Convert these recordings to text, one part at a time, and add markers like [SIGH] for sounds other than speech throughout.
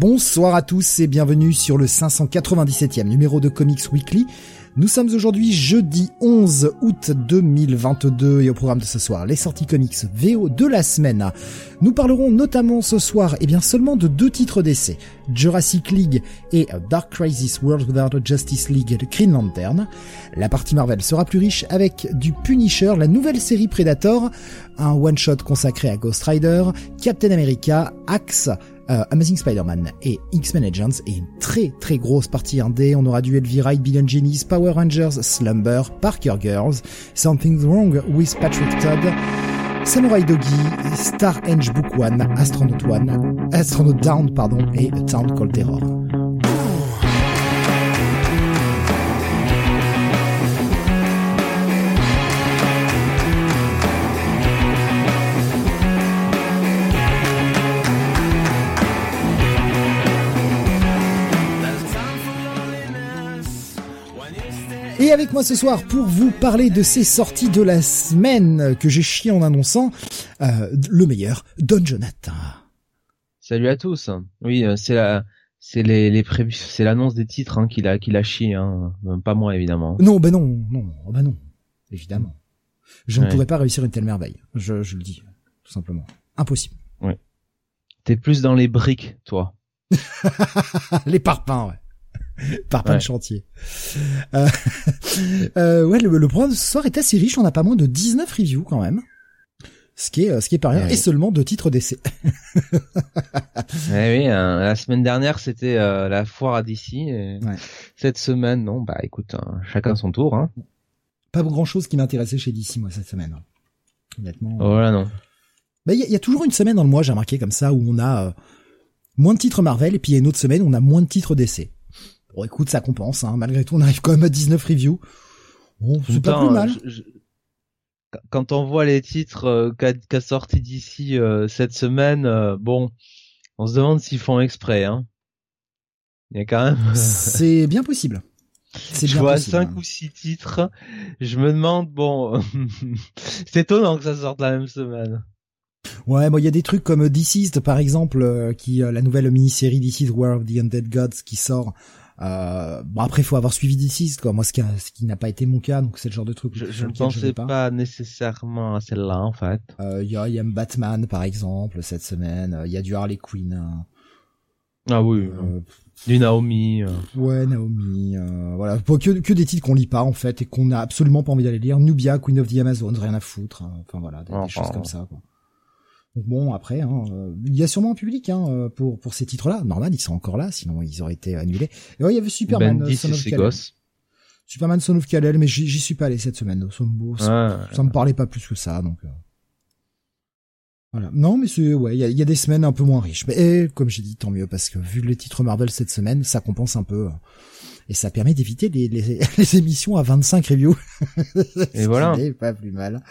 Bonsoir à tous et bienvenue sur le 597e numéro de Comics Weekly. Nous sommes aujourd'hui jeudi 11 août 2022 et au programme de ce soir, les sorties comics VO de la semaine. Nous parlerons notamment ce soir, et eh bien seulement de deux titres d'essai, Jurassic League et Dark Crisis World Without a Justice League de Green Lantern. La partie Marvel sera plus riche avec du Punisher, la nouvelle série Predator, un one-shot consacré à Ghost Rider, Captain America, Axe, euh, Amazing Spider-Man et X-Men Agents et une très très grosse partie indé. On aura du Elvira, Billion Genies, Power Rangers, Slumber, Parker Girls, Something's Wrong with Patrick Todd, Samurai Doggy, Star Enge Book One, Astronaut One, Astronaut Down pardon et A Town Called Terror. Et avec moi ce soir pour vous parler de ces sorties de la semaine que j'ai chié en annonçant, euh, le meilleur, Don Jonathan. Salut à tous. Oui, euh, c'est la, c'est les, les c'est l'annonce des titres hein, qu'il a, qu'il a chié, hein. Euh, pas moi évidemment. Non, ben non, non, oh ben non, évidemment. Je ne pourrais pas réussir une telle merveille. Je, je le dis, tout simplement. Impossible. Oui. T'es plus dans les briques, toi. [LAUGHS] les parpaings, ouais. [LAUGHS] par pas de chantier. Euh, [LAUGHS] euh, ouais, le, programme de ce soir est assez riche. On a pas moins de 19 reviews quand même. Ce qui est, euh, ce qui est pas rien. Et seulement deux titres d'essai. [LAUGHS] eh oui, hein, la semaine dernière c'était la foire à DC. Cette semaine, non, bah écoute, hein, chacun son tour. Hein. Pas grand chose qui m'intéressait chez DC moi cette semaine. Honnêtement. Voilà non. Bah il y, a toujours une semaine dans le mois, j'ai remarqué comme ça, où on a moins de titres Marvel et puis il y a une autre semaine où on a moins de titres d'essai. Bon, écoute, ça compense. Hein. Malgré tout, on arrive quand même à 19 reviews. Bon, c'est pas plus mal. Quand on voit les titres euh, qu'a sorti d'ici euh, cette semaine, euh, bon, on se demande s'ils font exprès. Hein. Il y a quand même. [LAUGHS] c'est bien possible. Je vois cinq ou six titres. Je me demande, bon, [LAUGHS] c'est étonnant que ça sorte la même semaine. Ouais, bon, il y a des trucs comme Deceased, par exemple, qui la nouvelle mini-série Deceased War of the Undead Gods qui sort euh, bon après, il faut avoir suivi Deceased, quoi. Moi, ce qui, ce qui n'a pas été mon cas, donc c'est le genre de truc. Je, ne pensais pas. nécessairement à celle-là, en fait. Euh, il y a, y a Batman, par exemple, cette semaine. Il y a du Harley Quinn. Hein. Ah oui. Euh, du Naomi. Euh. Ouais, Naomi. voilà, que, que des titres qu'on lit pas en fait et qu'on n'a absolument pas envie d'aller lire. Nubia, Queen of the Amazon, rien à foutre. Hein. Enfin voilà, des, des choses comme ça. Quoi bon, après, hein, euh, il y a sûrement un public hein, euh, pour pour ces titres-là. Normal, ils sont encore là, sinon ils auraient été annulés. Et ouais, il y avait Superman, ben, Son of Superman Son of Kal-El, mais j'y suis pas allé cette semaine. Ça, ça, me parlait pas plus que ça, donc. Euh. Voilà. Non, mais c'est ouais, il y a, des semaines un peu moins riches. Mais comme j'ai dit, tant mieux parce que vu les titres Marvel cette semaine, ça compense un peu et ça permet d'éviter les, les, [LAUGHS] les, émissions à 25 reviews. et voilà. [LAUGHS] Pas plus mal.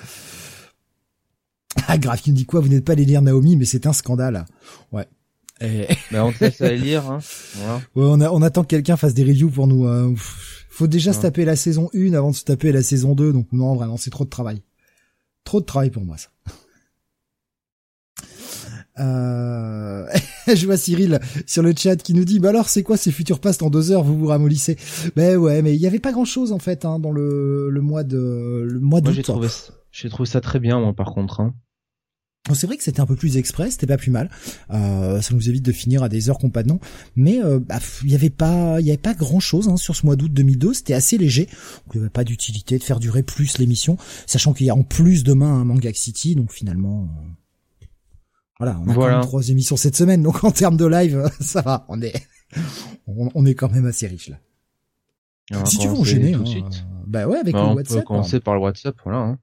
Ah, grave, qui me dit quoi Vous n'êtes pas allé lire Naomi, mais c'est un scandale. Ouais. Et... Mais [LAUGHS] on te laisse aller lire. Hein. Voilà. Ouais, on, a, on attend que quelqu'un fasse des reviews pour nous. Euh, faut déjà se taper la saison 1 avant de se taper la saison 2. Donc non, vraiment, c'est trop de travail. Trop de travail pour moi, ça. [LAUGHS] Euh... [LAUGHS] je vois Cyril sur le chat qui nous dit bah alors c'est quoi ces futurs pastes en deux heures vous vous ramollissez? Ben ouais mais il y avait pas grand chose en fait hein, dans le, le mois de le mois d'août j'ai trouvé j'ai trouvé ça très bien moi par contre hein. C'est vrai que c'était un peu plus express, c'était pas plus mal. Euh, ça nous évite de finir à des heures qu'on pas de nom. Mais euh, bah, il y avait pas, il y avait pas grand chose hein, sur ce mois d'août 2002. C'était assez léger. Donc, il n'y avait pas d'utilité de faire durer plus l'émission, sachant qu'il y a en plus demain un Manga City. Donc finalement, euh, voilà, on a quand même trois émissions cette semaine. Donc en termes de live, [LAUGHS] ça va. On est, on, est quand même assez riche là. si tu veux enchaîner, hein, bah ouais, avec bah, le WhatsApp. On peut commencer par le WhatsApp, voilà.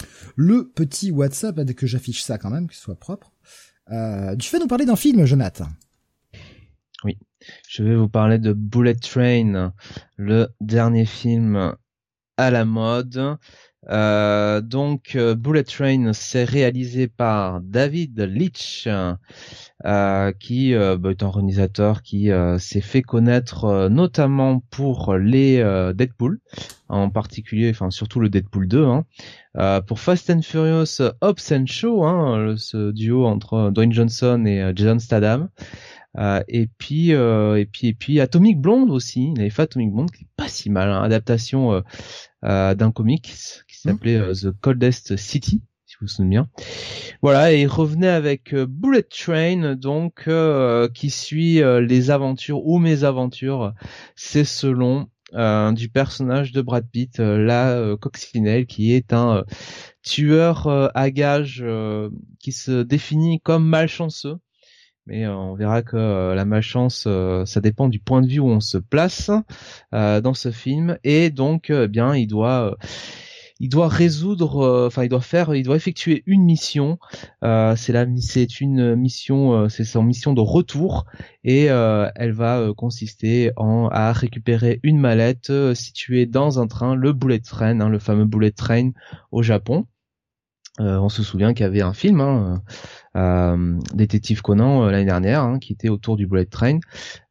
Hein le petit WhatsApp, que j'affiche ça quand même, que ce soit propre. Euh, tu vas nous parler d'un film, Jonathan. Oui, je vais vous parler de Bullet Train, le dernier film à la mode. Euh, donc euh, Bullet Train, c'est réalisé par David Leitch, euh, qui bah, est un réalisateur qui s'est fait connaître notamment pour les Deadpool, en particulier, enfin surtout le Deadpool 2, hein. pour Fast and Furious, Hobbs and Show, hein, ce duo entre Dwayne Johnson et Jason Statham. Euh, et puis euh, et puis et puis Atomic Blonde aussi. Il avait fait Atomic Blonde qui est pas si mal, hein, adaptation euh, d'un comic s'appelait The Coldest City si vous vous souvenez bien. Voilà, et il revenait avec Bullet Train, donc qui suit les aventures ou mes aventures, c'est selon du personnage de Brad Pitt, la Coccinelle, qui est un tueur à gages qui se définit comme malchanceux. Mais euh, on verra que euh, la malchance, euh, ça dépend du point de vue où on se place dans ce film, et donc, eh bien, il doit il doit résoudre, enfin il doit faire, il doit effectuer une mission. c'est la, c'est une mission, c'est son mission de retour et elle va consister en à récupérer une mallette située dans un train, le bullet train, hein, le fameux bullet train au Japon. on se souvient qu'il y avait un film, hein, euh, Détective Conan euh, l'année dernière, hein, qui était autour du Bullet Train.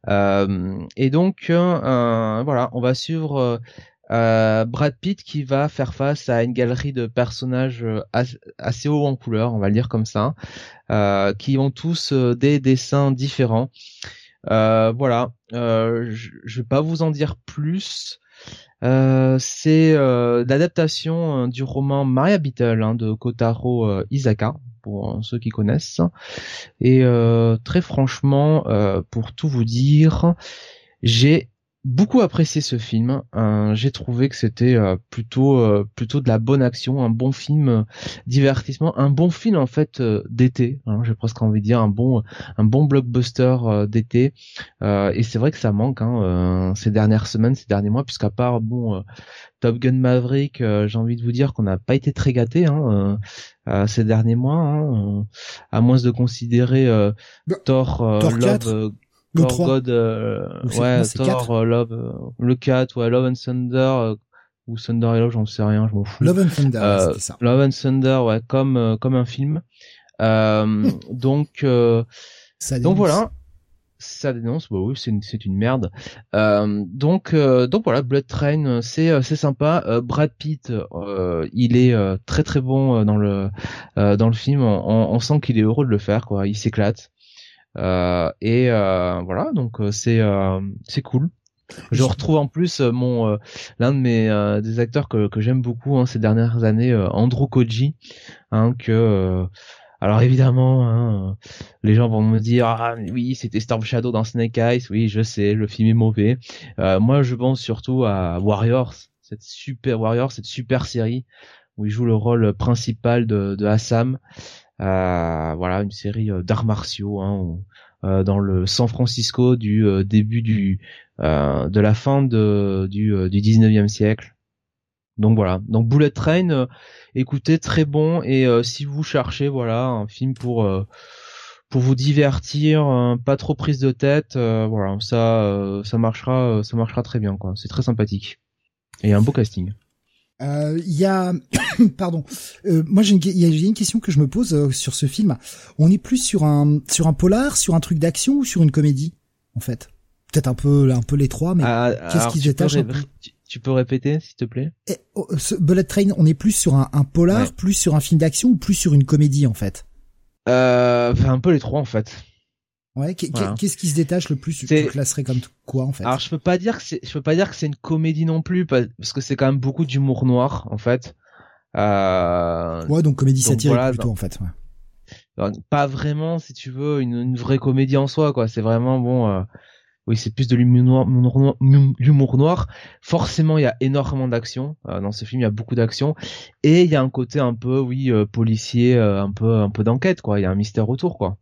Euh, et donc voilà, on va suivre Brad Pitt qui va faire face à une galerie de personnages assez haut en couleur, on va le dire comme ça, qui ont tous des dessins différents. voilà, je, je vais pas vous en dire plus. Euh, c'est euh, l'adaptation du roman Maria Beetle hein, de Kotaro Isaka pour ceux qui connaissent. Et euh, très franchement, euh, pour tout vous dire, j'ai beaucoup apprécié ce film. Euh, j'ai trouvé que c'était plutôt plutôt de la bonne action, un bon film divertissement, un bon film en fait d'été. Hein, j'ai presque envie de dire un bon un bon blockbuster d'été. et c'est vrai que ça manque hein, ces dernières semaines, ces derniers mois, puisqu'à part bon Top Gun Maverick, j'ai envie de vous dire qu'on n'a pas été très gâté. Hein, euh, ces derniers mois, hein, euh, à moins de considérer euh, bah, Thor, Thor 4 Thor God, ouais, Thor, Love, le 4, ouais, Love and Thunder, ou Thunder et Love, j'en sais rien, je m'en fous. Love and Thunder, c'était ça. Love and Thunder, ouais, comme comme un film. [LAUGHS] donc donc voilà. Ça dénonce bah oui c'est une c'est une merde. Euh, donc euh, donc voilà Blood Train c'est euh, c'est sympa. Brad Pitt il est très très bon dans le dans le film. On, on sent qu'il est heureux de le faire quoi. Il s'éclate et voilà donc c'est c'est cool je retrouve en plus mon l'un de mes des acteurs que, que j'aime beaucoup hein, ces dernières années Andrew Koji hein, que alors évidemment, hein, les gens vont me dire ah oui c'était Storm Shadow dans Snake Eyes, oui je sais le film est mauvais. Euh, moi je pense surtout à Warriors, cette super Warriors, cette super série où il joue le rôle principal de, de Assam. Euh, voilà une série euh, d'arts martiaux hein, euh, dans le San Francisco du début du de la fin de, du, du 19e siècle. Donc voilà. Donc Bullet Train, écoutez, très bon. Et si vous cherchez, voilà, un film pour pour vous divertir, pas trop prise de tête, voilà, ça ça marchera, ça marchera très bien quoi. C'est très sympathique et un beau casting. Il y a, [COUGHS] pardon, moi j'ai une, y a une question que je me pose sur ce film. On est plus sur un sur un polar, sur un truc d'action ou sur une comédie en fait? Peut-être un peu un peu les trois, mais ah, qu'est-ce qui se détache tu peux répéter, s'il te plaît? Et, oh, ce Bullet Train, on est plus sur un, un polar, plus sur un film d'action ou plus sur une comédie en fait? Euh, un peu les trois en fait. Ouais. Qu'est-ce qui se détache le plus Tu classerais comme quoi en fait? Alors je peux pas dire que c'est, je peux pas dire que c'est une comédie non plus parce que c'est quand même beaucoup d'humour noir en fait. Euh... Ouais, donc comédie satirique plutôt en fait. Ouais. Pas vraiment, si tu veux, une, une, vraie comédie en soi quoi. C'est vraiment bon. Euh oui, c'est plus de l'humour noir, noir. Forcément, il y a énormément d'action euh, dans ce film. Il y a beaucoup d'action et il y a un côté un peu, oui, policier, un peu, un peu d'enquête, quoi. Il y a un mystère autour, quoi.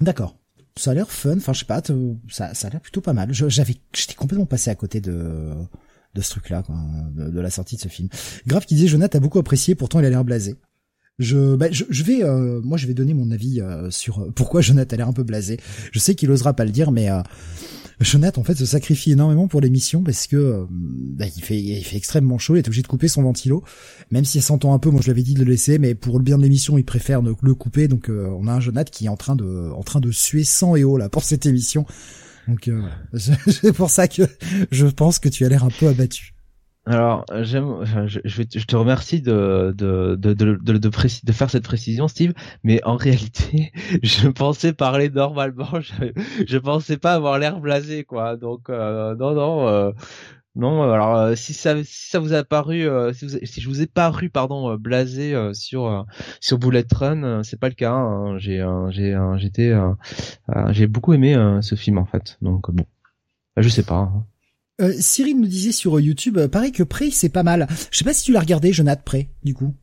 D'accord. Ça a l'air fun. Enfin, je sais pas, ça, a l'air plutôt pas mal. J'avais, j'étais complètement passé à côté de de ce truc-là, quoi, de, la sortie de ce film. Grave qui disait, Jonathan a beaucoup apprécié, pourtant il a l'air blasé. Je, bah, je, je vais, euh, moi, je vais donner mon avis euh, sur pourquoi Jonathan a l'air un peu blasé. Je sais qu'il osera pas le dire, mais euh, Jonathan en fait se sacrifie énormément pour l'émission parce que bah, il fait, extrêmement chaud. Il est obligé de couper son ventilo, même si elle s'entend un peu. Moi, je l'avais dit de le laisser, mais pour le bien de l'émission, il préfère ne le couper. Donc, on a un Jonathan qui est en train de, en train de suer sang et eau là pour cette émission. Donc, [LAUGHS] c'est pour ça que je pense que tu as l'air un peu abattu. Alors, j'aime, je, je, te remercie de de de de, de, faire cette précision, Steve. Mais en [LAUGHS] réalité, je pensais parler normalement. [LAUGHS] Je, pensais pas avoir l'air blasé, quoi. Donc, euh, non, non, euh, non. Alors, euh, si ça si ça vous a paru, si, si je vous ai paru, pardon, blasé sur sur Bullet Run, c'est pas le cas. Hein. J'ai j'ai j'étais j'ai beaucoup aimé ce film en fait. Donc bon, je sais pas. Hein. Euh, Cyril nous disait sur YouTube, euh, pareil que Prey, c'est pas mal. Je sais pas si tu l'as regardé, Jonathan Prey, du coup.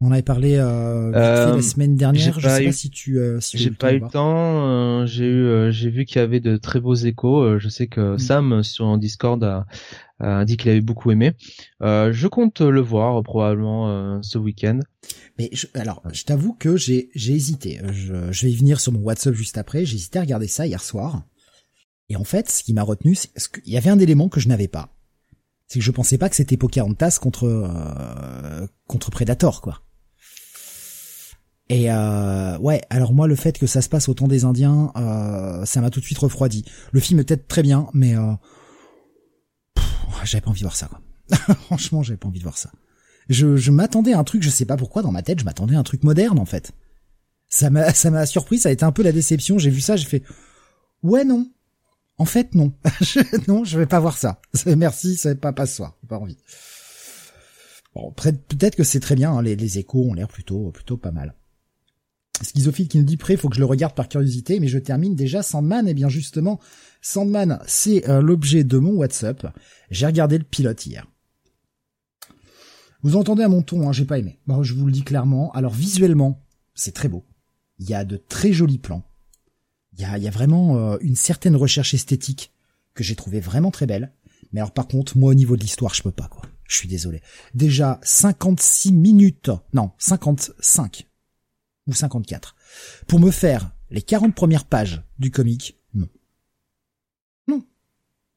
On avait parlé euh, la euh, semaine dernière. Je sais pas si tu. Euh, si j'ai pas eu le temps. j'ai eu, j'ai vu qu'il y avait de très beaux échos. je sais que mm. Sam sur Discord a, a dit qu'il avait beaucoup aimé. je compte le voir probablement ce week-end. Mais je, alors, je t'avoue que j'ai j'ai hésité. Je, je vais y venir sur mon WhatsApp juste après. J'ai hésité à regarder ça hier soir. Et en fait, ce qui m'a retenu, c'est qu'il y avait un élément que je n'avais pas. C'est que je pensais pas que c'était Pocahontas contre euh, contre Predator, quoi. Et euh, ouais, alors moi le fait que ça se passe au temps des Indiens, euh, ça m'a tout de suite refroidi. Le film est peut-être très bien, mais euh, j'avais pas envie de voir ça. Quoi. [LAUGHS] Franchement, j'avais pas envie de voir ça. Je, je m'attendais à un truc, je sais pas pourquoi dans ma tête, je m'attendais à un truc moderne en fait. Ça m'a ça m'a surpris, ça a été un peu la déception. J'ai vu ça, j'ai fait ouais non, en fait, non. [LAUGHS] non, je vais pas voir ça. [LAUGHS] Merci, ça pas pas ce soir. Pas envie. Bon, peut-être que c'est très bien. Hein, les, échos ont l'air plutôt plutôt pas mal. Schizophile qui nous dit prêt, faut que je le regarde par curiosité, mais je termine déjà Sandman. Et eh bien justement, Sandman, c'est euh, l'objet de mon WhatsApp. J'ai regardé le pilote hier. Vous entendez à mon ton, hein, j'ai pas aimé. Bon, je vous le dis clairement. Alors visuellement, c'est très beau. Il y a de très jolis plans. Il y a, vraiment euh, une certaine recherche esthétique que j'ai trouvé vraiment très belle. Mais alors par contre, moi au niveau de l'histoire, je peux pas quoi. Je suis désolé. Déjà 56 minutes, non 55 ou 54 pour me faire les 40 premières pages du comic. Non, non,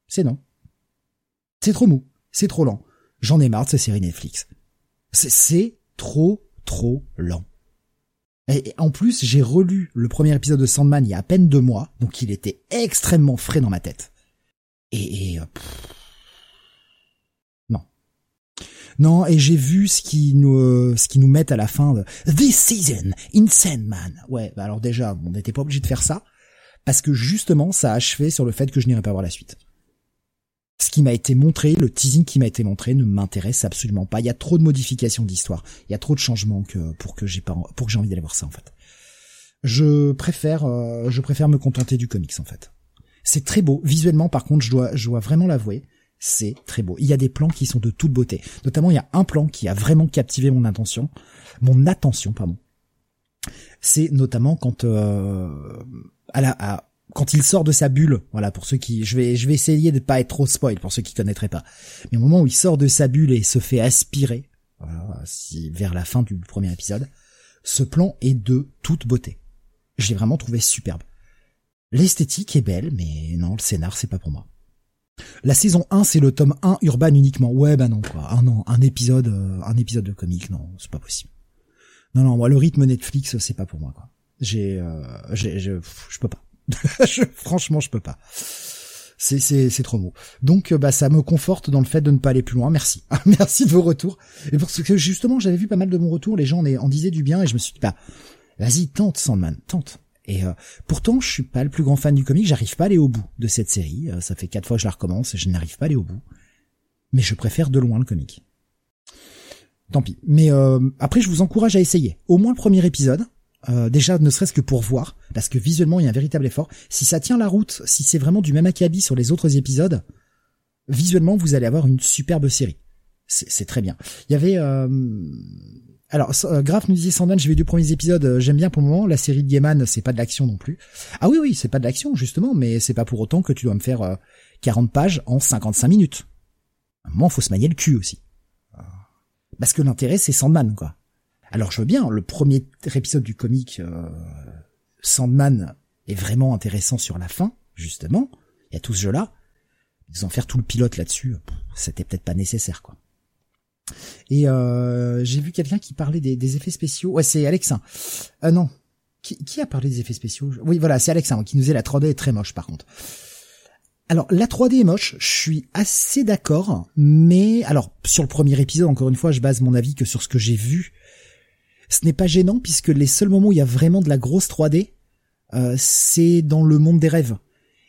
c'est non. C'est trop mou, c'est trop lent. J'en ai marre de ces séries Netflix. C'est trop trop lent. Et en plus, j'ai relu le premier épisode de Sandman il y a à peine deux mois, donc il était extrêmement frais dans ma tête. Et, euh, non, non. Et j'ai vu ce qui nous, euh, ce qui nous met à la fin de This season in Sandman. Ouais, bah alors déjà, on n'était pas obligé de faire ça parce que justement, ça a achevé sur le fait que je n'irai pas voir la suite ce qui m'a été montré, le teasing qui m'a été montré ne m'intéresse absolument pas. Il y a trop de modifications d'histoire, il y a trop de changements que pour que j'ai pas pour que j'ai envie d'aller voir ça en fait. Je préfère euh, je préfère me contenter du comics en fait. C'est très beau visuellement par contre, je dois je dois vraiment l'avouer, c'est très beau. Il y a des plans qui sont de toute beauté. Notamment il y a un plan qui a vraiment captivé mon attention, mon attention pardon. C'est notamment quand euh, à la quand il sort de sa bulle, voilà pour ceux qui, je vais, je vais essayer de pas être trop spoil pour ceux qui connaîtraient pas. Mais au moment où il sort de sa bulle et se fait aspirer, voilà, si, vers la fin du premier épisode, ce plan est de toute beauté. Je l'ai vraiment trouvé superbe. L'esthétique est belle, mais non, le scénar c'est pas pour moi. La saison 1, c'est le tome 1 urbain uniquement. Ouais, bah non, quoi. Un an, un épisode, euh, un épisode de comique, non, c'est pas possible. Non, non, moi, le rythme Netflix, c'est pas pour moi, quoi. J'ai, euh, je, je peux pas. [LAUGHS] franchement, je peux pas. C'est c'est c'est trop beau. Donc euh, bah ça me conforte dans le fait de ne pas aller plus loin. Merci. [LAUGHS] Merci de vos retours. Et parce que justement, j'avais vu pas mal de mon retour, les gens en, en disaient du bien et je me suis dit bah vas-y, tente Sandman, tente. Et euh, pourtant, je suis pas le plus grand fan du comic, j'arrive pas à aller au bout de cette série. Euh, ça fait quatre fois que je la recommence et je n'arrive pas à aller au bout. Mais je préfère de loin le comic. Tant pis. Mais après, je vous encourage à essayer. Au moins le premier épisode. Euh, déjà ne serait-ce que pour voir, parce que visuellement il y a un véritable effort. Si ça tient la route, si c'est vraiment du même acabit sur les autres épisodes, visuellement vous allez avoir une superbe série. C'est très bien. Il y avait... Euh... Alors, euh, Graf nous disait Sandman, j'ai vu deux premiers épisodes, euh, j'aime bien pour le moment. La série de Gaiman, c'est pas de l'action non plus. Ah oui, oui, c'est pas de l'action justement, mais c'est pas pour autant que tu dois me faire 40 pages en 55 minutes. À un moment, faut se manier le cul aussi. Parce que l'intérêt, c'est Sandman, quoi. Alors je veux bien, le premier épisode du comic Sandman est vraiment intéressant sur la fin, justement. Il y a tout ce jeu-là. Ils ont faire tout le pilote là-dessus, c'était peut-être pas nécessaire, quoi. Et euh, j'ai vu quelqu'un qui parlait des, effets spéciaux. Ouais, c'est Alexin. Euh, non. Qui, a parlé des effets spéciaux? Oui, voilà, c'est Alexin qui nous dit la 3D est très moche, par contre. Alors, la 3D est moche, je suis assez d'accord, mais alors sur le premier épisode, encore une fois, je base mon avis que sur ce que j'ai vu. Ce n'est pas gênant puisque les seuls moments où il y a vraiment de la grosse 3D, euh, c'est dans le monde des rêves.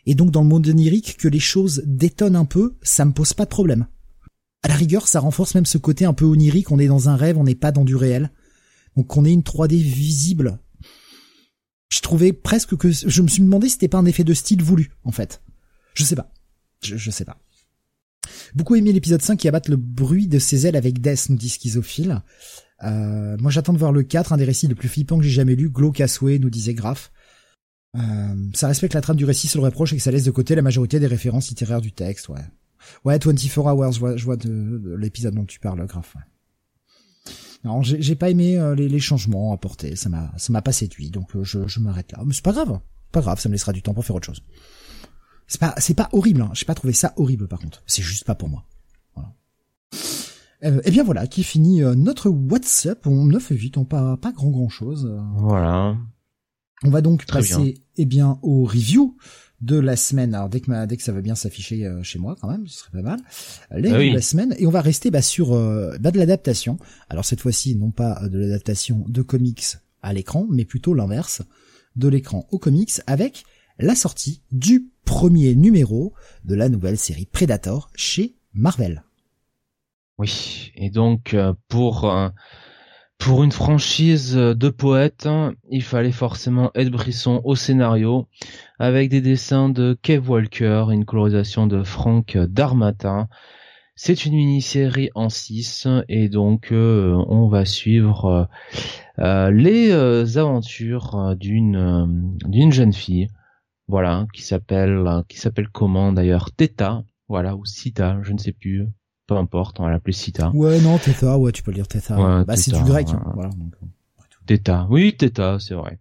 Et donc dans le monde onirique, que les choses détonnent un peu, ça me pose pas de problème. À la rigueur, ça renforce même ce côté un peu onirique, on est dans un rêve, on n'est pas dans du réel. Donc qu'on ait une 3D visible. Je trouvais presque que je me suis demandé si c'était pas un effet de style voulu en fait. Je sais pas. Je, je sais pas. Beaucoup aimé l'épisode 5 qui abatte le bruit de ses ailes avec Death, nous dit Schizophile. Euh, moi j'attends de voir le 4, un des récits les plus flippants que j'ai jamais lu. Glo Casway nous disait Graf. Euh, ça respecte la trame du récit, le reproche et que ça laisse de côté la majorité des références littéraires du texte, ouais. Ouais, 24 Hours, je vois, de, l'épisode dont tu parles, Graf. Ouais. Non, j'ai pas aimé euh, les, changements apportés, ça m'a ça m'a pas séduit, donc euh, je, je m'arrête là. Mais c'est pas grave, pas grave, ça me laissera du temps pour faire autre chose. C'est pas c'est pas horrible, hein. j'ai pas trouvé ça horrible par contre. C'est juste pas pour moi. Voilà. Euh, et eh bien voilà, qui finit euh, notre WhatsApp. On ne fait vite, on pas pas grand grand chose. Voilà. On va donc passer eh bien au review de la semaine. Alors dès que, dès que ça va bien s'afficher euh, chez moi quand même, ce serait pas mal. Les ah de la semaine et on va rester bah, sur euh, bah, de l'adaptation. Alors cette fois-ci non pas euh, de l'adaptation de comics à l'écran, mais plutôt l'inverse, de l'écran au comics avec la sortie du premier numéro de la nouvelle série Predator chez Marvel. Oui, et donc pour pour une franchise de poètes, il fallait forcément Ed Brisson au scénario, avec des dessins de Kev Walker, une colorisation de Frank Darmatin. C'est une mini-série en 6 et donc euh, on va suivre euh, euh, les aventures d'une d'une jeune fille, voilà, qui s'appelle qui s'appelle comment d'ailleurs? Theta, voilà ou Sita, je ne sais plus peu importe, on va l'appeler Sita. Ouais, non, Theta, ouais, tu peux le dire Theta. bah, c'est du grec. Hein, voilà, donc... Euh, Theta, oui, Theta, c'est vrai.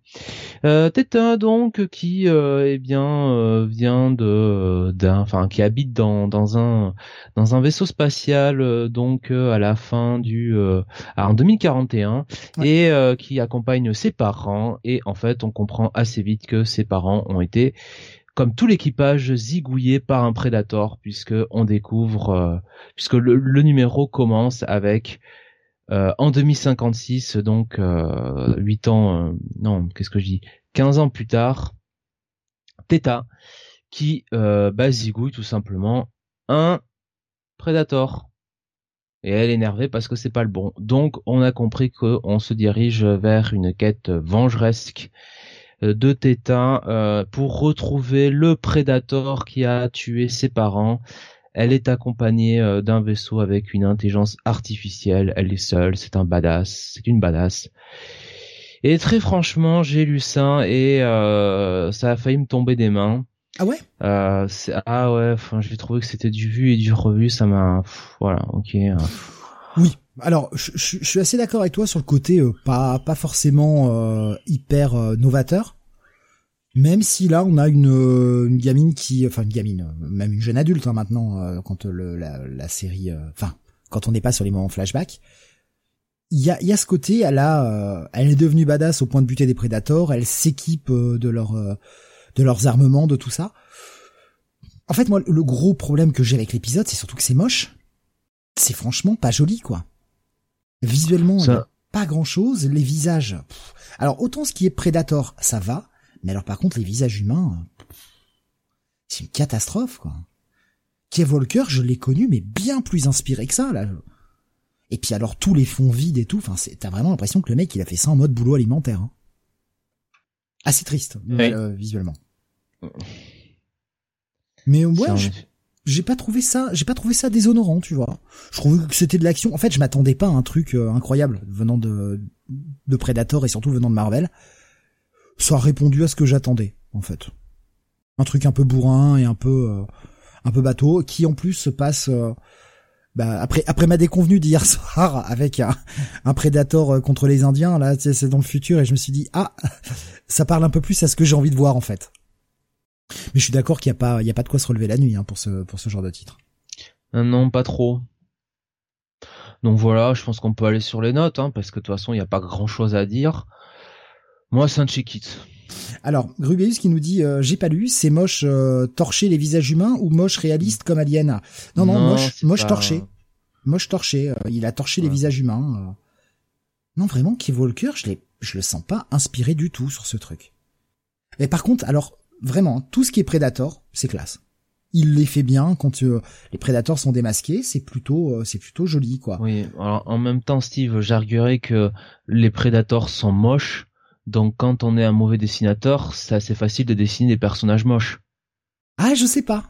Euh, Theta, donc, qui, euh, eh bien, euh, vient de, d'un, enfin, qui habite dans dans un dans un vaisseau spatial, donc à la fin du, en 2041, et qui accompagne ses parents. Et en fait, on comprend assez vite que ses parents ont été comme tout l'équipage zigouillé par un prédateur puisque on découvre euh, puisque le, numéro commence avec euh, en 2056 donc euh, 8 ans euh, non qu'est-ce que je dis? 15 ans plus tard Theta qui bah, zigouille tout simplement un prédateur et elle est énervée parce que c'est pas le bon. Donc on a compris qu'on se dirige vers une quête vengeresque de Theta euh, pour retrouver le Predator qui a tué ses parents. Elle est accompagnée euh, d'un vaisseau avec une intelligence artificielle. Elle est seule. C'est un badass. C'est une badass. Et très franchement, j'ai lu ça et ça a failli me tomber des mains. Ah ouais? Ah ouais. Enfin, j'ai trouvé que c'était du vu et du revu. Ça m'a. Voilà. Ok. Oui. Alors, je, suis assez d'accord avec toi sur le côté euh, pas pas forcément euh, hyper euh, novateur. Même si là, on a une, une gamine qui, enfin une gamine, même une jeune adulte hein, maintenant, quand la série, enfin quand on n'est pas sur les moments flashback, il y a, y a ce côté, elle a, elle est devenue badass au point de buter des prédateurs, elle s'équipe de leur de leurs armements, de tout ça. En fait, moi, le gros problème que j'ai avec l'épisode, c'est surtout que c'est moche. C'est franchement pas joli, quoi. Visuellement, pas grand chose. Les visages. Alors autant ce qui est Predator, ça va, mais alors par contre les visages humains, c'est une catastrophe quoi. Kev Walker, je l'ai connu, mais bien plus inspiré que ça là. Et puis alors tous les fonds vides et tout, enfin t'as vraiment l'impression que le mec il a fait ça en mode boulot alimentaire. Hein. Assez triste euh, visuellement. Mais ouais, j'ai pas trouvé ça, j'ai pas trouvé ça déshonorant, tu vois. Je trouvais que c'était de l'action. En fait, je m'attendais pas à un truc euh, incroyable venant de de Predator et surtout venant de Marvel. Ça a répondu à ce que j'attendais, en fait. Un truc un peu bourrin et un peu euh, un peu bateau, qui en plus se passe euh, bah après après ma déconvenue d'hier [LAUGHS] soir avec un, un Predator euh, contre les Indiens, là c'est dans le futur et je me suis dit ah [LAUGHS] ça parle un peu plus à ce que j'ai envie de voir en fait. Mais je suis d'accord qu'il y a pas il y a pas de quoi se relever la nuit hein, pour ce pour ce genre de titre. Euh, non, pas trop. Donc voilà, je pense qu'on peut aller sur les notes, hein, parce que de toute façon, il n'y a pas grand-chose à dire. Moi, c'est un check-it. Alors, Rubius qui nous dit euh, j'ai pas lu, c'est moche euh, torché les visages humains ou moche réaliste comme Alien. Non non, moche moche torché. Moche torché, il a torché les visages humains. Non vraiment qui vaut le cœur, je l'ai je le sens pas inspiré du tout sur ce truc. Mais par contre, alors vraiment, tout ce qui est Predator, c'est classe il les fait bien quand euh, les prédateurs sont démasqués, c'est plutôt euh, c'est plutôt joli quoi. Oui, alors en même temps Steve, j'arguerais que les prédateurs sont moches, donc quand on est un mauvais dessinateur, c'est assez facile de dessiner des personnages moches. Ah, je sais pas.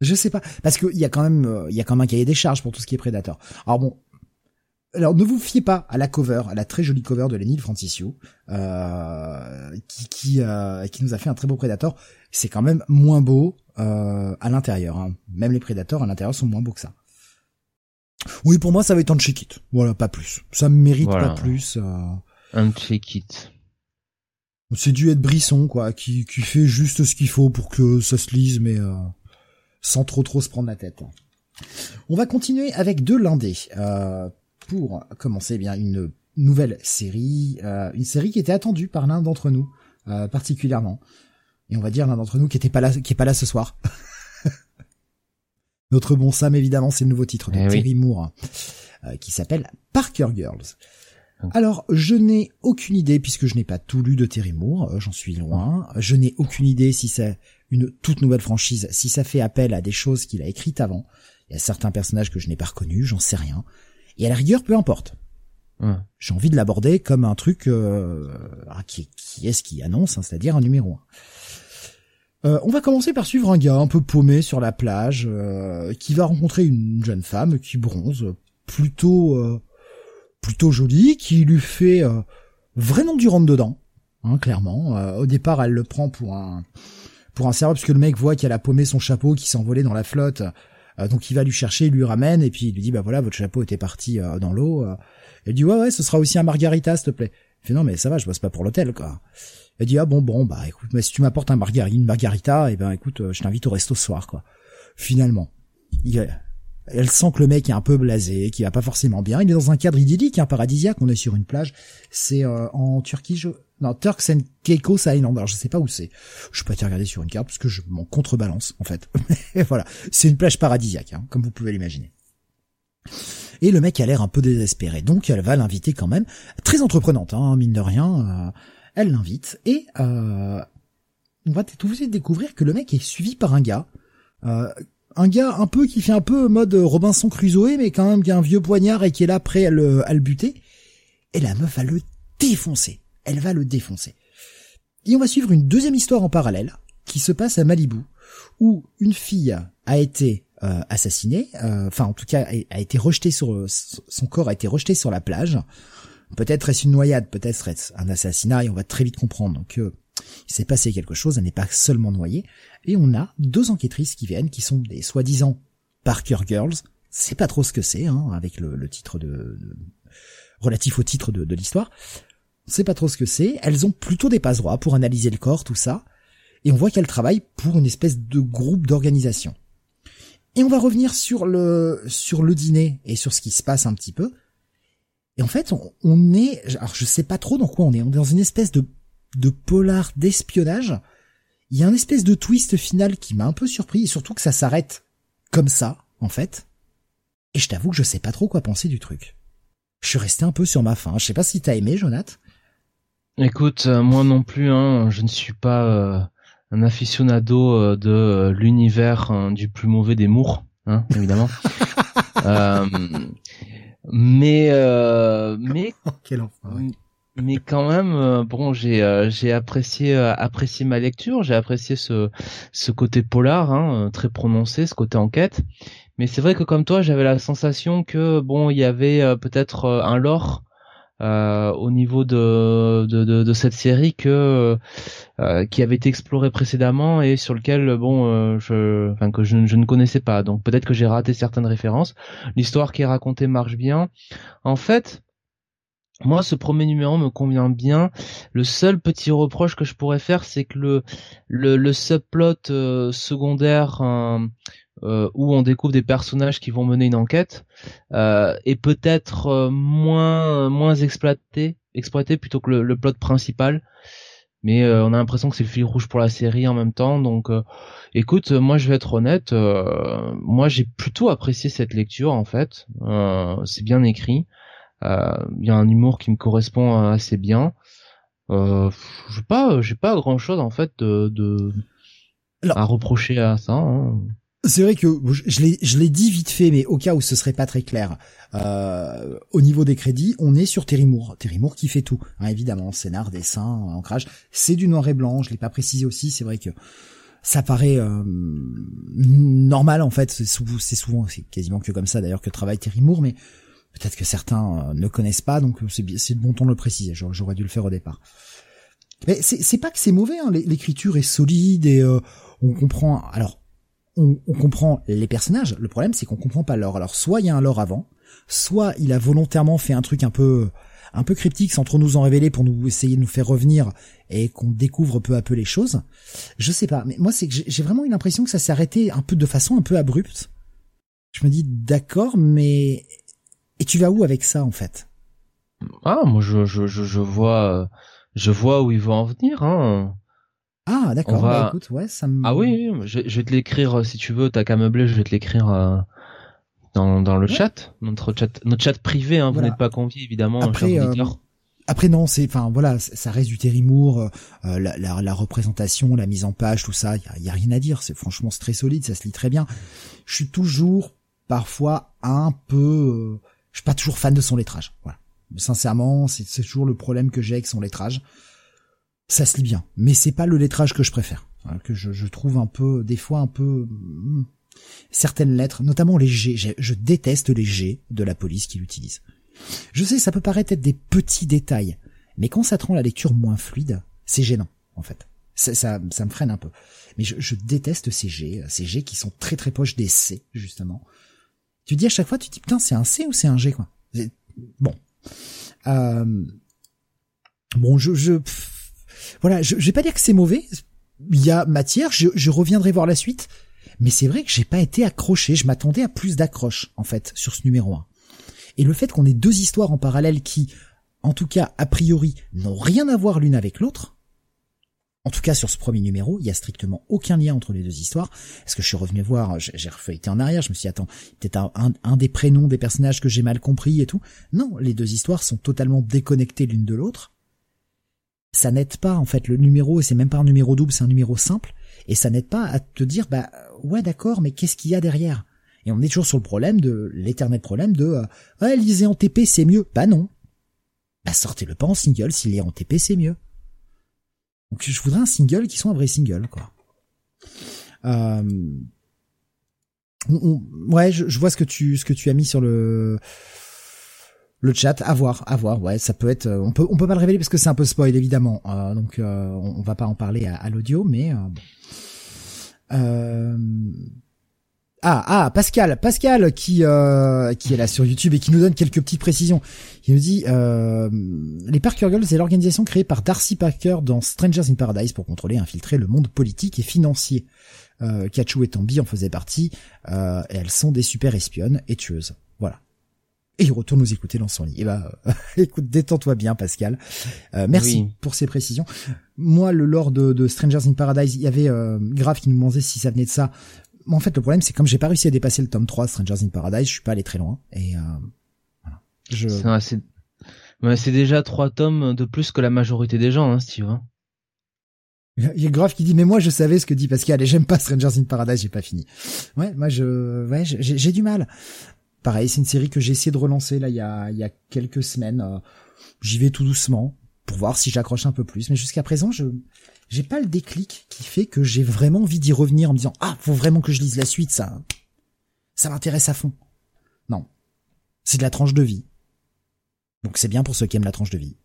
Je sais pas parce qu'il y a quand même euh, il y a quand même un cahier des charges pour tout ce qui est prédateur. Alors bon, alors ne vous fiez pas à la cover, à la très jolie cover de Lenny Francisio, euh, qui qui, qui nous a fait un très beau prédateur. C'est quand même moins beau euh, à l'intérieur. Hein. Même les prédateurs à l'intérieur sont moins beaux que ça. Oui, pour moi, ça va être un check it. Voilà, pas plus. Ça me mérite pas plus. Euh... Un check it. C'est dû être Brisson, quoi, qui, qui fait juste ce qu'il faut pour que ça se lise, mais euh, sans trop trop se prendre la tête. On va continuer avec deux lindés. Euh, pour commencer, eh bien une nouvelle série, euh, une série qui était attendue par l'un d'entre nous particulièrement et on va dire l'un d'entre nous qui était pas là, qui est pas là ce soir. [LAUGHS] Notre bon Sam, évidemment, c'est le nouveau titre de eh Terry Moore, euh, qui s'appelle Parker Girls. Alors, je n'ai aucune idée, puisque je n'ai pas tout lu de Terry Moore, euh, j'en suis loin. Je n'ai aucune idée si c'est une toute nouvelle franchise, si ça fait appel à des choses qu'il a écrites avant. Il y a certains personnages que je n'ai pas reconnus, j'en sais rien. Et à la rigueur, peu importe. J'ai envie de l'aborder comme un truc euh, ah, qui, qui est ce qui annonce, hein, c'est-à-dire un numéro 1. Euh, on va commencer par suivre un gars un peu paumé sur la plage euh, qui va rencontrer une jeune femme qui bronze plutôt euh, plutôt jolie, qui lui fait vraiment du rentre dedans, hein, clairement. au départ, elle le prend pour un pour un serveur parce que le mec voit qu'elle a paumé son chapeau qui s'envolait dans la flotte. Donc il va lui chercher, il lui ramène et puis il lui dit bah voilà votre chapeau était parti dans l'eau. Elle dit ouais ouais ce sera aussi un margarita s'il te plaît. Il fait non mais ça va je bosse pas pour l'hôtel quoi. Elle dit ah bon bon bah écoute mais si tu m'apportes un margarita, une margarita, et eh ben écoute euh, je t'invite au resto ce soir quoi. Finalement, elle sent que le mec est un peu blasé, qu'il va pas forcément bien. Il est dans un cadre idyllique, un paradisiaque. On est sur une plage. C'est euh, en Turquie, je... non Turks and Caicos Island. Alors je sais pas où c'est. Je peux pas te regarder sur une carte parce que je m'en contrebalance en fait. [LAUGHS] voilà, c'est une plage paradisiaque, hein, comme vous pouvez l'imaginer. Et le mec a l'air un peu désespéré, donc elle va l'inviter quand même. Très entreprenante, hein, mine de rien. Euh, elle l'invite et euh, on va tout de découvrir que le mec est suivi par un gars, euh, un gars un peu qui fait un peu mode Robinson Crusoe, mais quand même qui a un vieux poignard et qui est là prêt à le, à le buter. Et la meuf va le défoncer. Elle va le défoncer. Et on va suivre une deuxième histoire en parallèle qui se passe à Malibu, où une fille a été euh, assassinée, euh, enfin en tout cas a été rejetée sur son corps a été rejeté sur la plage. Peut-être est-ce une noyade, peut-être est-ce un assassinat, et on va très vite comprendre que il s'est passé quelque chose, elle n'est pas seulement noyée, et on a deux enquêtrices qui viennent, qui sont des soi-disant Parker Girls, c'est pas trop ce que c'est, hein, avec le, titre de, relatif au titre de l'histoire, c'est pas trop ce que c'est, elles ont plutôt des passe droits pour analyser le corps, tout ça, et on voit qu'elles travaillent pour une espèce de groupe d'organisation. Et on va revenir sur le sur le dîner et sur ce qui se passe un petit peu. Et en fait, on, est, alors je sais pas trop dans quoi on est. On est dans une espèce de de polar d'espionnage. Il y a un espèce de twist final qui m'a un peu surpris, et surtout que ça s'arrête comme ça, en fait. Et je t'avoue que je sais pas trop quoi penser du truc. Je suis resté un peu sur ma faim. Je sais pas si t'as aimé, Jonath. Écoute, euh, moi non plus, hein, je ne suis pas euh, un aficionado euh, de l'univers hein, du plus mauvais des mours, hein, évidemment. [LAUGHS] mais euh, mais [LAUGHS] Quel mais quand même euh, bon j'ai euh, j'ai apprécié euh, apprécié ma lecture j'ai apprécié ce ce côté polar hein, très prononcé ce côté enquête mais c'est vrai que comme toi j'avais la sensation que bon il y avait peut-être un lore euh, au niveau de, de, de, cette série que euh, qui avait été exploré précédemment et sur lequel bon euh, je enfin que je, je, ne connaissais pas. Donc peut-être que j'ai raté certaines références. L'histoire qui est racontée marche bien. En fait moi, ce premier numéro me convient bien. Le seul petit reproche que je pourrais faire, c'est que le le, le subplot euh, secondaire euh, où on découvre des personnages qui vont mener une enquête euh, est peut-être euh, moins moins exploité exploité plutôt que le, plot principal. Mais euh, on a l'impression que c'est le fil rouge pour la série en même temps. Donc, écoute, moi je vais être honnête, moi j'ai plutôt apprécié cette lecture en fait. c'est bien écrit. Il y a un humour qui me correspond assez bien. Euh, j'ai pas, j'ai pas grand chose en fait de, de à reprocher à ça. Hein. C'est vrai que je l'ai, je l'ai dit vite fait, mais au cas où ce serait pas très clair, euh, au niveau des crédits, on est sur Terry Moore. Terry Moore qui fait tout, hein, évidemment, scénar, dessin, ancrage. C'est du noir et blanc. Je l'ai pas précisé aussi. C'est vrai que ça paraît euh, normal en fait. C'est souvent, c'est quasiment que comme ça d'ailleurs que travaille Terry Moore, mais peut-être que certains euh, ne connaissent pas, donc c'est, c'est bon ton de le préciser. J'aurais dû le faire au départ. Mais c'est pas que c'est mauvais. Hein. L'écriture est solide et euh, on comprend. Alors on, comprend les personnages. Le problème, c'est qu'on comprend pas l'or. Alors, soit il y a un lore avant, soit il a volontairement fait un truc un peu, un peu cryptique sans trop nous en révéler pour nous essayer de nous faire revenir et qu'on découvre peu à peu les choses. Je sais pas, mais moi, c'est que j'ai vraiment eu l'impression que ça s'est arrêté un peu de façon un peu abrupte. Je me dis, d'accord, mais et tu vas où avec ça en fait? Ah, moi, je, je, je, vois, je vois où il va en venir. Hein. Ah, d'accord. Bah, écoute, ouais, ça me... Ah oui, je, je, vais te l'écrire euh, si tu veux. T'as qu'à meubler, je vais te l'écrire euh, dans, dans le chat, notre chat, notre chat privé. Hein, Vous n'êtes pas convié évidemment. Après, euh, après non, c'est, enfin voilà, ça reste du Terry Moore, la, la, la, représentation, la mise en page, tout ça. Il y a, y a, rien à dire. C'est franchement c'est très solide, ça se lit très bien. Je suis toujours, parfois, un peu, je suis pas toujours fan de son lettrage. Voilà. Sincèrement, c'est toujours le problème que j'ai avec son lettrage ça se lit bien, mais c'est pas le lettrage que je préfère, hein, que je, je, trouve un peu, des fois un peu hmm, certaines lettres, notamment les G. Je déteste les G de la police qu'il utilise. Je sais, ça peut paraître être des petits détails, mais quand ça te rend la lecture moins fluide, c'est gênant en fait. Ça, ça, ça, me freine un peu. Mais je, je, déteste ces G, ces G qui sont très très proches des C justement. Tu dis à chaque fois, tu dis putain, c'est un C ou c'est un G quoi? Bon. Euh... Bon, je, je voilà, je, je vais pas dire que c'est mauvais. Il y a matière, je, je reviendrai voir la suite. Mais c'est vrai que j'ai pas été accroché. Je m'attendais à plus d'accroche, en fait, sur ce numéro 1. Et le fait qu'on ait deux histoires en parallèle qui, en tout cas, a priori, n'ont rien à voir l'une avec l'autre, en tout cas, sur ce premier numéro, il y a strictement aucun lien entre les deux histoires. Est-ce que je suis revenu voir, j'ai refeuilleté en arrière, je me suis dit, attends, peut-être un, un, des prénoms des personnages que j'ai mal compris et tout. Non, les deux histoires sont totalement déconnectées l'une de l'autre ça n'aide pas en fait le numéro, c'est même pas un numéro double, c'est un numéro simple, et ça n'aide pas à te dire bah ouais d'accord, mais qu'est-ce qu'il y a derrière? Et on est toujours sur le problème de l'éternel problème de euh, ouais lisez en TP c'est mieux. Bah non. Bah sortez-le pas en single, s'il est en TP c'est mieux. Donc je voudrais un single qui soit un vrai single quoi. Euh... ouais, je, je, vois ce que tu ce que tu as mis sur le le chat, à voir, à voir. Ouais, ça peut être. Euh, on peut, on peut pas le révéler parce que c'est un peu spoil évidemment. Euh, donc, euh, on, va pas en parler à, l'audio, mais. Euh, ah, ah, Pascal, Pascal qui qui est là sur YouTube et qui nous donne quelques petites précisions. Il nous dit les Parker Girls, c'est l'organisation créée par Darcy Parker dans Strangers in Paradise pour contrôler et infiltrer le monde politique et financier. Euh, et Tambi en faisaient partie. et elles sont des super espionnes et tueuses. Et il retourne nous écouter dans son lit. Et eh bah, ben, [LAUGHS] écoute, détends-toi bien, Pascal. Euh, merci pour ces précisions. Moi, le lore de, Strangers in Paradise, il y avait euh, Grave qui nous demandait si ça venait de ça. Mais en fait, le problème, c'est comme j'ai pas réussi à dépasser le tome 3 Strangers in Paradise, je suis pas allé très loin. Et euh, voilà. Je... C'est déjà trois tomes de plus que la majorité des gens, hein, si tu vois. Il y a Grave qui dit mais moi je savais ce que dit Pascal et j'aime pas Strangers in Paradise j'ai pas fini. Ouais moi je ouais j'ai du mal. Pareil, c'est une série que j'ai essayé de relancer là il y a, il y a quelques semaines. Euh, j'y vais tout doucement pour voir si j'accroche un peu plus. Mais jusqu'à présent, je j'ai pas le déclic qui fait que j'ai vraiment envie d'y revenir en me disant ah faut vraiment que je lise la suite ça ça m'intéresse à fond. Non, c'est de la tranche de vie. Donc c'est bien pour ceux qui aiment la tranche de vie.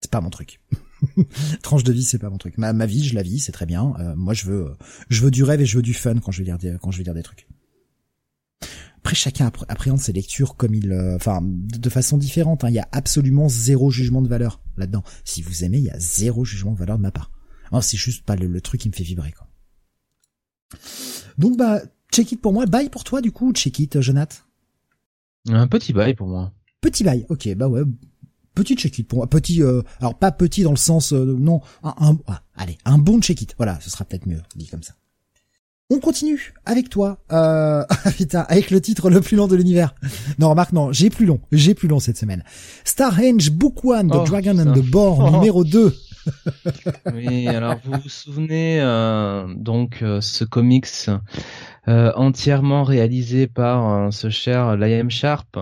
C'est pas mon truc. [LAUGHS] tranche de vie, c'est pas mon truc. Ma, ma vie, je la vis, c'est très bien. Euh, moi, je veux, je veux du rêve et je veux du fun quand je vais lire des, quand je vais lire des trucs. Après, chacun appréhende ses lectures comme il, euh, enfin, de façon différente. Hein. Il y a absolument zéro jugement de valeur là-dedans. Si vous aimez, il y a zéro jugement de valeur de ma part. c'est juste pas le, truc qui me fait vibrer, quoi. Donc, bah, check it pour moi. Bye pour toi, du coup, check it, Jonathan. Un petit bail pour moi. Petit bail, ok, bah ouais. Petit check-it pour moi. Petit, euh, alors pas petit dans le sens, euh, non, un, un ah, allez, un bon check-it. Voilà, ce sera peut-être mieux dit comme ça. On continue avec toi, euh, [LAUGHS] putain, avec le titre le plus long de l'univers. Non, remarque, non, j'ai plus long, j'ai plus long cette semaine. Starhenge Book One, The oh, Dragon and the Boar, oh. numéro 2. [LAUGHS] oui, alors vous vous souvenez, euh, donc, euh, ce comics euh, entièrement réalisé par ce cher Liam Sharp,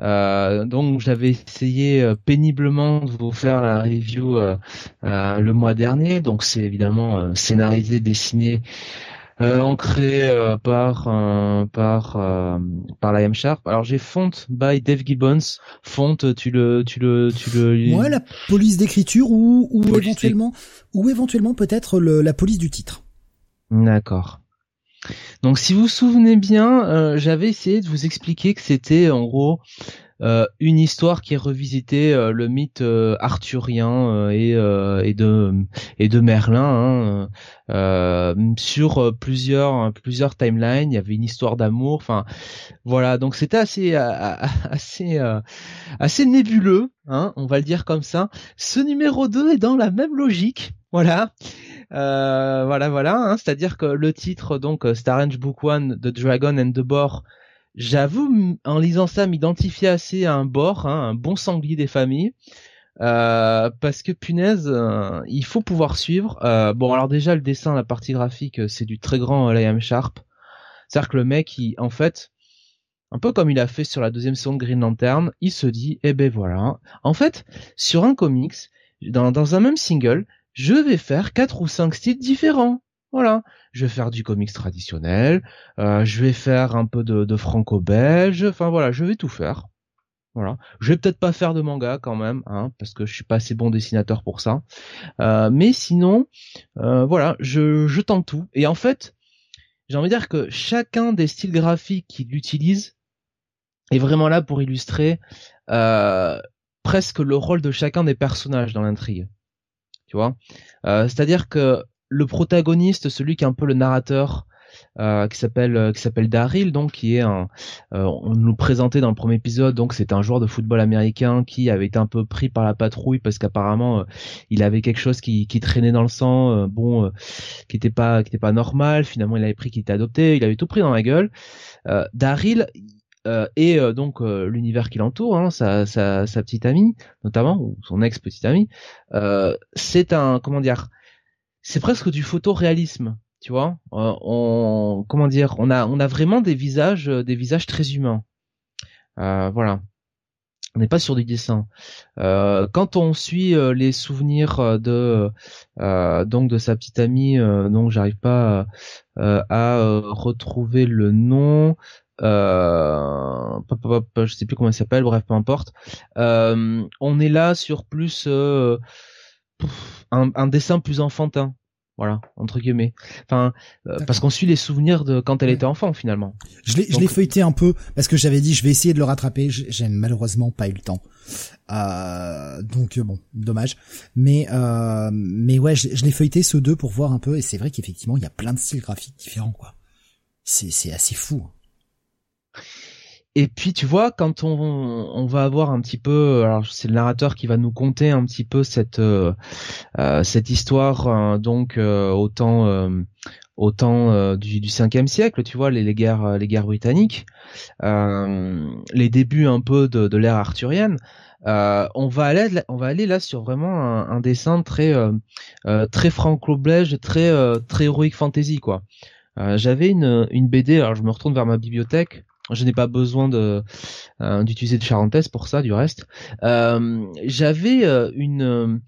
euh, donc j'avais essayé péniblement de vous faire la review euh, le mois dernier. Donc c'est évidemment scénarisé, dessiné euh, ancré euh, par euh, par euh, par la M Sharp. Alors j'ai Font by Dave Gibbons. Font, tu le tu le tu le. Ouais, la police d'écriture ou ou éventuellement ou éventuellement peut-être la police du titre. D'accord. Donc si vous vous souvenez bien, j'avais essayé de vous expliquer que c'était en gros euh, une histoire qui est revisité euh, le mythe euh, arthurien et, et de et de Merlin hein, sur plusieurs plusieurs timelines. Il y avait une histoire d'amour. Enfin voilà, donc c'était assez [LAUGHS] assez assez nébuleux, hein, on va le dire comme ça. Ce numéro 2 est dans la même logique. Voilà. voilà, voilà. Hein, C'est-à-dire que le titre, donc Strange Book One, The Dragon and the Boar, J'avoue, en lisant ça, m'identifier assez à un bord, hein, un bon sanglier des familles. Euh, parce que punaise, euh, il faut pouvoir suivre. Euh, bon, alors déjà le dessin, la partie graphique, c'est du très grand Liam Sharp. C'est-à-dire que le mec, en fait, un peu comme il a fait sur la deuxième saison de Green Lantern, il se dit, eh ben voilà. En fait, sur un comics, dans, dans un même single, je vais faire quatre ou cinq styles différents. Voilà, je vais faire du comics traditionnel, euh, je vais faire un peu de, franco-belge, enfin voilà, je vais tout faire. Voilà, je vais peut-être pas faire de manga quand même, hein, parce que je suis pas assez bon dessinateur pour ça. Euh, mais sinon, euh, voilà, je, je tente tout. Et en fait, j'ai envie de dire que chacun des styles graphiques qu'il utilise est vraiment là pour illustrer presque le rôle de chacun des personnages dans l'intrigue. Tu vois, c'est-à-dire que le protagoniste, celui qui est un peu le narrateur, euh, qui s'appelle euh, qui s'appelle Daryl donc qui est un euh, on nous présentait dans le premier épisode donc c'est un joueur de football américain qui avait été un peu pris par la patrouille parce qu'apparemment il avait quelque chose qui, traînait dans le sang bon qui était pas qui était pas normal. Finalement il avait pris qu'il était adopté. Il avait tout pris dans la gueule. Daryl et donc l'univers qui l'entoure, hein, sa, sa, sa, petite amie notamment ou son ex petite amie, c'est un comment dire, c'est presque du photoréalisme, tu vois. Euh, on, comment dire, on a, on a vraiment des visages, euh, des visages très humains. Euh, voilà. On n'est pas sur du dessin. quand on suit les souvenirs de donc de sa petite amie, donc j'arrive pas à retrouver le nom. Euh, je sais plus comment elle s'appelle, bref, peu importe. on est là sur plus un, dessin plus enfantin. Voilà entre guillemets. Enfin euh, parce qu'on suit les souvenirs de quand elle était enfant finalement. Je l'ai je l'ai feuilleté un peu parce que j'avais dit je vais essayer de le rattraper. J'ai malheureusement pas eu le temps. Euh, donc bon dommage. Mais euh, mais ouais je, je l'ai feuilleté ce deux pour voir un peu. Et c'est vrai qu'effectivement il y a plein de styles graphiques différents quoi. C'est c'est assez fou et puis tu vois, quand on, on va avoir un petit peu, alors c'est le narrateur qui va nous conter un petit peu cette euh, euh cette histoire euh, donc euh, au temps au temps du, du 5e siècle, tu vois, les, les guerres les guerres britanniques, les débuts un peu de, de l'ère arthurienne. on va aller on va aller là sur vraiment un, un dessin très très franco-belge, très très héroïque fantasy quoi. J'avais une une BD, alors je me retourne vers ma bibliothèque je n'ai pas besoin euh, d'utiliser de charentaise pour ça, du reste. Euh, J'avais euh, une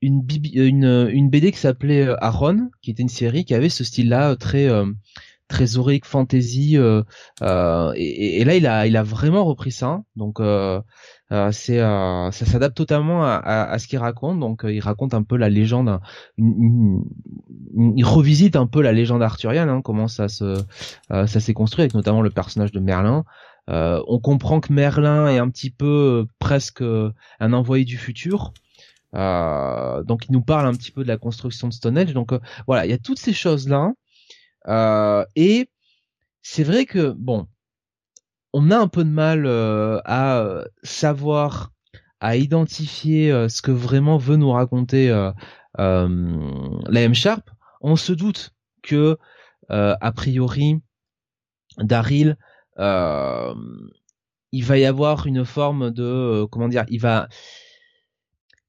une, BD qui s'appelait Aaron, qui était une série qui avait ce style-là très très horrique fantasy. Et, et, là, il a, il a vraiment repris ça. Donc c'est, ça s'adapte totalement à, ce qu'il raconte. Donc, il raconte un peu la légende. il revisite un peu la légende arthurienne, hein, comment ça se, ça s'est construit, avec notamment le personnage de Merlin. Euh, on comprend que Merlin est un petit peu euh, presque euh, un envoyé du futur. donc il nous parle un petit peu de la construction de Stonehenge. Donc voilà, il y a toutes ces choses là. Et c'est vrai que bon, on a un peu de mal à savoir, à identifier ce que vraiment veut nous raconter la M Sharp. On se doute que a priori Daryl euh, il va y avoir une forme de euh, comment dire, il va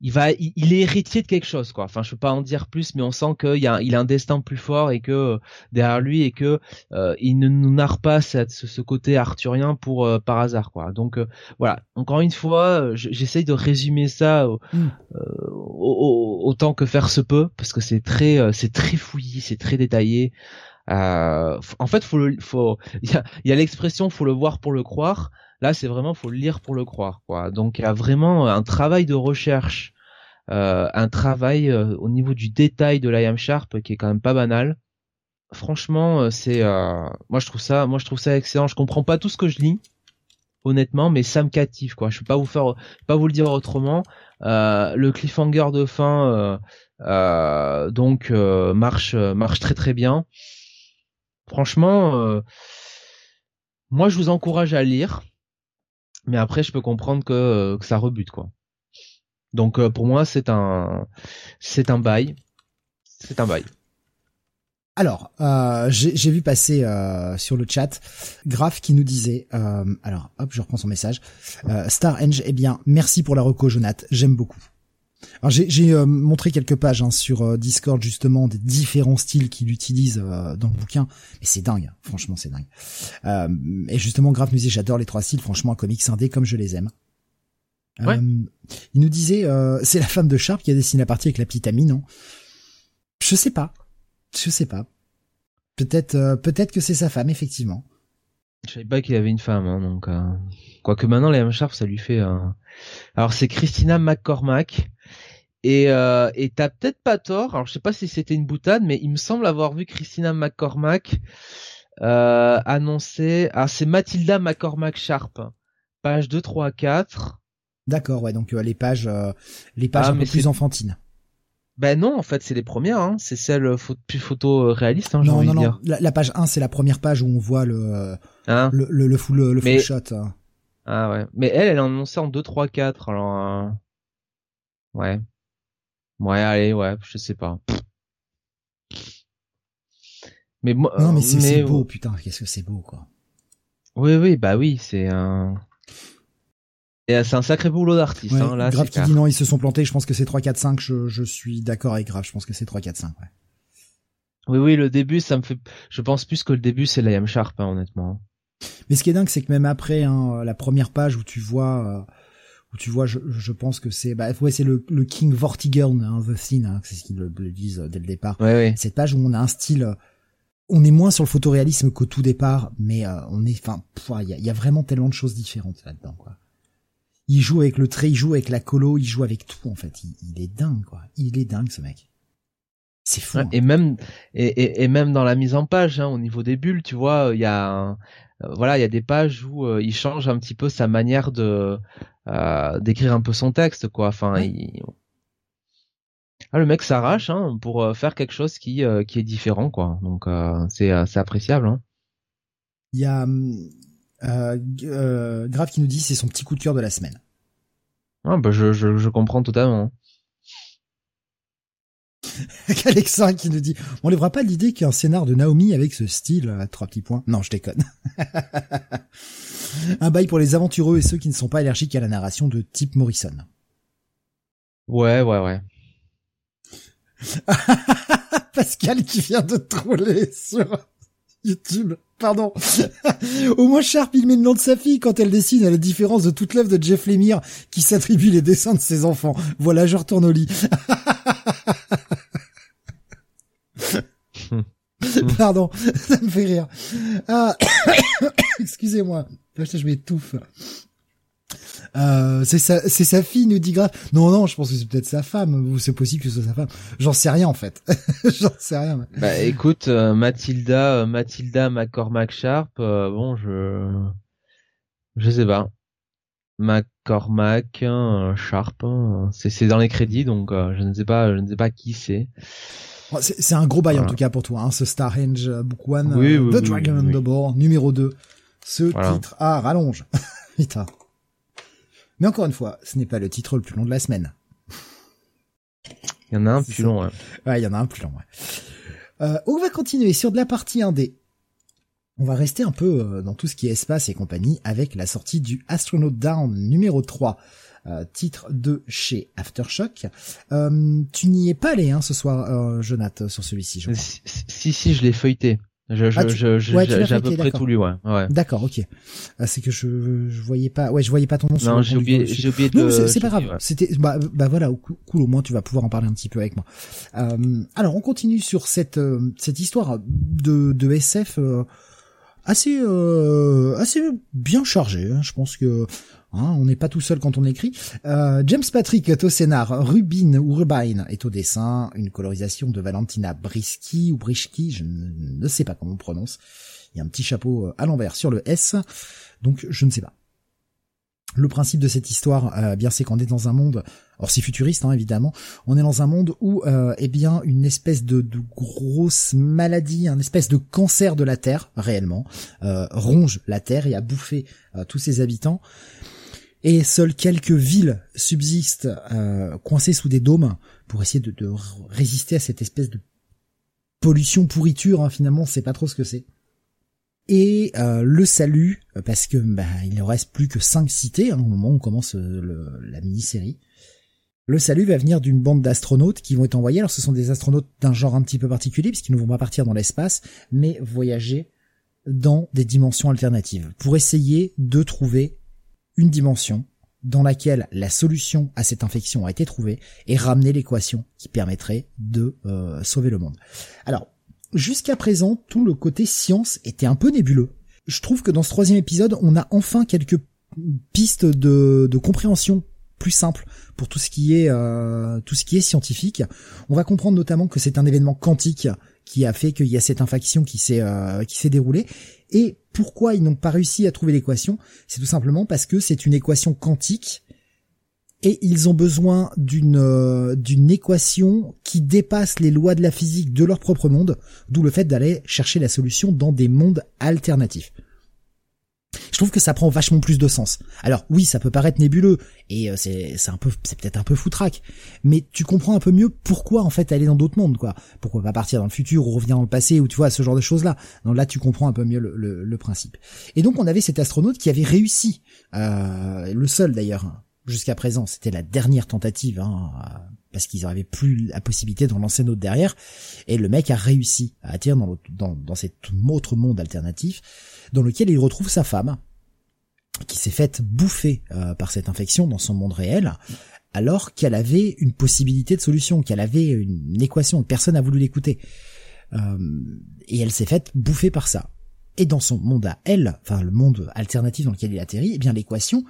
il va il, est héritier de quelque chose quoi enfin je peux pas en dire plus mais on sent qu'il y a il a un destin plus fort et que euh, derrière lui et que il ne nous narre pas cette, ce, côté arthurien pour par hasard quoi donc voilà encore une fois j'essaye de résumer ça mm. autant que faire se peut parce que c'est très c'est très fouillis c'est très détaillé euh, en fait, faut le, faut, [LAUGHS] il y a, y a l'expression faut le voir pour le croire. Là, c'est vraiment faut le lire pour le croire, quoi. Donc, il y a vraiment un travail de recherche, euh, un travail euh, au niveau du détail de l'IAM Sharp qui est quand même pas banal. Franchement, euh, c'est, moi je trouve ça, moi je trouve ça excellent. Je comprends pas tout ce que je lis, honnêtement, mais ça me captive, quoi. Je peux pas vous faire, pas vous le dire autrement. le cliffhanger de fin, donc marche, marche très très bien. Franchement, moi je vous encourage à lire, mais après je peux comprendre que, euh, ça rebute quoi. Donc euh, pour moi c'est un c'est un bail, c'est un bail. Alors, j'ai vu passer sur le chat Graf qui nous disait, alors hop, je reprends son message. Star Eng, eh bien, merci pour la reco, Jonathan. J'aime beaucoup. Alors j'ai euh, montré quelques pages hein, sur euh, Discord justement des différents styles qu'il utilise euh, dans le bouquin, mais c'est dingue, franchement c'est dingue. et justement, nous disait j'adore les trois styles, franchement un comics indé comme je les aime. il nous disait c'est la femme de Sharp qui a dessiné la partie avec la petite amie, non? Je sais pas, je sais pas. Peut-être peut-être que c'est sa femme effectivement. Je savais pas qu'il avait une femme, hein, donc quoique maintenant les M Sharp ça lui fait. Alors c'est Christina McCormack et euh, et t'as peut-être pas tort. Alors je sais pas si c'était une boutade, mais il me semble avoir vu Christina McCormack euh, annoncer. Ah c'est Mathilda McCormack Sharp, page 2, 3, 4. D'accord, ouais. Donc euh, les pages, euh, les pages ah, un peu plus enfantines. Ben non, en fait, c'est les premières, hein. c'est celle plus photo réaliste, hein, non, non, non. La, page 1, c'est la première page où on voit le hein le, le, le, full, le full shot. Hein. Ah ouais. Mais elle, elle a annoncé en 2, 3, 4, alors... Ouais. Ouais, allez, ouais, je sais pas. Mais moi, non, mais c'est beau, putain, qu'est-ce que c'est beau, quoi. Oui, oui, bah oui, c'est un. Et c'est un sacré boulot d'artiste. hein, là, Grave qui dit non, ils se sont plantés. Je pense que c'est 3, 4, 5. Je, je suis d'accord avec Grave. Je pense que c'est 3, 4, 5. Ouais. Oui, oui, le début, ça me fait. Je pense plus que le début, c'est la M Sharp, hein, honnêtement. Mais ce qui est dingue, c'est que même après hein, la première page où tu vois euh, où tu vois, je, je pense que c'est, bah, ouais, c'est le, le King Vortigern, hein, The Scene, hein, c'est ce qu'ils le, disent euh, dès le départ. Cette page où on a un style, euh, on est moins sur le photoréalisme qu'au tout départ, mais euh, on est, enfin, il y a, vraiment tellement de choses différentes là-dedans, quoi. Il joue avec le trait, il joue avec la colo, il joue avec tout, en fait. Il, est dingue, quoi. Il est dingue, ce mec. C'est fou. Hein. Et même, et, et, même dans la mise en page, hein, au niveau des bulles, tu vois, il y a, un, voilà, il y a des pages où il change un petit peu sa manière de euh, d'écrire un peu son texte, quoi. Enfin, ah, le mec s'arrache hein, pour euh, faire quelque chose qui euh, qui est différent, quoi. Donc c'est c'est appréciable. Hein. Il y a Grave qui nous dit c'est son petit coup de cœur de la semaine. Ah, bah je, je, je comprends totalement. [LAUGHS] Alexandre qui nous dit on lèvera pas l'idée qu'un scénar de Naomi avec ce style à trois petits points. Non, je déconne. [LAUGHS] un bail pour les aventureux et ceux qui ne sont pas allergiques à la narration de type Morrison. Ouais, ouais, ouais. [LAUGHS] Pascal qui vient de troller sur YouTube. Pardon. [LAUGHS] Au moins Sharp, il met le nom de sa fille quand elle dessine à la différence de toute l'œuvre de Jeff Lemire qui s'attribue les dessins de ses enfants. Voilà, je retourne au lit. [LAUGHS] Pardon, [LAUGHS] ça me fait rire. Ah, [COUGHS] excusez-moi. Je m'étouffe. Euh, c'est sa, c'est sa fille, nous dit grave. Non, non, je pense que c'est peut-être sa femme, ou c'est possible que ce soit sa femme. J'en sais rien, en fait. [LAUGHS] J'en sais rien. Bah, écoute, euh, Mathilda, euh, Mathilda McCormack Sharp, euh, bon, je, je sais pas. McCormack, Sharp, hein, c'est, c'est dans les crédits, donc je ne sais pas, je ne sais pas qui c'est. C'est un gros bail en tout cas pour toi, hein, ce Star Book One, The Dragon and the Boar, numéro 2. Ce titre à rallonge. [LAUGHS] Putain. Mais encore une fois, ce n'est pas le titre le plus long de la semaine. Il y en a un plus long, ouais. Ouais, il y en a un plus long, ouais. Euh, on va continuer sur de la partie 1D. On va rester un peu euh, dans tout ce qui est espace et compagnie avec la sortie du Astronaut Down numéro 3. Euh, titre de chez Aftershock. Euh, tu n'y es pas allé hein, ce soir, euh, Jonathan, sur celui-ci, je crois. Si, si, je l'ai feuilleté. Je, je, ah, je, j'ai à peu près tout lu, ouais. ouais. D'accord, ok. Ah, c'est que je, je voyais pas, ouais, je voyais pas ton nom. Non, j'ai oublié, j'ai oublié de. Non, c'est pas grave. C'était, bah, bah voilà, cool. Au moins, tu vas pouvoir en parler un petit peu avec moi. Euh, alors, on continue sur cette euh, cette histoire de de SF euh, assez euh, assez bien chargée. Hein. Je pense que Hein, on n'est pas tout seul quand on écrit. Euh, James Patrick est au scénar, Rubin ou Rubine est au dessin, une colorisation de Valentina Brisky ou Brischki, je ne, sais pas comment on prononce. Il y a un petit chapeau euh, à l'envers sur le S, donc je ne sais pas. Le principe de cette histoire, euh, bien c'est qu'on est dans un monde, or c'est futuriste hein, évidemment, on est dans un monde où euh, eh bien une espèce de, de, grosse maladie, un espèce de cancer de la Terre réellement ronge la Terre et a bouffé tous ses habitants et seules quelques villes subsistent euh, coincées sous des dômes pour essayer de, résister à cette espèce de pollution pourriture. Hein, finalement, on sait pas trop ce que c'est. Et euh, le salut, parce que bah, il ne reste plus que cinq cités hein, au moment où on commence euh, la mini-série. Le salut va venir d'une bande d'astronautes qui vont être envoyés. Alors ce sont des astronautes d'un genre un petit peu particulier puisqu'ils ne vont pas partir dans l'espace, mais voyager dans des dimensions alternatives pour essayer de trouver une dimension dans laquelle la solution à cette infection a été trouvée et ramener l'équation qui permettrait de euh, sauver le monde. Alors, jusqu'à présent, tout le côté science était un peu nébuleux. Je trouve que dans ce troisième épisode, on a enfin quelques pistes de, compréhension plus simples pour tout ce qui est euh, tout ce qui est scientifique. On va comprendre notamment que c'est un événement quantique qui a fait qu'il y a cette infection qui s'est euh, qui s'est déroulée et pourquoi ils n'ont pas réussi à trouver l'équation C'est tout simplement parce que c'est une équation quantique et ils ont besoin d'une euh, d'une équation qui dépasse les lois de la physique de leur propre monde, d'où le fait d'aller chercher la solution dans des mondes alternatifs. Je trouve que ça prend vachement plus de sens. Alors oui, ça peut paraître nébuleux et euh, c'est c'est un peu c'est peut-être un peu foutraque, mais tu comprends un peu mieux pourquoi en fait aller dans d'autres mondes quoi. Pourquoi pas partir dans le futur ou revenir dans le passé ou tu vois ce genre de choses là. Donc là tu comprends un peu mieux le, le, principe. Et donc on avait cet astronaute qui avait réussi, euh, le seul d'ailleurs jusqu'à présent, c'était la dernière tentative hein, parce qu'ils n'avaient plus la possibilité d'en lancer une autre derrière. Et le mec a réussi à atterrir dans, dans, dans cet autre monde alternatif dans lequel il retrouve sa femme, qui s'est faite bouffer euh, par cette infection dans son monde réel, alors qu'elle avait une possibilité de solution, qu'elle avait une, équation, personne n'a voulu l'écouter. Euh, et elle s'est faite bouffer par ça. Et dans son monde à elle, enfin le monde alternatif dans lequel il atterrit, eh bien l'équation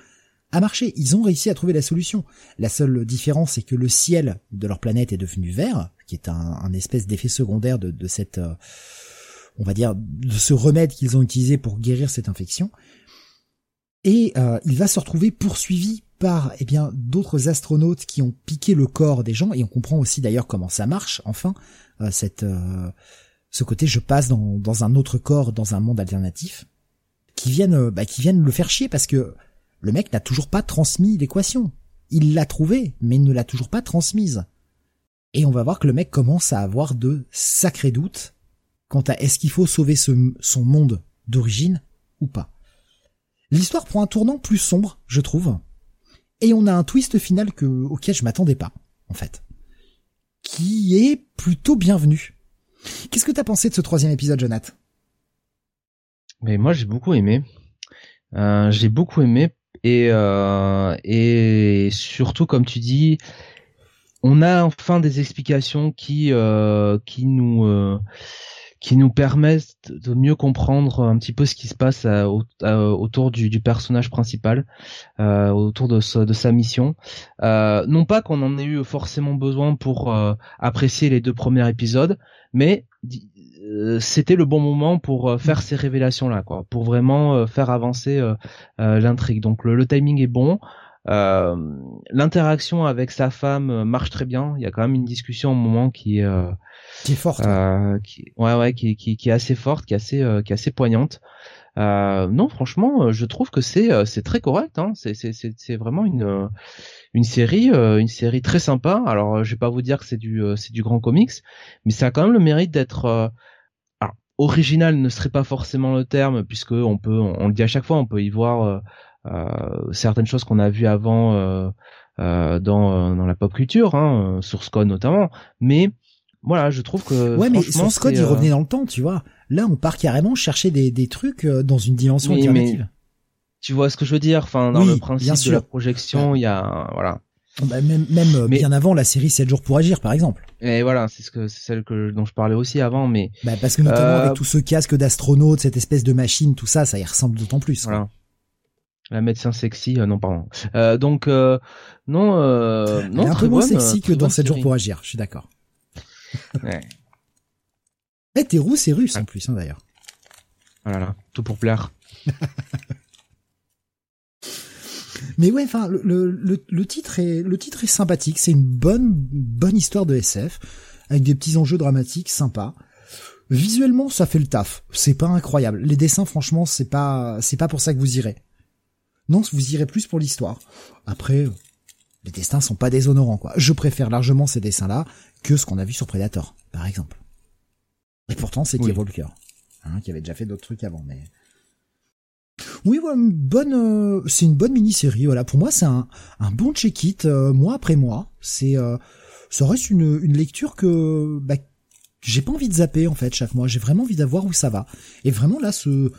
a marché. Ils ont réussi à trouver la solution. La seule différence, c'est que le ciel de leur planète est devenu vert, qui est un, espèce d'effet secondaire de, cette, euh, on va dire, de ce remède qu'ils ont utilisé pour guérir cette infection. Et euh, il va se retrouver poursuivi par eh bien d'autres astronautes qui ont piqué le corps des gens. Et on comprend aussi d'ailleurs comment ça marche enfin euh, cette euh, ce côté je passe dans, dans un autre corps dans un monde alternatif qui viennent bah, qui viennent le faire chier parce que le mec n'a toujours pas transmis l'équation. Il l'a trouvée mais il ne l'a toujours pas transmise. Et on va voir que le mec commence à avoir de sacrés doutes quant à est-ce qu'il faut sauver son monde d'origine ou pas. L'histoire prend un tournant plus sombre, je trouve, et on a un twist final que, auquel je m'attendais pas, en fait, qui est plutôt bienvenu. Qu'est-ce que t'as pensé de ce troisième épisode, Jonathan? Mais moi, j'ai beaucoup aimé. Euh, j'ai beaucoup aimé et euh, et surtout, comme tu dis, on a enfin des explications qui euh, qui nous qui nous permettent de mieux comprendre un petit peu ce qui se passe autour du, personnage principal, autour de, sa mission. non pas qu'on en ait eu forcément besoin pour apprécier les deux premiers épisodes, mais c'était le bon moment pour faire ces révélations là quoi. Pour vraiment faire avancer l'intrigue. Donc le, timing est bon euh, l'interaction avec sa femme euh, marche très bien. Il y a quand même une discussion au moment qui euh, qui est forte, euh, qui, ouais ouais, qui, qui, qui, est assez forte, qui est assez euh, qui est assez poignante. Euh, non, franchement, je trouve que c'est c'est très correct. Hein. C'est c'est c'est vraiment une une série une série très sympa. Alors, je vais pas vous dire que c'est du c'est du grand comics, mais ça a quand même le mérite d'être original ne serait pas forcément le terme puisque on peut on, le dit à chaque fois on peut y voir euh, certaines choses qu'on a vues avant euh, euh, dans, dans la pop culture, hein, sur Scott notamment, mais voilà, je trouve que ouais, mais sur Scott il revenait dans le temps, tu vois. Là, on part carrément chercher des, des trucs dans une dimension alternative. tu vois ce que je veux dire? Enfin, dans le principe de la projection, il y a voilà. Bah, même même bien avant la série 7 jours pour agir, par exemple. Et voilà, c'est ce que c'est celle que dont je parlais aussi avant, mais bah, parce que notamment avec tout ce casque d'astronaute, cette espèce de machine, tout ça, ça y ressemble d'autant plus. Voilà. La médecin sexy, euh, non pardon. Euh, donc euh, non, euh, non un peu moins sexy que dans 7 jours pour agir. Je suis d'accord. [LAUGHS] ouais. Eh, t'es rousse et russe en plus, hein, d'ailleurs. Voilà, tout pour plaire. [LAUGHS] Mais ouais, enfin, le, le, le, titre est le titre est sympathique. C'est une bonne bonne histoire de SF avec des petits enjeux dramatiques sympas. Visuellement, ça fait le taf. C'est pas incroyable. Les dessins, franchement, c'est pas c'est pas pour ça que vous irez. Non, vous irez plus pour l'histoire. Après, les destins sont pas déshonorants, quoi. Je préfère largement ces dessins-là que ce qu'on a vu sur Predator, par exemple. Et pourtant, c'est oui. Walker, hein, qui avait déjà fait d'autres trucs avant, mais... Oui, voilà, une bonne, euh, c'est une bonne mini-série. Voilà, pour moi, c'est un, un bon check-it euh, mois après mois. C'est, euh, ça reste une, une lecture que bah, j'ai pas envie de zapper en fait chaque mois. J'ai vraiment envie d'avoir où ça va. Et vraiment là, ce,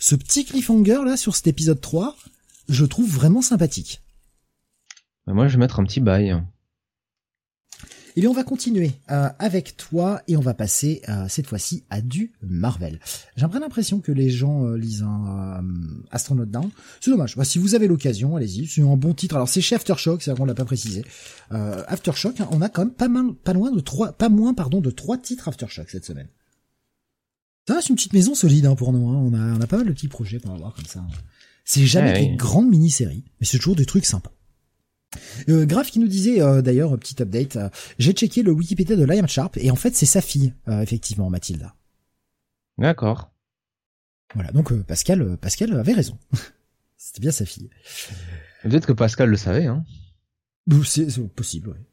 ce petit cliffhanger là sur cet épisode 3, je trouve vraiment sympathique. Bah, moi, je vais mettre un petit bail. Et bien, on va continuer euh, avec toi et on va passer euh, cette fois-ci à du Marvel. J'ai l'impression que les gens euh, lisent un Astronaut Down. C'est dommage. Bah, si vous avez l'occasion, allez-y. C'est un bon titre. Alors, c'est chez Aftershock, c'est qu'on l'a pas précisé. Aftershock, hein, on a quand même pas, mal, pas loin de trois, pas moins, pardon, de trois titres Aftershock cette semaine. Ça reste une petite maison solide hein, pour nous. Hein. On a, on a pas mal de petits projets pour avoir comme ça. C'est jamais des grandes mini-séries, mais c'est toujours des trucs sympas. Euh, Graf qui nous disait euh, d'ailleurs petit update, euh, j'ai checké le Wikipédia de Liam Sharp et en fait c'est sa fille euh, effectivement Mathilda. D'accord. Voilà donc euh, Pascal Pascal avait raison. [LAUGHS] C'était bien sa fille. Peut-être que Pascal le savait hein. C'est possible. Ouais.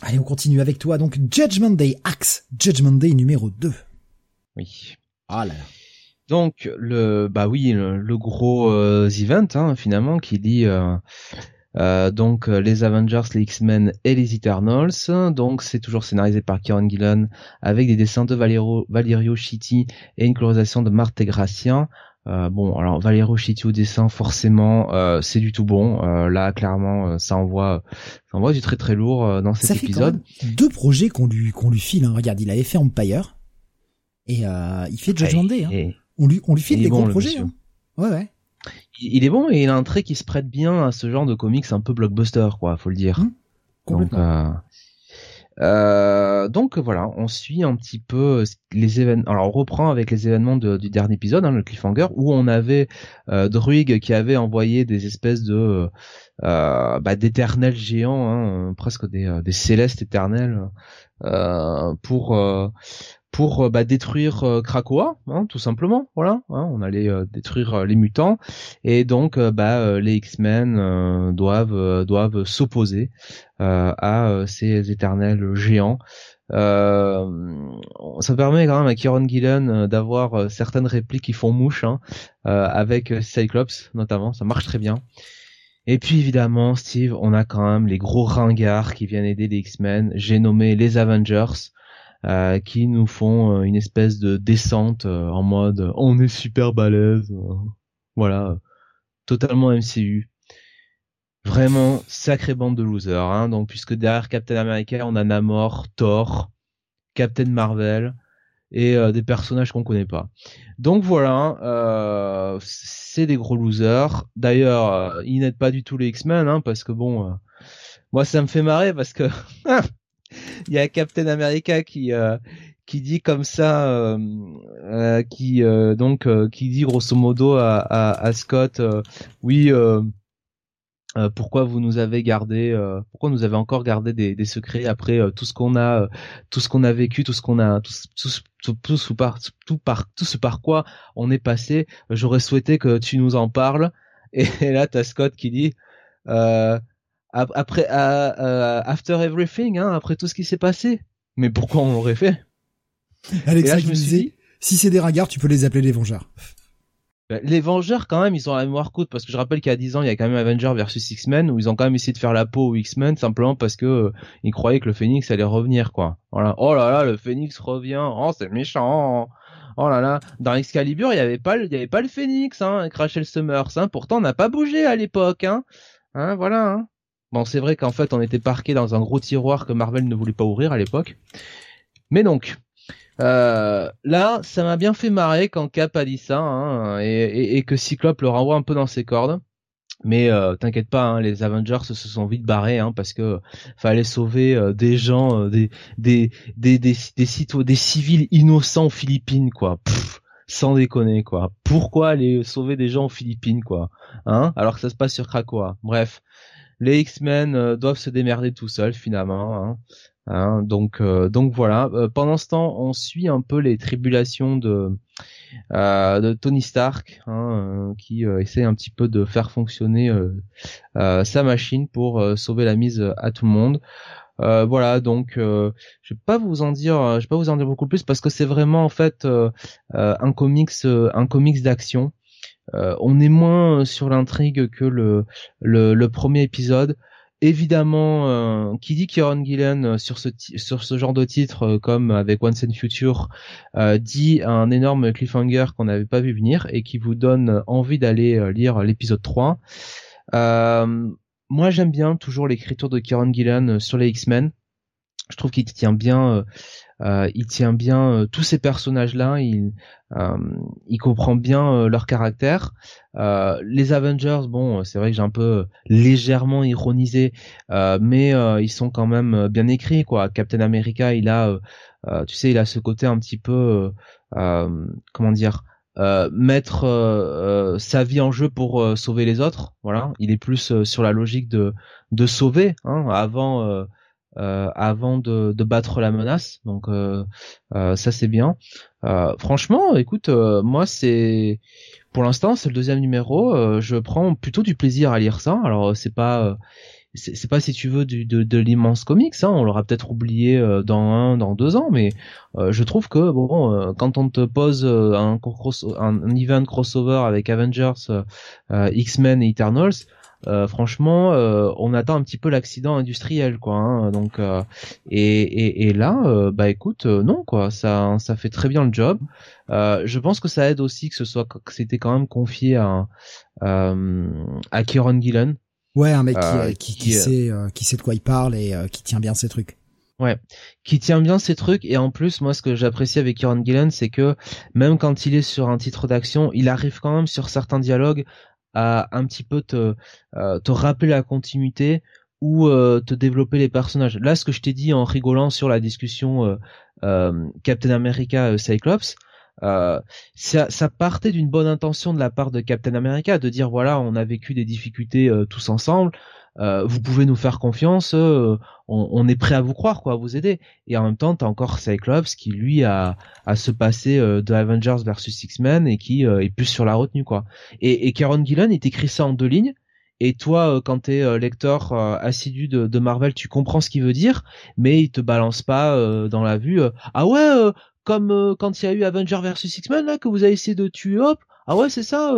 Allez on continue avec toi donc Judgment Day Axe Judgment Day numéro 2. Oui. Ah là là. Donc le bah oui le, gros euh, event hein, finalement qui dit euh, euh, donc les Avengers, les X-Men et les Eternals. Donc c'est toujours scénarisé par Kieran Gillen avec des dessins de Valerio, Valerio Chitti et une colorisation de Marthe Gracien. bon alors Valerio Chitti au dessin forcément c'est du tout bon. là clairement ça envoie ça envoie du très très lourd dans cet ça épisode. deux projets qu'on lui qu'on lui file. Hein. Regarde il avait fait Empire et il fait Judgment Day. Hein. On lui, on lui file des gros projets. Hein. Ouais, ouais. Il est bon et il a un trait qui se prête bien à ce genre de comics un peu blockbuster, quoi, faut le dire. Mmh. complètement. Donc, euh, euh, donc, voilà, on suit un petit peu les événements. Alors on reprend avec les événements du dernier épisode, hein, le cliffhanger, où on avait euh, Druig qui avait envoyé des espèces de euh, bah, d'éternels géants, hein, presque des, des célestes éternels, euh, pour pour euh, bah, détruire euh, Krakoa, hein, tout simplement. Voilà, hein, on allait euh, détruire les mutants et donc bah, les X-Men doivent doivent s'opposer à ces éternels géants. ça permet quand même à Kieron Gillen d'avoir certaines répliques qui font mouche hein, avec Cyclops notamment, ça marche très bien. Et puis évidemment, Steve, on a quand même les gros ringards qui viennent aider les X-Men. J'ai nommé les Avengers. Euh, qui nous font euh, une espèce de descente euh, en mode on est super balèze, voilà, totalement MCU. Vraiment sacrée bande de losers, hein. Donc puisque derrière Captain America, on a Namor, Thor, Captain Marvel et des personnages qu'on connaît pas. Donc voilà, c'est des gros losers. D'ailleurs, ils n'aident pas du tout les X-Men, hein, parce que bon, moi ça me fait marrer parce que [LAUGHS] [LAUGHS] il y a Captain America qui qui dit comme ça, euh, euh, qui euh, donc qui dit grosso modo à, à, Scott, oui. pourquoi vous nous avez gardé pourquoi nous avez encore gardé des, des secrets après tout ce qu'on a tout ce qu'on a vécu tout ce qu'on a tout, tout, tout, par tout par tout ce par quoi on est passé j'aurais souhaité que tu nous en parles et, [LAUGHS] là t'as Scott qui dit après after everything hein, après tout ce qui s'est passé mais pourquoi on l'aurait fait? Alexa je me disais, si c'est des ragards, tu peux les appeler les Vengeurs. Bah, les Vengeurs, quand même, ils ont la mémoire courte parce que je rappelle qu'il y a 10 ans, il y a quand même Avengers versus X-Men où ils ont quand même essayé de faire la peau aux X-Men simplement parce que euh, ils croyaient que le Phoenix allait revenir, quoi. Voilà. Oh là là, le Phoenix revient. Oh, c'est méchant. Oh là là. Dans Excalibur, il y avait pas le, il y avait pas le Phoenix, hein, Rachel Summers, hein. Pourtant, on n'a pas bougé à l'époque, hein. Hein, voilà, hein. Bon, c'est vrai qu'en fait, on était parqué dans un gros tiroir que Marvel ne voulait pas ouvrir à l'époque. Mais donc, euh, là, ça m'a bien fait marrer quand Cap a dit ça hein, et, que Cyclope le renvoie un peu dans ses cordes. Mais euh, t'inquiète pas, hein, les Avengers se sont vite barrés hein, parce que fallait sauver euh, des gens, des des des des des, des civils innocents aux Philippines quoi. sans déconner quoi. Pourquoi aller sauver des gens aux Philippines quoi Hein? Alors que ça se passe sur Krakoa. Bref, les X-Men doivent se démerder tout seuls finalement. Hein. Hein, donc, euh, donc voilà. Euh, pendant ce temps, on suit un peu les tribulations de, euh, de Tony Stark, hein, qui essaie un petit peu de faire fonctionner sa machine pour sauver la mise à tout le monde. voilà, donc je vais pas vous en dire, je vais pas vous en dire beaucoup plus parce que c'est vraiment en fait un comics, un comics d'action. On est moins sur l'intrigue que le, premier épisode évidemment, euh, qui dit Kieron Gillen euh, sur ce sur ce genre de titre, euh, comme avec Once and Future, dit un énorme cliffhanger qu'on n'avait pas vu venir et qui vous donne envie d'aller lire l'épisode 3. moi, j'aime bien toujours l'écriture de Kieron Gillen sur les X-Men. Je trouve qu'il tient bien euh, il tient bien euh, tous ces personnages-là, il, euh, il comprend bien leur caractère. les Avengers, bon, c'est vrai que j'ai un peu légèrement ironisé, mais ils sont quand même bien écrits, quoi. Captain America, il a, tu sais, il a ce côté un petit peu, comment dire, mettre sa vie en jeu pour sauver les autres. Voilà, il est plus sur la logique de de sauver hein, avant euh, avant de, de, battre la menace. Donc euh, euh, ça c'est bien. franchement, écoute, moi c'est pour l'instant c'est le deuxième numéro. je prends plutôt du plaisir à lire ça. Alors c'est pas c'est pas si tu veux du, de, de l'immense comics, hein, on l'aura peut-être oublié dans un, dans deux ans, mais je trouve que bon, quand on te pose un, un, event crossover avec Avengers, X-Men et Eternals, euh, franchement, euh, on attend un petit peu l'accident industriel, quoi. Hein, donc, euh, et, et, et, là, bah écoute, non, quoi. Ça, ça fait très bien le job. je pense que ça aide aussi que ce soit, que c'était quand même confié à, à Kieron Gillen. Ouais, un mec qui, qui, qui sait, qui sait de quoi il parle et qui tient bien ses trucs. Ouais, qui tient bien ses trucs et en plus moi ce que j'apprécie avec Kieron Gillen c'est que même quand il est sur un titre d'action, il arrive quand même sur certains dialogues à un petit peu te, euh, te rappeler la continuité ou euh, te développer les personnages. Là, ce que je t'ai dit en rigolant sur la discussion euh, Captain America Cyclops, ça, ça, partait d'une bonne intention de la part de Captain America de dire voilà, on a vécu des difficultés tous ensemble, euh, vous pouvez nous faire confiance, euh, on, est prêt à vous croire, quoi, à vous aider. Et en même temps, t'as encore Cyclops qui lui a, a se passer euh, de Avengers versus X-Men et qui est plus sur la retenue, quoi. Et, et Karen Gillan, il t'écrit ça en deux lignes. Et toi, quand t'es lecteur assidu de, de, Marvel, tu comprends ce qu'il veut dire, mais il te balance pas dans la vue. ah ouais, comme quand il y a eu Avengers versus X-Men là que vous avez essayé de tuer Hop. Ah ouais, c'est ça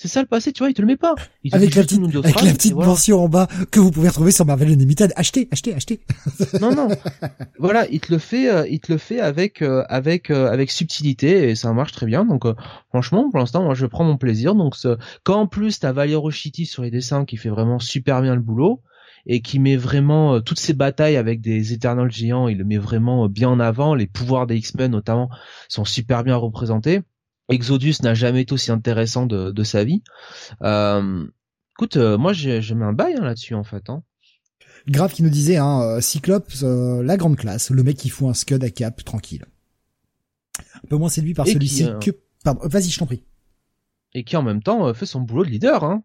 c'est ça le passé, tu vois, il te le met pas. avec la petite, avec la petite mention en bas que vous pouvez retrouver sur Marvel Unlimited. Achetez, achetez, achetez. [LAUGHS] non, non. voilà, il te le fait, euh, il te le fait avec, euh, avec, euh, avec subtilité et ça marche très bien. Donc, franchement, pour l'instant, moi, je prends mon plaisir. Donc, quand en plus t'as Valerio Chiti sur les dessins qui fait vraiment super bien le boulot et qui met vraiment toutes ces batailles avec des éternels géants, il le met vraiment bien en avant. Les pouvoirs des X-Men notamment sont super bien représentés. Exodus n'a jamais été aussi intéressant de, sa vie. écoute, moi je mets un bail hein, là-dessus en fait. Hein. Grave qui nous disait, hein, Cyclope, la grande classe, le mec qui fout un scud à cap tranquille. Un peu moins séduit par celui-ci que... Pardon, vas-y, je t'en prie et qui en même temps euh, fait son boulot de leader. Hein.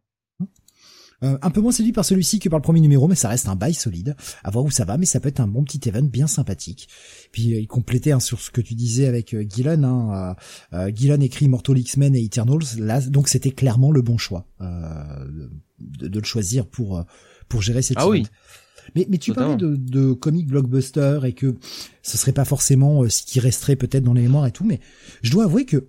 Euh, un peu moins séduit par celui-ci que par le premier numéro, mais ça reste un bail solide. À voir où ça va, mais ça peut être un bon petit event bien sympathique. Puis euh, il complétait hein, sur ce que tu disais avec euh, Gillen. Hein, euh, Gillen écrit Mortal X-Men et Eternals. Là, donc c'était clairement le bon choix de, de, le choisir pour pour gérer cette ah oui. Mais, mais tu parlais de, de comic blockbuster et que ce serait pas forcément ce qui resterait peut-être dans les mémoires et tout, mais je dois avouer que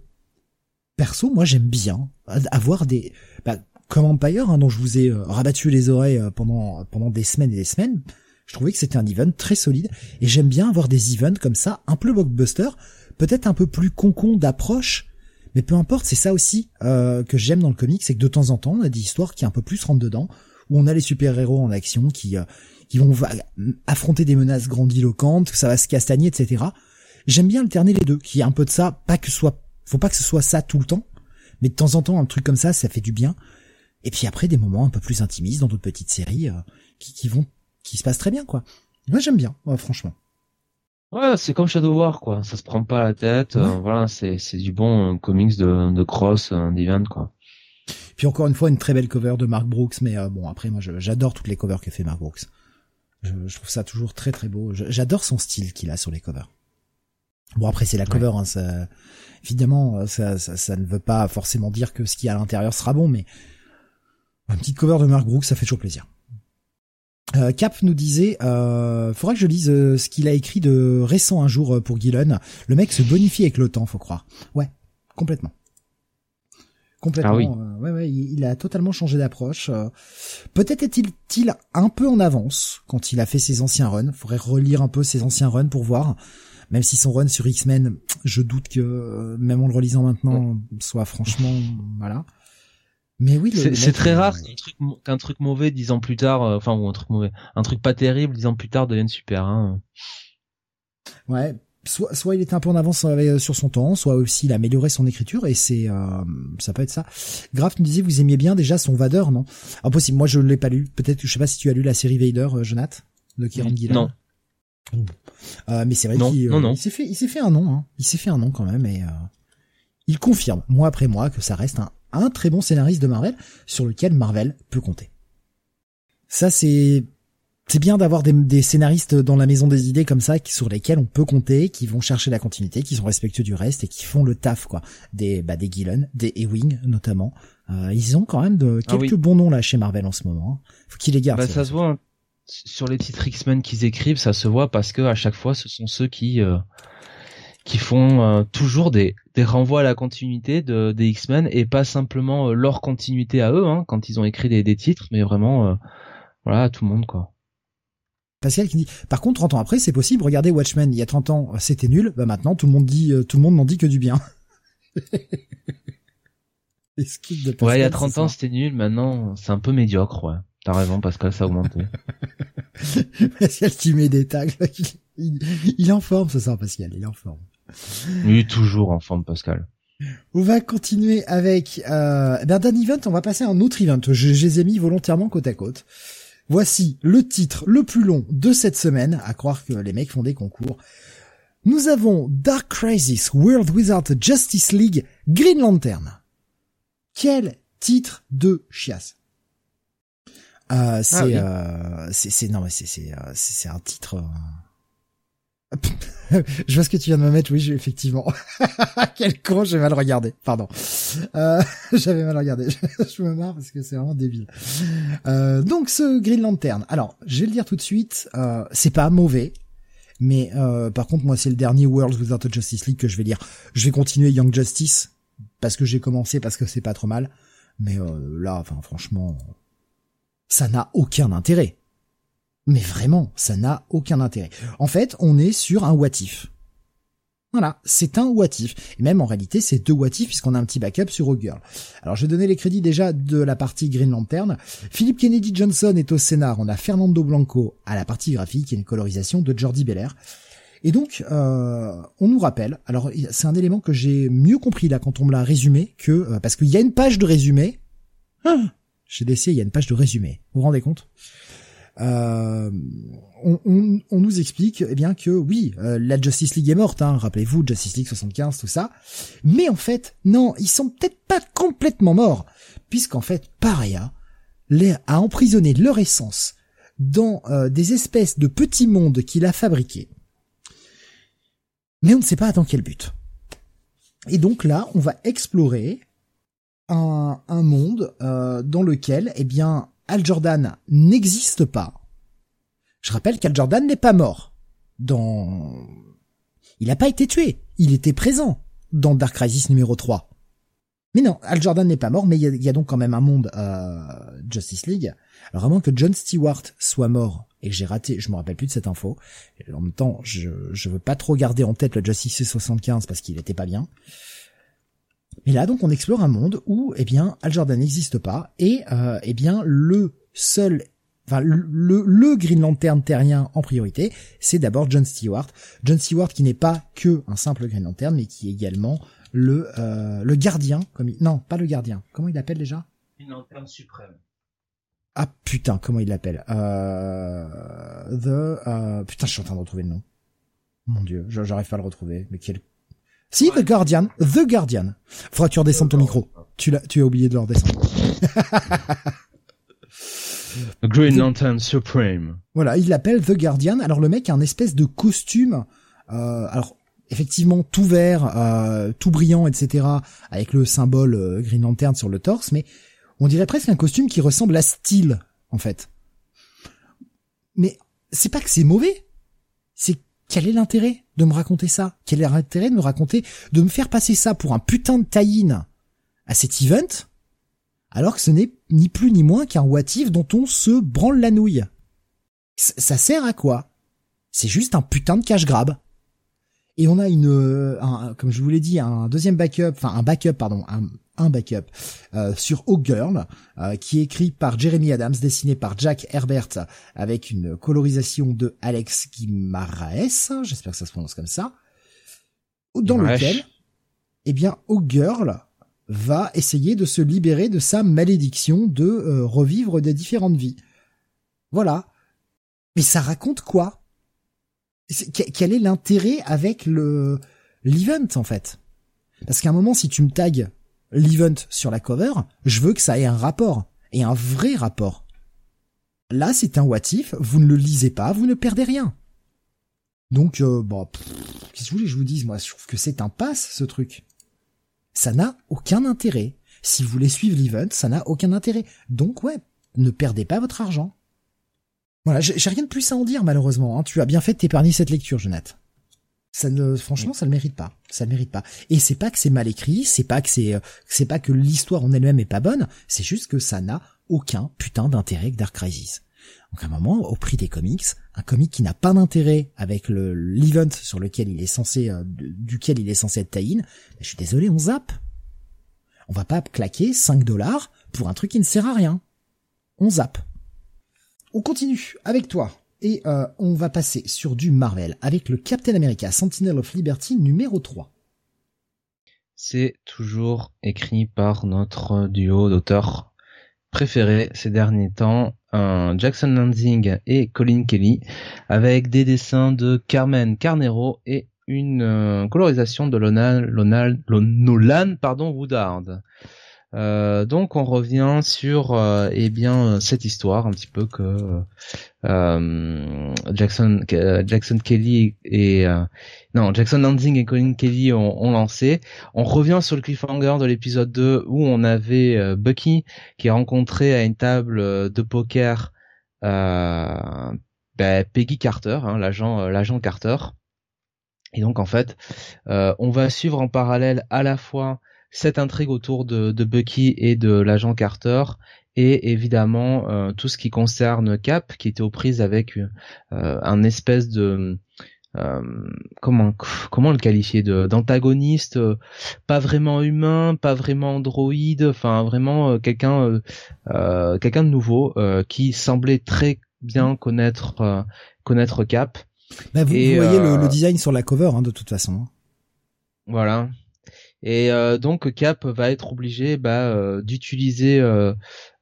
perso, moi j'aime bien avoir des... Bah, comme Empire, hein, dont je vous ai euh, rabattu les oreilles euh, pendant, pendant des semaines et des semaines, je trouvais que c'était un event très solide, et j'aime bien avoir des events comme ça, un peu blockbuster, peut-être un peu plus concon d'approche, mais peu importe, c'est ça aussi euh, que j'aime dans le comic, c'est que de temps en temps, on a des histoires qui un peu plus rentrent dedans, où on a les super-héros en action qui, qui vont affronter des menaces grandiloquentes, que ça va se castagner, etc. J'aime bien alterner les deux, qu'il y ait un peu de ça, pas que ce soit faut pas que ce soit ça tout le temps, mais de temps en temps un truc comme ça, ça fait du bien. Et puis après des moments un peu plus intimistes dans d'autres petites séries euh, qui, qui, vont, qui se passent très bien quoi. Moi j'aime bien, franchement. Ouais, c'est comme Shadow War quoi. Ça se prend pas la tête. Euh, voilà, c'est c'est du bon euh, comics de de cross d'event quoi. Puis encore une fois une très belle cover de Mark Brooks, mais bon après moi j'adore toutes les covers que fait Mark Brooks. Je, je trouve ça toujours très très beau. J'adore son style qu'il a sur les covers. Bon après c'est la cover, hein, ça, évidemment euh, ça, ça, ça, ne veut pas forcément dire que ce qui y a à l'intérieur sera bon, mais un petit cover de Mark Brooks ça fait toujours plaisir. Euh, Cap nous disait, euh, faudra que je lise euh, ce qu'il a écrit de récent un jour pour Gillen. Le mec se bonifie avec le temps, faut croire. Ouais, complètement. Complètement. Ah oui. ouais, ouais, il, a totalement changé d'approche. Peut-être est-il un peu en avance quand il a fait ses anciens runs. Faudrait relire un peu ses anciens runs pour voir même si son run sur X-Men, je doute que euh, même en le relisant maintenant, soit franchement voilà. Mais oui, c'est très rare qu'un truc, mauvais dix ans plus tard, euh, enfin ou un truc mauvais, un truc pas terrible dix ans plus tard devienne super. Hein. Ouais, soit, soit il était un peu en avance euh, sur son temps, soit aussi il a amélioré son écriture et c'est ça peut être ça. Graf nous disait vous aimiez bien déjà son Vader, non? Impossible, moi je ne l'ai pas lu. Peut-être que je sais pas si tu as lu la série Vader, Jonath, de Kieran Gillen. Non. Euh, mais c'est vrai qu'il euh, il s'est fait, il s'est fait un nom, hein. il s'est fait un nom quand même et euh, il confirme mois après mois que ça reste un, un très bon scénariste de Marvel sur lequel Marvel peut compter. Ça c'est c'est bien d'avoir des, des, scénaristes dans la maison des idées comme ça, qui, sur lesquels on peut compter, qui vont chercher la continuité, qui sont respectueux du reste et qui font le taf quoi. Des bah des Gillen, des Ewing notamment. Euh, ils ont quand même de ah quelques bons noms là chez Marvel en ce moment. Hein. Faut qu'ils les gardent. Bah, ça se voit sur les titres X-Men qu'ils écrivent, ça se voit parce que à chaque fois, ce sont ceux qui euh, qui font euh, toujours des, des renvois à la continuité de, des X-Men et pas simplement euh, leur continuité à eux hein, quand ils ont écrit des, des titres, mais vraiment voilà tout le monde quoi. Pascal qui dit par contre 30 ans après c'est possible regardez Watchmen il y a 30 ans c'était nul bah maintenant tout le monde dit tout le monde n'en dit que du bien [LAUGHS] ouais il y a 30 ans c'était nul maintenant c'est un peu médiocre ouais T'as raison, Pascal, ça a augmenté. [LAUGHS] [LAUGHS] Pascal qui met des tags. Il, il, est en forme ce soir, Pascal. Il est en forme. Oui, toujours en forme, Pascal. On va continuer avec euh, ben, d'un event, on va passer à un autre event. Je, je, les ai mis volontairement côte à côte. Voici le titre le plus long de cette semaine, à croire que les mecs font des concours. Nous avons Dark Crisis World Without Justice League Green Lantern. Quel titre de chiasse euh, c'est, ah, euh, c'est, c'est, non mais c'est, c'est, euh, c'est un titre. Euh, [LAUGHS] je vois ce que tu viens de me mettre, oui, effectivement. [LAUGHS] Quel con, j'ai mal regardé, pardon. Euh, [LAUGHS] J'avais mal regardé, je me marre parce que c'est vraiment débile. Euh, donc ce Green Lantern, alors je vais le dire tout de suite, euh, c'est pas mauvais, mais par contre moi c'est le dernier World Without a Justice League que je vais lire. Je vais continuer Young Justice parce que j'ai commencé, parce que c'est pas trop mal, mais là, enfin franchement, ça n'a aucun intérêt. Mais vraiment, ça n'a aucun intérêt. En fait, on est sur un what if. Voilà, c'est un what if. Et même en réalité, c'est deux what if puisqu'on a un petit backup sur O'Girl. Alors je vais donner les crédits déjà de la partie Green Lantern. Philip Kennedy Johnson est au scénar, on a Fernando Blanco à la partie graphique et une colorisation de Jordi Belair. Et donc, euh, on nous rappelle, alors c'est un élément que j'ai mieux compris là quand on me l'a résumé, que euh, parce qu'il y a une page de résumé. Ah, chez DC, il y a une page de résumé. Vous vous rendez compte? Euh, on, nous explique eh bien que oui, euh, la Justice League est morte, hein, rappelez-vous, Justice League 75, tout ça. Mais en fait, non, ils sont peut-être pas complètement morts, puisqu'en fait, Paria a emprisonné leur essence dans euh, des espèces de petits mondes qu'il a fabriqués. Mais on ne sait pas dans quel but. Et donc là, on va explorer un, un monde dans lequel, eh bien, Al Jordan n'existe pas. Je rappelle qu'Al Jordan n'est pas mort. Dans... Il n'a pas été tué. Il était présent dans Dark Crisis numéro 3. Mais non, Al Jordan n'est pas mort, mais il y, a, donc quand même un monde euh, Justice League. Alors vraiment que John Stewart soit mort et que j'ai raté, je me rappelle plus de cette info. Et en même temps, je je veux pas trop garder en tête le Justice 75 parce qu'il était pas bien. Mais là, donc, on explore un monde où, eh bien, Al Jordan n'existe pas et, euh, eh bien, le seul, enfin, le, le Green Lantern terrien en priorité, c'est d'abord John Stewart. John Stewart qui n'est pas que un simple Green Lantern, mais qui est également le euh, le gardien, comme il... non, pas le gardien. Comment il l'appelle déjà? Green Lantern suprême. Ah putain, comment il l'appelle? Euh, The euh, putain, je suis en train de retrouver le nom. Mon dieu, j'arrive pas à le retrouver. Mais quel si, The Guardian. The Guardian. Faudra que tu redescendes ton micro. Tu l'as, tu as oublié de le redescendre. [LAUGHS] Green Lantern Supreme. Voilà, il l'appelle The Guardian. Alors le mec a un espèce de costume. Euh, alors effectivement tout vert, euh, tout brillant, etc. Avec le symbole euh, Green Lantern sur le torse, mais on dirait presque un costume qui ressemble à Steel en fait. Mais c'est pas que c'est mauvais, c'est quel est l'intérêt? De me raconter ça. Quel est l'intérêt de me raconter, de me faire passer ça pour un putain de tie-in à cet event, alors que ce n'est ni plus ni moins qu'un what dont on se branle la nouille. Ça sert à quoi? C'est juste un putain de cash grab. Et on a une, euh, comme je vous l'ai dit, un deuxième backup, enfin un backup, pardon, un, un backup euh, sur O'Girl, euh, qui est écrit par Jeremy Adams, dessiné par Jack Herbert, avec une colorisation de Alex Guimaraes, j'espère que ça se prononce comme ça, dans lequel, eh bien, O'Girl va essayer de se libérer de sa malédiction de euh, revivre des différentes vies. Voilà. Mais ça raconte quoi? Quel est l'intérêt avec le l'event en fait? Parce qu'à un moment, si tu me tags l'event sur la cover, je veux que ça ait un rapport, et un vrai rapport. Là, c'est un what if, vous ne le lisez pas, vous ne perdez rien. Donc, euh, bon, qu'est-ce que vous voulez que je vous dise, moi, je trouve que c'est un passe, ce truc. Ça n'a aucun intérêt. Si vous voulez suivre l'event, ça n'a aucun intérêt. Donc, ouais, ne perdez pas votre argent. Voilà, j'ai rien de plus à en dire, malheureusement. Hein. Tu as bien fait de t'épargner cette lecture, Jonathan. Ça ne, franchement, ça ne mérite pas. Ça ne mérite pas. Et c'est pas que c'est mal écrit, c'est pas que c'est, euh, c'est pas que l'histoire en elle-même est pas bonne, c'est juste que ça n'a aucun putain d'intérêt que Dark Crisis. Donc à un moment, au prix des comics, un comic qui n'a pas d'intérêt avec le l'event sur lequel il est censé, euh, duquel il est censé être tie je suis désolé, on zappe. On va pas claquer 5 dollars pour un truc qui ne sert à rien. On zappe. On continue avec toi. Et euh, on va passer sur du Marvel avec le Captain America Sentinel of Liberty numéro 3. C'est toujours écrit par notre duo d'auteurs préférés ces derniers temps, Jackson Lansing et Colin Kelly, avec des dessins de Carmen Carnero et une euh, colorisation de Nolan pardon, Woodard. Euh, donc on revient sur euh, eh bien cette histoire un petit peu que euh, Jackson Jackson Kelly et non Jackson Lansing et Colin Kelly ont, ont, lancé. On revient sur le cliffhanger de l'épisode 2 où on avait Bucky qui est rencontré à une table de poker ben, Peggy Carter, hein, l'agent l'agent Carter. Et donc en fait, on va suivre en parallèle à la fois cette intrigue autour de, Bucky et de l'agent Carter et évidemment euh, tout ce qui concerne Cap qui était aux prises avec euh, un espèce de comment comment le qualifier de d'antagoniste, pas vraiment humain, pas vraiment androïde, enfin vraiment quelqu'un quelqu'un de nouveau qui semblait très bien connaître connaître Cap. Bah, vous, voyez le, design sur la cover hein, de toute façon. Voilà. Et euh, donc Cap va être obligé bah, euh, d'utiliser euh,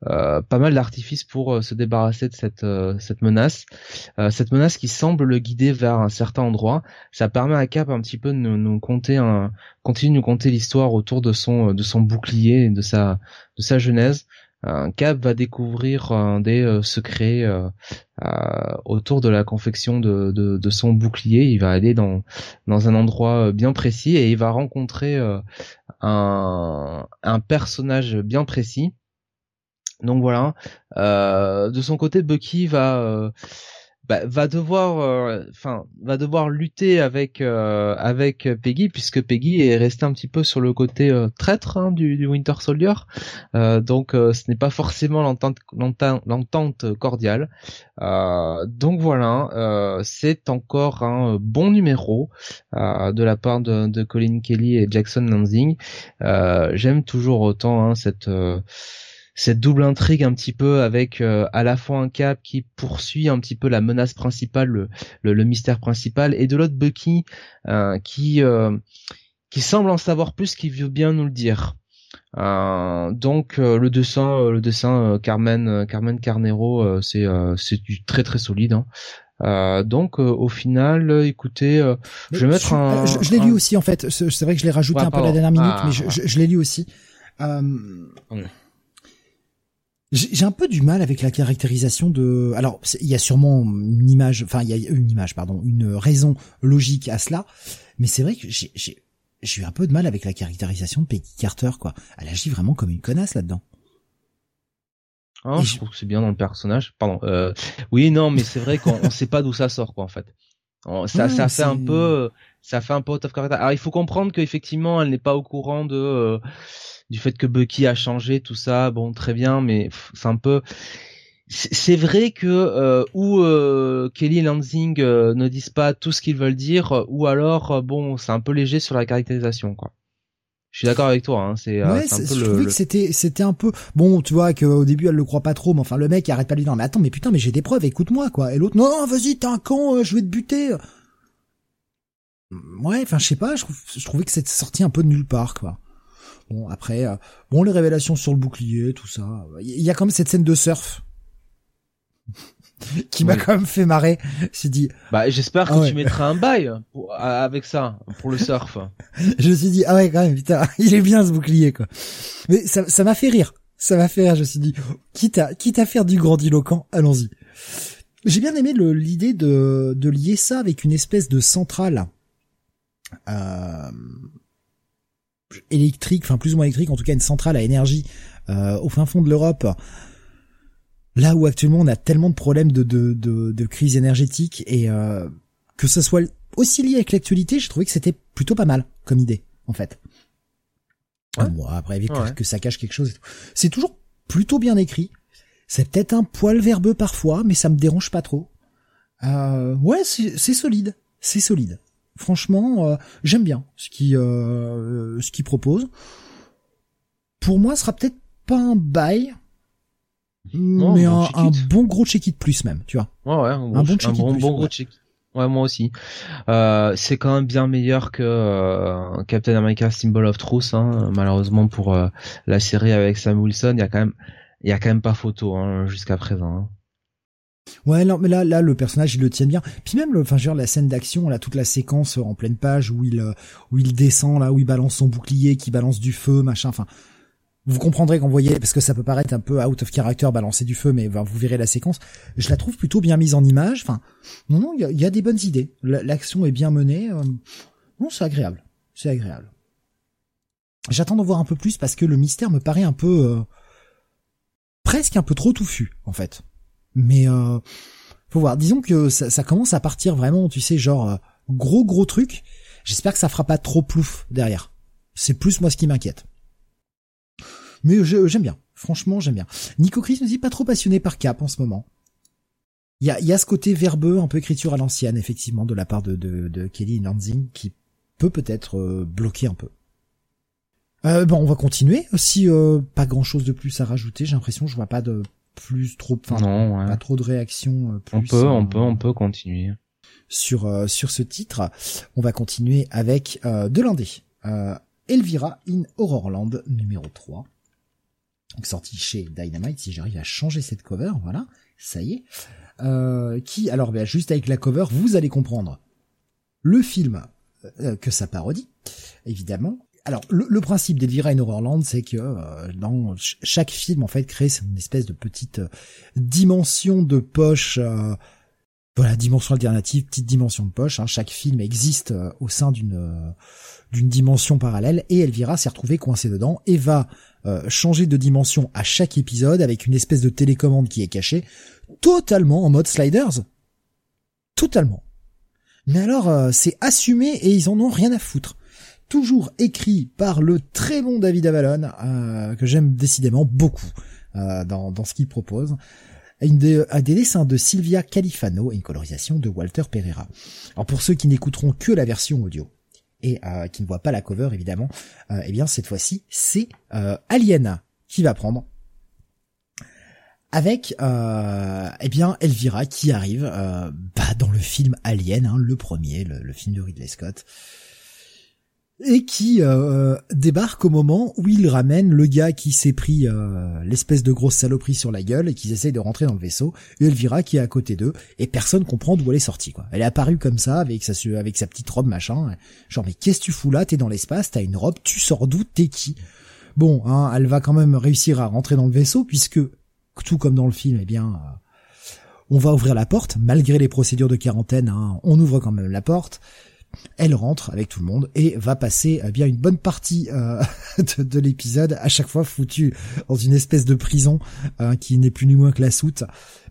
pas mal d'artifices pour se débarrasser de cette menace. cette menace qui semble le guider vers un certain endroit. Ça permet à Cap un petit peu de nous, nous de nous conter l'histoire autour de son de son bouclier et de sa de sa genèse. Cap va découvrir des euh, secrets euh, euh, autour de la confection de, de, de, son bouclier. Il va aller dans, dans un endroit bien précis et il va rencontrer un, un personnage bien précis. Donc voilà. de son côté, Bucky va bah, va devoir, euh, enfin, va devoir lutter avec euh, avec Peggy puisque Peggy est restée un petit peu sur le côté euh, traître hein, du, Winter Soldier, donc ce n'est pas forcément l'entente l'entente cordiale. donc voilà, c'est encore un bon numéro de la part de, de, Colin Kelly et Jackson Lansing. J'aime toujours autant hein, cette cette double intrigue un petit peu avec euh, à la fois un Cap qui poursuit un petit peu la menace principale, le, le, mystère principal, et de l'autre Bucky euh, qui euh, qui semble en savoir plus, qui veut bien nous le dire. donc le dessin, le dessin Carmen Carmen Carnero, c'est c'est du très très solide. Hein. donc au final, écoutez, je vais mettre un. Je, l'ai lu aussi en fait. C'est vrai que je l'ai rajouté un peu à la dernière minute, mais je, je, l'ai lu aussi. J'ai un peu du mal avec la caractérisation de. Alors, il y a sûrement une image, enfin, il y a une image, pardon, une raison logique à cela, mais c'est vrai que j'ai eu un peu de mal avec la caractérisation de Peggy Carter, quoi. Elle agit vraiment comme une connasse là-dedans. Ah, je, trouve que c'est bien dans le personnage. Pardon. Euh, oui, non, mais c'est vrai qu'on sait pas d'où ça sort, quoi, en fait. Ça, ça fait un peu, ça fait un peu out of character. Alors, il faut comprendre qu'effectivement, elle n'est pas au courant de. Euh, du fait que Bucky a changé, tout ça, bon, très bien, mais c'est un peu. C'est vrai que euh, ou euh, Kelly et Lansing euh, ne disent pas tout ce qu'ils veulent dire, ou alors bon, c'est un peu léger sur la caractérisation, quoi. Je suis d'accord avec toi. Hein, c'est ouais, un peu je trouvais que c'était c'était un peu bon. Tu vois qu'au début elle le croit pas trop, mais enfin le mec arrête pas de lui dire mais attends mais putain mais j'ai des preuves, écoute-moi quoi. Et l'autre non, vas-y t'es un con, je vais te buter. Ouais, enfin je sais pas, je, je trouvais que c'était sorti un peu de nulle part quoi. Bon, après, euh, bon, les révélations sur le bouclier, tout ça. Il y a quand même cette scène de surf [LAUGHS] qui m'a quand même fait marrer. J'ai dit. Bah, j'espère que ah tu mettras un bail [LAUGHS] avec ça pour le surf. je me suis dit ah ouais quand même putain, [LAUGHS] il est bien ce bouclier quoi. Mais ça, ça m'a fait rire. Ça m'a fait rire. Je me suis dit quitte à quitte à faire du grandiloquent, allons-y. J'ai bien aimé l'idée de de lier ça avec une espèce de centrale. Euh, électrique, enfin plus ou moins électrique, en tout cas une centrale à énergie euh, au fin fond de l'Europe, là où actuellement on a tellement de problèmes de, de, de, crise énergétique et euh, que ce soit aussi lié avec l'actualité, je trouvais que c'était plutôt pas mal comme idée, en fait. Moi, après, que, ça cache quelque chose. C'est toujours plutôt bien écrit. C'est peut-être un poil verbeux parfois, mais ça me dérange pas trop. Euh, ouais, c'est solide. C'est solide. Franchement, euh, j'aime bien ce qui euh, ce qu'il propose. Pour moi, ce sera peut-être pas un bail, mais un, bon gros check-it plus même, tu vois. Ouais, ouais, un, bon check-it bon, bon gros check Ouais, moi aussi. Euh, c'est quand même bien meilleur que euh, Captain America Symbol of Truth. Hein. Malheureusement pour euh, la série avec Sam Wilson, il y a quand même, il y a quand même pas photo hein, jusqu'à présent. Hein. Ouais, non, mais là, là, le personnage, il le tient bien. Puis même, le, enfin, genre, la scène d'action, là, toute la séquence en pleine page où il, euh, où il descend, là, où il balance son bouclier, qui balance du feu, machin. Enfin, vous comprendrez qu'on voyait, parce que ça peut paraître un peu out of character, balancer du feu, mais vous verrez la séquence. Je la trouve plutôt bien mise en image. Enfin, non, non, il y a, des bonnes idées. L'action est bien menée. Euh, non, c'est agréable. C'est agréable. J'attends d'en voir un peu plus parce que le mystère me paraît un peu, euh, presque un peu trop touffu, en fait. Mais euh, faut voir. Disons que ça, commence à partir vraiment, tu sais, genre euh, gros gros truc. J'espère que ça fera pas trop plouf derrière. C'est plus moi ce qui m'inquiète. Mais j'aime bien. Franchement, j'aime bien. Nico Chris nous dit pas trop passionné par Cap en ce moment. Il y a, y a ce côté verbeux, un peu écriture à l'ancienne, effectivement, de la part de, de, Kelly Lansing, qui peut peut-être euh, bloquer un peu. Euh, bon, on va continuer. Si euh, pas grand-chose de plus à rajouter, j'ai l'impression, je vois pas de plus trop, enfin, Non, ouais. pas trop de réactions. euh, Plus, On peut, on peut, on peut continuer. sur euh, sur ce titre. On va continuer avec euh, de l'indé. Euh, Elvira in Horrorland numéro 3. Donc sorti chez Dynamite, si j'arrive à changer cette cover, voilà, ça y est. Euh, qui, alors ben, juste avec la cover, vous allez comprendre le film euh, que ça parodie, évidemment. Alors le, le principe d'Elvira in Horrorland, c'est que euh, dans ch- chaque film, en fait, crée une espèce de petite euh, dimension de poche euh, voilà, dimension alternative, petite dimension de poche. hein. Chaque film existe au sein d'une d'une dimension parallèle et Elvira s'est retrouvée coincée dedans et va changer de dimension à chaque épisode avec une espèce de télécommande qui est cachée, totalement en mode sliders. Totalement. Mais alors, c'est assumé et ils en ont rien à foutre. Toujours écrit par le très bon David Avalon, euh, que j'aime décidément beaucoup euh, dans, ce qu'il propose une des, à des dessins de Silvia Califano et une colorisation de Walter Pereira. Alors pour ceux qui n'écouteront que la version audio et euh, qui ne voient pas la cover évidemment, euh, eh bien cette fois-ci c'est euh, Alien qui va prendre avec euh, eh bien Elvira qui arrive euh, bah, dans le film Alien, hein, le premier, le, le film de Ridley Scott et qui euh, débarque au moment où il ramène le gars qui s'est pris euh, l'espèce de grosse saloperie sur la gueule et qu'ils essayent de rentrer dans le vaisseau, et Elvira qui est à côté d'eux, et personne comprend d'où elle est sortie. Quoi. Elle est apparue comme ça, avec sa, avec sa petite robe machin, genre mais qu'est-ce que tu fous là? T'es dans l'espace, t'as une robe, tu sors d'où? T'es qui? Bon, hein, elle va quand même réussir à rentrer dans le vaisseau, puisque, tout comme dans le film, eh bien... euh, on va ouvrir la porte, malgré les procédures de quarantaine, hein, on ouvre quand même la porte, elle rentre avec tout le monde et va passer eh bien une bonne partie euh, [LAUGHS] de, de l'épisode à chaque fois foutue dans une espèce de prison euh, qui n'est plus ni moins que la soute.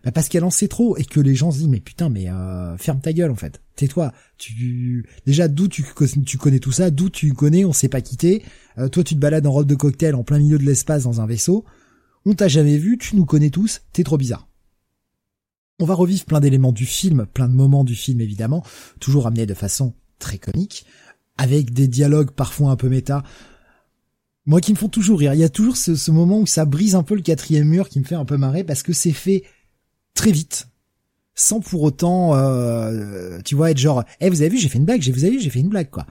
Bah, parce qu'elle en sait trop et que les gens se disent mais putain mais euh, ferme ta gueule en fait. Tais-toi. Tu déjà d'où tu, tu connais tout ça d'où tu connais on s'est pas quitté Euh, toi tu te balades en robe de cocktail en plein milieu de l'espace dans un vaisseau. On t'a jamais vu tu nous connais tous t'es trop bizarre. On va revivre plein d'éléments du film, plein de moments du film évidemment, toujours amenés de façon très comique, avec des dialogues parfois un peu méta. Moi qui me font toujours rire, il y a toujours ce, ce moment où ça brise un peu le quatrième mur qui me fait un peu marrer parce que c'est fait très vite, sans pour autant, euh, tu vois, être genre, eh vous avez vu, j'ai fait une blague, j'ai vous avez vu, j'ai fait une blague quoi.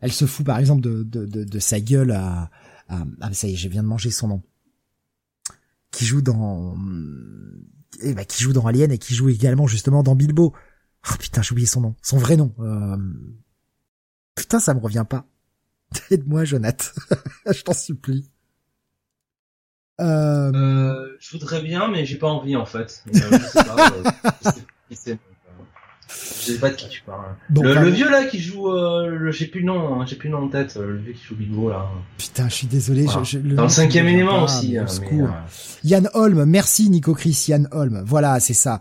Elle se fout par exemple de, de, de, de sa gueule à, à, ah ça y est, je viens de manger son nom, qui joue dans, eh ben, qui joue dans Alien et qui joue également justement dans Bilbo. Oh putain, j'ai oublié son nom, son vrai nom. Euh... Putain, ça me revient pas. [LAUGHS] Aide-moi, Jonathan. [LAUGHS] je t'en supplie. Euh... Euh, je voudrais bien, mais j'ai pas envie en fait. Euh, je sais pas. euh, je sais sais pas de qui tu parles. bon, le, vieux là qui joue, euh, le, j'ai plus le nom, hein, j'ai plus le nom en tête. Le vieux qui joue Bilbo là. Putain, je suis désolé. Voilà. Je, je- Dans le cinquième élément aussi. hein, Yann Holm, merci Nico Chris, Yann Holm. Voilà, c'est ça.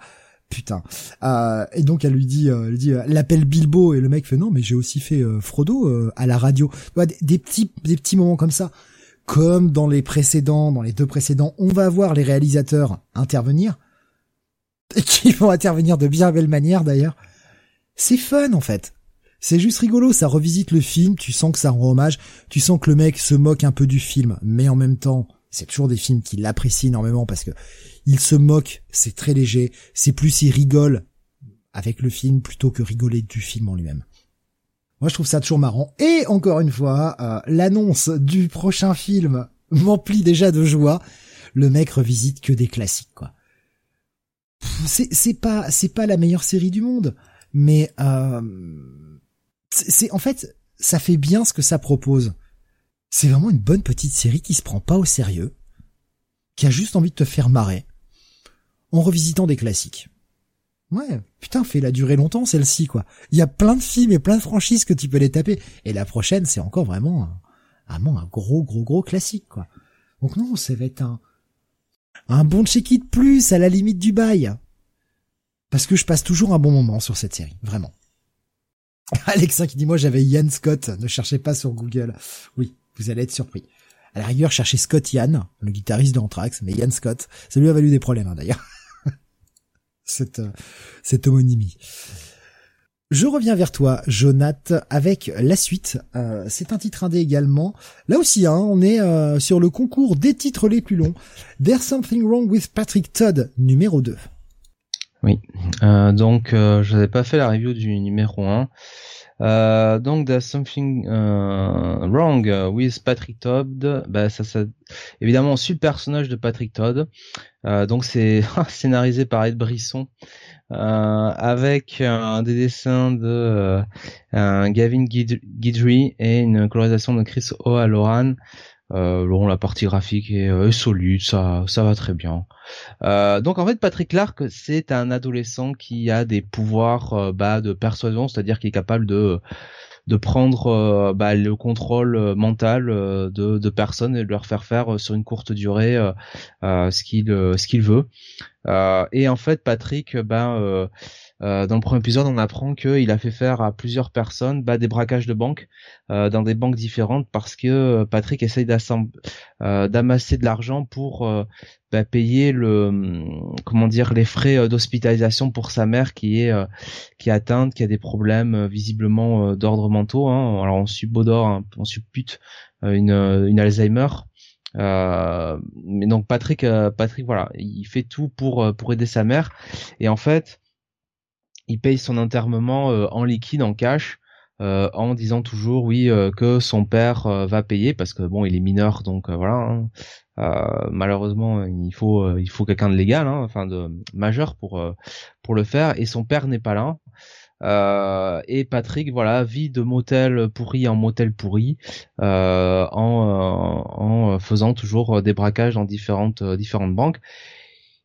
Putain. Euh, et donc elle lui dit, euh, elle dit, euh, l'appelle Bilbo et le mec fait non, mais j'ai aussi fait euh, Frodo à la radio. Des, des petits, des petits moments comme ça, comme dans les précédents, dans les deux précédents, on va voir les réalisateurs intervenir [LAUGHS] qui vont intervenir de bien belle manière d'ailleurs. C'est fun en fait. C'est juste rigolo, ça revisite le film, tu sens que ça rend hommage, tu sens que le mec se moque un peu du film, mais en même temps, c'est toujours des films qu'il apprécie énormément parce que il se moque, c'est très léger, c'est plus il rigole avec le film plutôt que rigoler du film en lui-même. Moi, je trouve ça toujours marrant. Et encore une fois, euh, l'annonce du prochain film [LAUGHS] m'emplit déjà de joie. Le mec revisite que des classiques, quoi. C'est, pas, c'est pas la meilleure série du monde, mais euh, c'est- en fait, ça fait bien ce que ça propose. C'est vraiment une bonne petite série qui se prend pas au sérieux, qui a juste envie de te faire marrer, en revisitant des classiques. Ouais, putain, fait la durer longtemps celle-ci, quoi. Il y a plein de films et plein de franchises que tu peux les taper. Et la prochaine, c'est encore vraiment un, un gros, gros, gros classique, quoi. Donc non, ça va être un, un bon check-it plus à la limite du bail. Parce que je passe toujours un bon moment sur cette série, vraiment. [LAUGHS] Alexa qui dit moi j'avais Ian Scott, ne cherchez pas sur Google. Oui, vous allez être surpris. À la rigueur, cherchez Scott Ian, le guitariste de Anthrax, mais Ian Scott, ça lui a valu des problèmes hein, d'ailleurs. Cette, cette homonymie. Je reviens vers toi, Jonath, avec la suite. Euh, c'est un titre indé également. Là aussi, hein, on est euh, sur le concours des titres les plus longs. There's Something Wrong with Patrick Todd, numéro 2. Oui, euh, donc je n'avais pas fait la review du numéro 1. Donc There's Something Wrong with Patrick Todd. Bah, ça, ça, évidemment, le personnage de Patrick Todd. donc c'est [LAUGHS] scénarisé par Ed Brisson. Euh, avec des dessins de euh, Gavin Guidry et une colorisation de Chris O'Halloran. Euh, bon, la partie graphique est, euh, solide, ça, ça va très bien. Euh, donc en fait, Patrick Clark, c'est un adolescent qui a des pouvoirs bah, de persuasion, c'est-à-dire qui est capable de de prendre bah, le contrôle mental de, de personnes et de leur faire faire sur une courte durée ce qu'il ce qu'il veut. Et en fait, Patrick, ben, dans le premier épisode, on apprend qu'il a fait faire à plusieurs personnes bah, des braquages de banques dans des banques différentes parce que Patrick essaye d'amasser de l'argent pour bah, payer le comment dire les frais d'hospitalisation pour sa mère qui est qui est atteinte, qui a des problèmes visiblement d'ordre mentaux. Hein. Alors on suppose, hein, on suppute une, une Alzheimer. Euh, mais donc Patrick, euh, Patrick, voilà, il fait tout pour euh, pour aider sa mère. Et en fait, il paye son enterrement en liquide, en cash, en disant toujours oui que son père va payer parce que bon, il est mineur, donc voilà. Hein. malheureusement, il faut il faut quelqu'un de légal, hein, enfin de majeur pour pour le faire. Et son père n'est pas là. Euh, et Patrick, voilà, vit de motel pourri en motel pourri, euh, en, euh, en faisant toujours des braquages dans différentes différentes banques.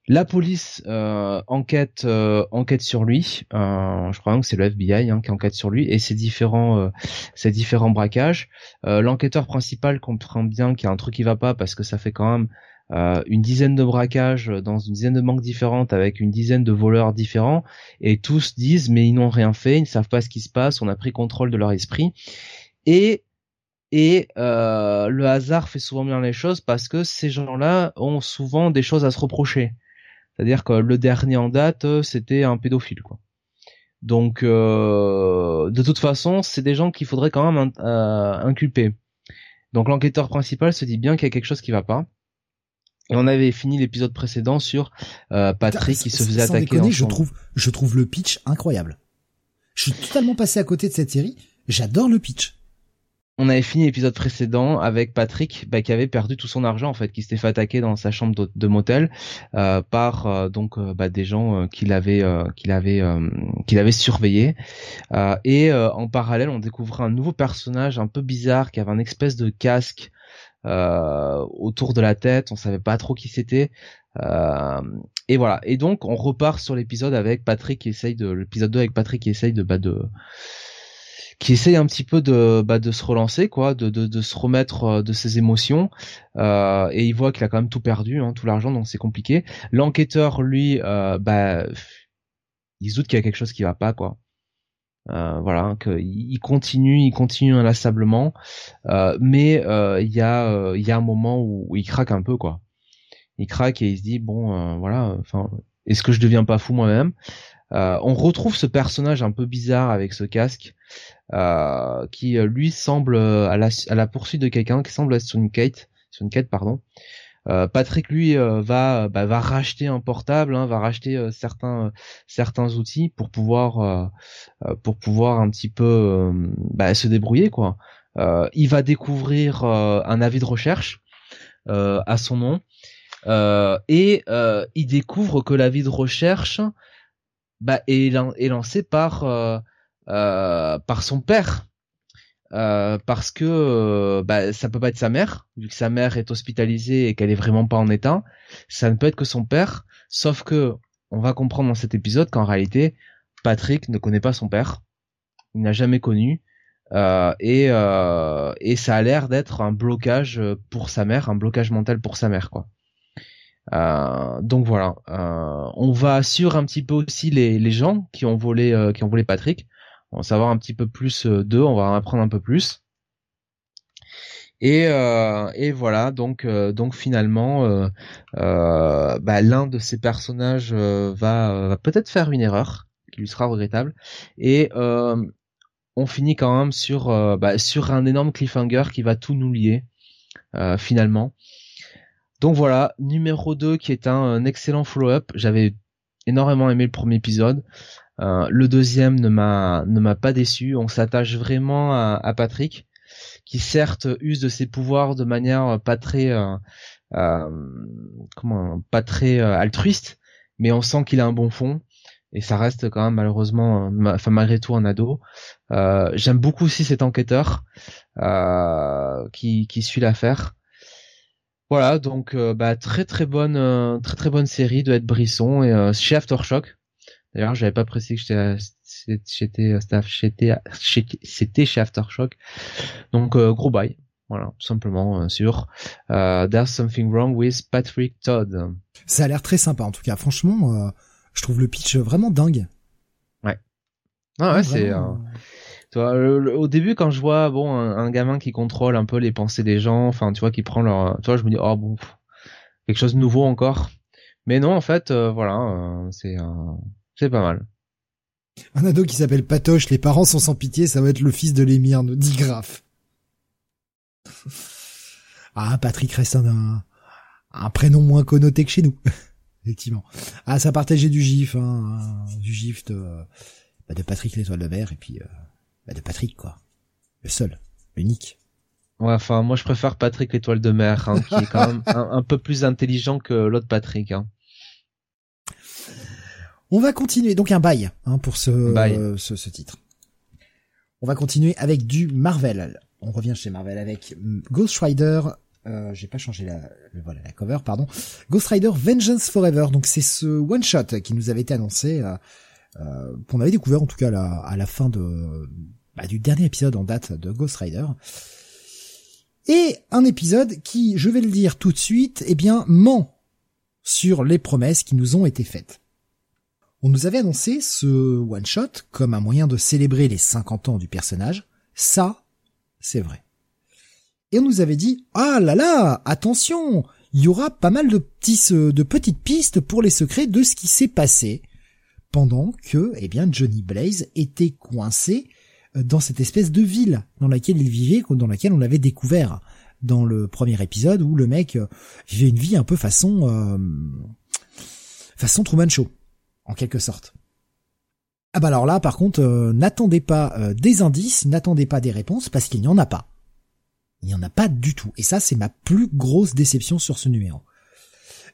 La police enquête enquête sur lui. je crois que c'est le FBI hein, qui enquête sur lui et ses différents ses différents braquages. L'enquêteur principal comprend bien qu'il y a un truc qui va pas parce que ça fait quand même euh, une dizaine de braquages dans une dizaine de banques différentes avec une dizaine de voleurs différents et tous disent mais ils n'ont rien fait, ils ne savent pas ce qui se passe, on a pris contrôle de leur esprit et et euh, le hasard fait souvent bien les choses parce que ces gens-là ont souvent des choses à se reprocher. C'est-à-dire que le dernier en date, c'était un pédophile, quoi. Donc, euh, de toute façon, c'est des gens qu'il faudrait quand même inculper. Donc, l'enquêteur principal se dit bien qu'il y a quelque chose qui va pas. Et on avait fini l'épisode précédent sur euh, Patrick qui se faisait attaquer. Déconner, je trouve, je trouve le pitch incroyable. Je suis totalement passé à côté de cette série. J'adore le pitch. On avait fini l'épisode précédent avec Patrick bah, qui avait perdu tout son argent en fait, qui s'était fait attaquer dans sa chambre de, motel euh, par euh, donc bah, des gens qui l'avaient qui surveillé. et en parallèle, on découvrait un nouveau personnage un peu bizarre qui avait un espèce de casque euh, autour de la tête, on savait pas trop qui c'était. Euh, et voilà. Et donc on repart sur l'épisode avec Patrick qui essaye de l'épisode 2 avec Patrick qui essaye de bah de qui essaye un petit peu de bah, de se relancer quoi, de, se remettre euh, de ses émotions euh, et il voit qu'il a quand même tout perdu, hein, tout l'argent donc c'est compliqué. L'enquêteur lui euh, bah il se doute qu'il y a quelque chose qui va pas quoi. Euh, voilà, qu'il continue, il continue inlassablement, euh, mais il y a il y a un moment où, il craque un peu quoi. Il craque et il se dit bon voilà, enfin est-ce que je deviens pas fou moi-même? On retrouve ce personnage un peu bizarre avec ce casque qui lui semble à la, à la poursuite de quelqu'un qui semble être sur une quête, sur une quête pardon. Euh, Patrick lui euh, va bah, va racheter un portable, hein, va racheter euh, certains certains outils pour pouvoir pour pouvoir un petit peu bah, se débrouiller quoi. il va découvrir un avis de recherche à son nom et il découvre que l'avis de recherche bah, est, lancé par par son père euh, parce que euh, bah, ça peut pas être sa mère, vu que sa mère est hospitalisée et qu'elle est vraiment pas en état. Ça ne peut être que son père, sauf que on va comprendre dans cet épisode qu'en réalité, Patrick ne connaît pas son père, il n'a jamais connu, euh, et, euh, et ça a l'air d'être un blocage pour sa mère, un blocage mental pour sa mère, quoi. Donc voilà, on va sur un petit peu aussi les, les gens qui ont volé qui ont volé Patrick on va savoir un petit peu plus euh, d'eux, on va en apprendre un peu plus. Et, euh, voilà, donc euh, finalement, euh, bah, l'un de ces personnages va, peut-être faire une erreur qui lui sera regrettable. Et on finit quand même bah, sur un énorme cliffhanger qui va tout nous lier finalement. Donc voilà, numéro 2 qui est un, excellent follow-up. J'avais énormément aimé le premier épisode. le deuxième ne m'a pas déçu. On s'attache vraiment à, Patrick qui certes use de ses pouvoirs de manière pas très euh, euh comment pas très euh, altruiste, mais on sent qu'il a un bon fond et ça reste quand même malheureusement, euh, enfin malgré tout un ado. Euh, J'aime beaucoup aussi cet enquêteur euh, qui, qui suit l'affaire. Voilà, donc bah, très très bonne très très bonne série de Ed Brisson et chez Aftershock. D'ailleurs, j'avais pas précisé que j'étais c'était c'était chez Aftershock. Donc euh, gros bail. Voilà, tout simplement euh, sur euh, There's Something Wrong with Patrick Todd. Ça a l'air très sympa en tout cas. Franchement, je trouve le pitch vraiment dingue. Ouais. Ah ouais, c'est toi, au début, quand je vois bon un, gamin qui contrôle un peu les pensées des gens, enfin tu vois, qui prend leur, tu vois, je me dis oh bon, quelque chose de nouveau encore. Mais non, en fait, voilà, c'est c'est pas mal. Un ado qui s'appelle Patoche, les parents sont sans pitié, ça va être le fils de l'émir, nous dit Graf. [LAUGHS] ah, Patrick reste un, un prénom moins connoté que chez nous. [LAUGHS] Effectivement. Ah, ça partageait du gif, hein, du gif de, bah, de Patrick l'étoile de mer, et puis euh, bah, de Patrick, quoi. Le seul, l'unique. Ouais, enfin, moi je préfère Patrick l'étoile de mer, hein, qui est quand même [LAUGHS] un, un, peu plus intelligent que l'autre Patrick. Hein. On va continuer, donc un bail hein, pour ce, ce, ce, titre. On va continuer avec du Marvel. On revient chez Marvel avec Ghost Rider. Euh, J'ai pas changé la, voilà la cover, pardon. Ghost Rider Vengeance Forever. Donc c'est ce one shot qui nous avait été annoncé, euh, euh, qu'on avait découvert en tout cas à la, fin de bah, du dernier épisode en date de Ghost Rider. Et un épisode qui, je vais le dire tout de suite, eh bien ment sur les promesses qui nous ont été faites. On nous avait annoncé ce one-shot comme un moyen de célébrer les 50 ans du personnage. Ça, c'est vrai. Et on nous avait dit, ah là là, attention, il y aura pas mal de petits, de petites pistes pour les secrets de ce qui s'est passé pendant que, eh bien, Johnny Blaze était coincé euh, dans cette espèce de ville dans laquelle il vivait, dans laquelle on l'avait découvert dans le premier épisode où le mec euh, vivait une vie un peu façon, euh, façon Truman Show en quelque sorte. Ah bah alors là, par contre, euh, n'attendez pas euh, des indices, n'attendez pas des réponses, parce qu'il n'y en a pas. Il n'y en a pas du tout. Et ça, c'est ma plus grosse déception sur ce numéro.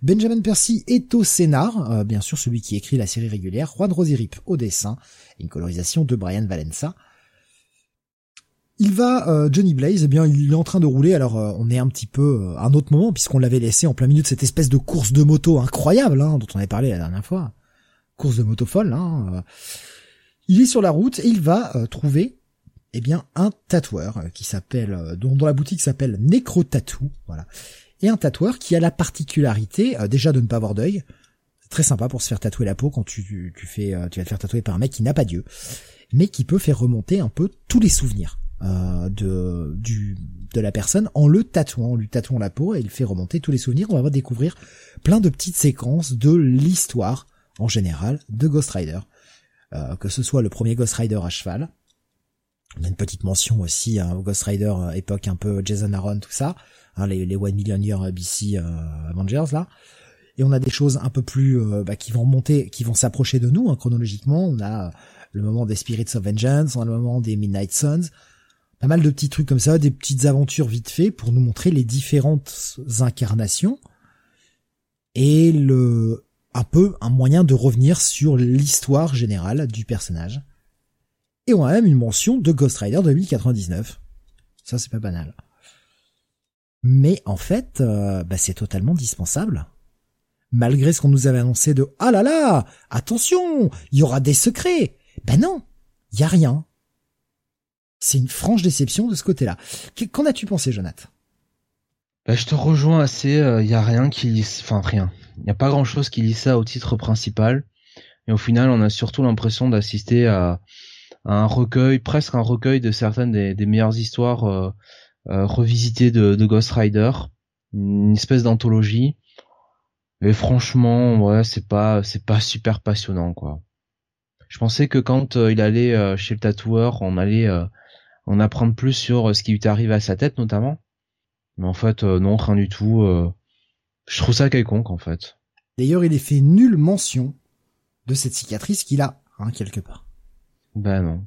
Benjamin Percy est au scénar, euh, bien sûr celui qui écrit la série régulière, Juan Rosirip au dessin, une colorisation de Brian Valenza. Il va, Johnny Blaze, eh bien, il est en train de rouler. Alors, on est un petit peu à un autre moment puisqu'on l'avait laissé en plein milieu de cette espèce de course de moto incroyable hein, dont on avait parlé la dernière fois course de moto folle. Hein, euh. il est sur la route et il va euh, trouver eh bien un tatoueur euh, qui s'appelle dont, la boutique s'appelle Necro Tattoo, voilà. Et un tatoueur qui a la particularité déjà de ne pas avoir d'œil. Très sympa pour se faire tatouer la peau quand tu, tu, fais tu vas te faire tatouer par un mec qui n'a pas d'yeux, mais qui peut faire remonter un peu tous les souvenirs de du de la personne en le tatouant, en lui tatouant la peau et il fait remonter tous les souvenirs. On va découvrir plein de petites séquences de l'histoire en général de Ghost Rider. Euh, que ce soit le premier Ghost Rider à cheval. On a une petite mention aussi hein, au Ghost Rider euh, époque un peu Jason Aaron, tout ça. Hein, les, les One Million Year ABC euh, Avengers là. Et on a des choses un peu plus bah, qui vont monter, qui vont s'approcher de nous hein, chronologiquement. On a le moment des Spirits of Vengeance, on a le moment des Midnight Suns, pas mal de petits trucs comme ça, des petites aventures vite fait pour nous montrer les différentes incarnations et le un peu un moyen de revenir sur l'histoire générale du personnage. Et on a même une mention de Ghost Rider 2099. Ça, c'est pas banal. Mais en fait, euh, bah, c'est totalement dispensable. Malgré ce qu'on nous avait annoncé de « Ah là là Attention Il y aura des secrets !» Ben non Il y a rien. C'est une franche déception de ce côté-là. Qu'en as-tu pensé, Jonathan? Bah, Je te rejoins assez, il euh, y a rien qui... Enfin, rien. Il n'y a pas grand-chose qui lit ça au titre principal. Et au final, on a surtout l'impression d'assister à, un recueil, presque un recueil de certaines des, meilleures histoires euh, revisité de, de Ghost Rider, une espèce d'anthologie. Mais franchement, ouais, c'est pas c'est pas super passionnant quoi. Je pensais que quand il allait chez le tatoueur, on allait en apprendre plus sur ce qui lui est arrivé à sa tête notamment. Mais en fait, non, rien du tout. je trouve ça quelconque en fait. D'ailleurs, il est fait nulle mention de cette cicatrice qu'il a, hein, quelque part. Ben non.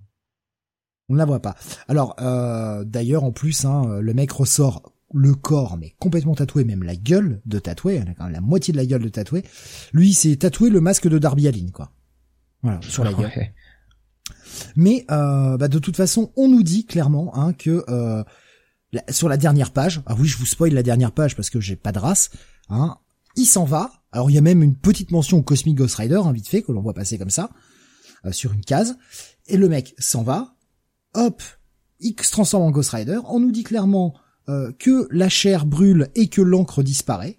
On ne la voit pas. Alors, euh, d'ailleurs, en plus, hein, le mec ressort le corps, mais complètement tatoué, même la gueule de tatoué, quand même la moitié de la gueule de tatoué. Lui, il s'est tatoué le masque de Darby Allin, quoi. Voilà, sur la gueule. Mais euh, bah, de toute façon, on nous dit clairement hein, que euh, sur la dernière page, ah oui, je vous spoil la dernière page parce que j'ai pas de race, hein, il s'en va. Alors il y a même une petite mention au Cosmic Ghost Rider, hein, vite fait, que l'on voit passer comme ça, euh, sur une case. Et le mec s'en va. Hop, il se transforme en Ghost Rider. On nous dit clairement euh, que la chair brûle et que l'encre disparaît.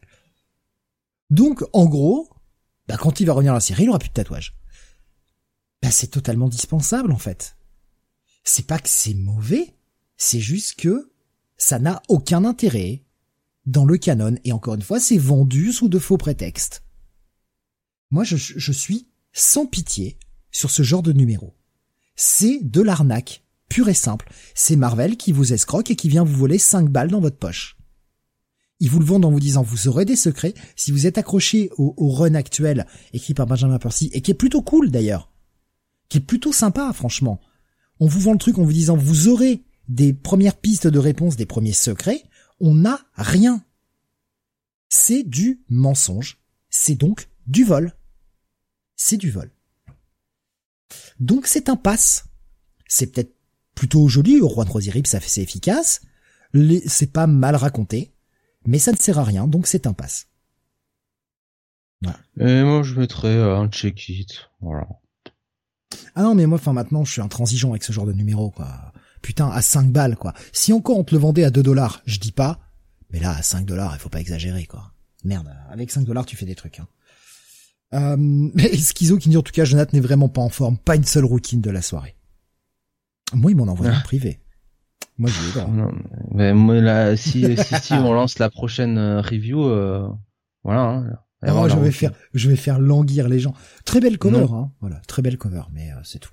Donc, en gros, bah, quand il va revenir dans la série, il aura plus de tatouage. Bah, c'est totalement dispensable, en fait. C'est pas que c'est mauvais, c'est juste que ça n'a aucun intérêt dans le canon, et encore une fois, c'est vendu sous de faux prétextes. Moi, je, je suis sans pitié sur ce genre de numéro. C'est de l'arnaque, pure et simple. C'est Marvel qui vous escroque et qui vient vous voler 5 balles dans votre poche. Ils vous le vendent en vous disant vous aurez des secrets si vous êtes accroché au, au run actuel écrit par Benjamin Percy et qui est plutôt cool d'ailleurs. Qui est plutôt sympa franchement. On vous vend le truc en vous disant vous aurez des premières pistes de réponse, des premiers secrets on n'a rien. C'est du mensonge. C'est donc du vol. C'est du vol. Donc c'est un passe. C'est peut-être plutôt joli, au roi de Rosirip ça c'est efficace. C'est pas mal raconté, mais ça ne sert à rien, donc c'est un passe. Et moi je mettrais euh, un check-it, voilà. Ah non mais moi enfin maintenant je suis intransigeant avec ce genre de numéro quoi putain, à 5 balles, quoi. Si encore on te le vendait à 2 dollars, je dis pas, mais là, à 5 dollars, il faut pas exagérer, quoi. Merde, avec 5 dollars, tu fais des trucs, hein. Euh, [LAUGHS] mais Schizo qui dit en tout cas, Jonathan n'est vraiment pas en forme, pas une seule routine de la soirée. Moi, il m'en envoie ah. en privé. Moi, je ai Mais moi, là, si, si, si, on lance la prochaine euh, review, euh, voilà. Hein, ah, je vais faire, je vais faire languir les gens. Très belle cover, hein. Voilà, très belle cover, mais euh, c'est tout.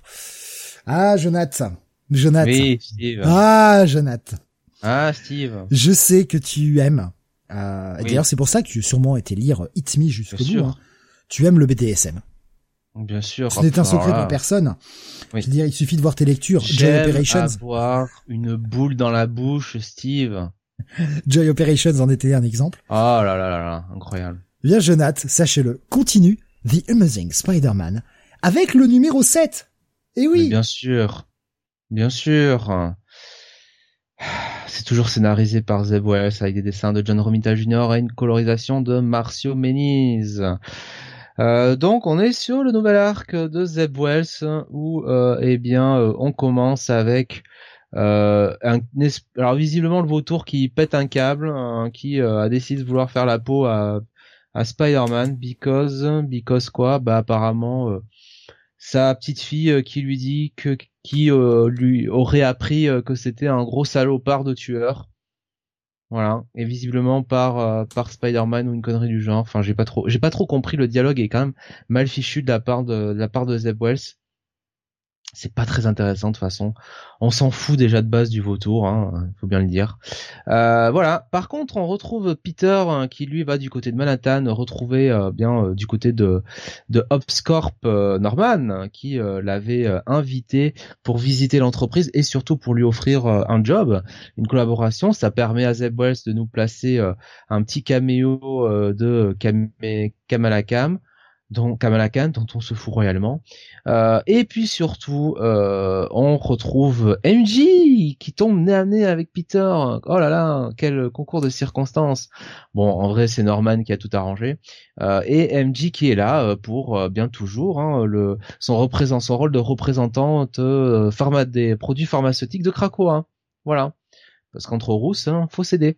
Ah, Jonathan. Jonathan. Oui, Steve. Ah, Jonathan. Ah, Steve. Je sais que tu aimes. Euh, D'ailleurs, c'est pour ça que tu as sûrement été lire It's Me jusqu'au bout. Hein. Tu aimes le BDSM. Bien sûr. Ce n'est un secret pour personne. Oui. dire, il suffit de voir tes lectures. Joy Operations. avoir une boule dans la bouche, Steve. [LAUGHS] Joy Operations en était un exemple. Oh là là là là, incroyable. Bien, Jonathan, sachez-le, continue The Amazing Spider-Man avec le numéro 7. Et oui. bien sûr. Bien sûr. C'est toujours scénarisé par Zeb Wells avec des dessins de John Romita Jr. et une colorisation de Marcio Meniz. Euh, donc on est sur le nouvel arc de Zeb Wells où euh, eh bien euh, on commence avec un alors visiblement le vautour qui pète un câble hein, qui a décidé de vouloir faire la peau à, à Spider-Man because because quoi? Bah apparemment sa petite fille qui lui dit que qui euh, lui aurait appris euh, que c'était un gros salopard de tueur. Voilà, et visiblement par euh, par Spider-Man ou une connerie du genre. Enfin, j'ai pas trop j'ai pas trop compris le dialogue est quand même mal fichu de la part de, de la part de Zeb Wells c'est pas très intéressant de toute façon. On s'en fout déjà de base du vautour, hein, faut bien le dire. Euh, voilà. Par contre, on retrouve Peter hein, qui lui va du côté de Manhattan, retrouver euh, bien euh, du côté de de Opscorp Norman, qui l'avait invité pour visiter l'entreprise et surtout pour lui offrir un job, une collaboration. Ça permet à Zeb Wells de nous placer un petit caméo de Kamala Khan dont Kamala Khan, dont on se fout royalement. Euh, et puis surtout, euh, on retrouve MJ qui tombe nez à nez avec Peter. Oh là là, quel concours de circonstances. Bon, en vrai, c'est Norman qui a tout arrangé. Euh, et MJ qui est là pour bien toujours hein, le son représent, son rôle de représentante pharma des produits pharmaceutiques de Krakow. Hein. Voilà, parce qu'entre Rousse, hein, faut céder.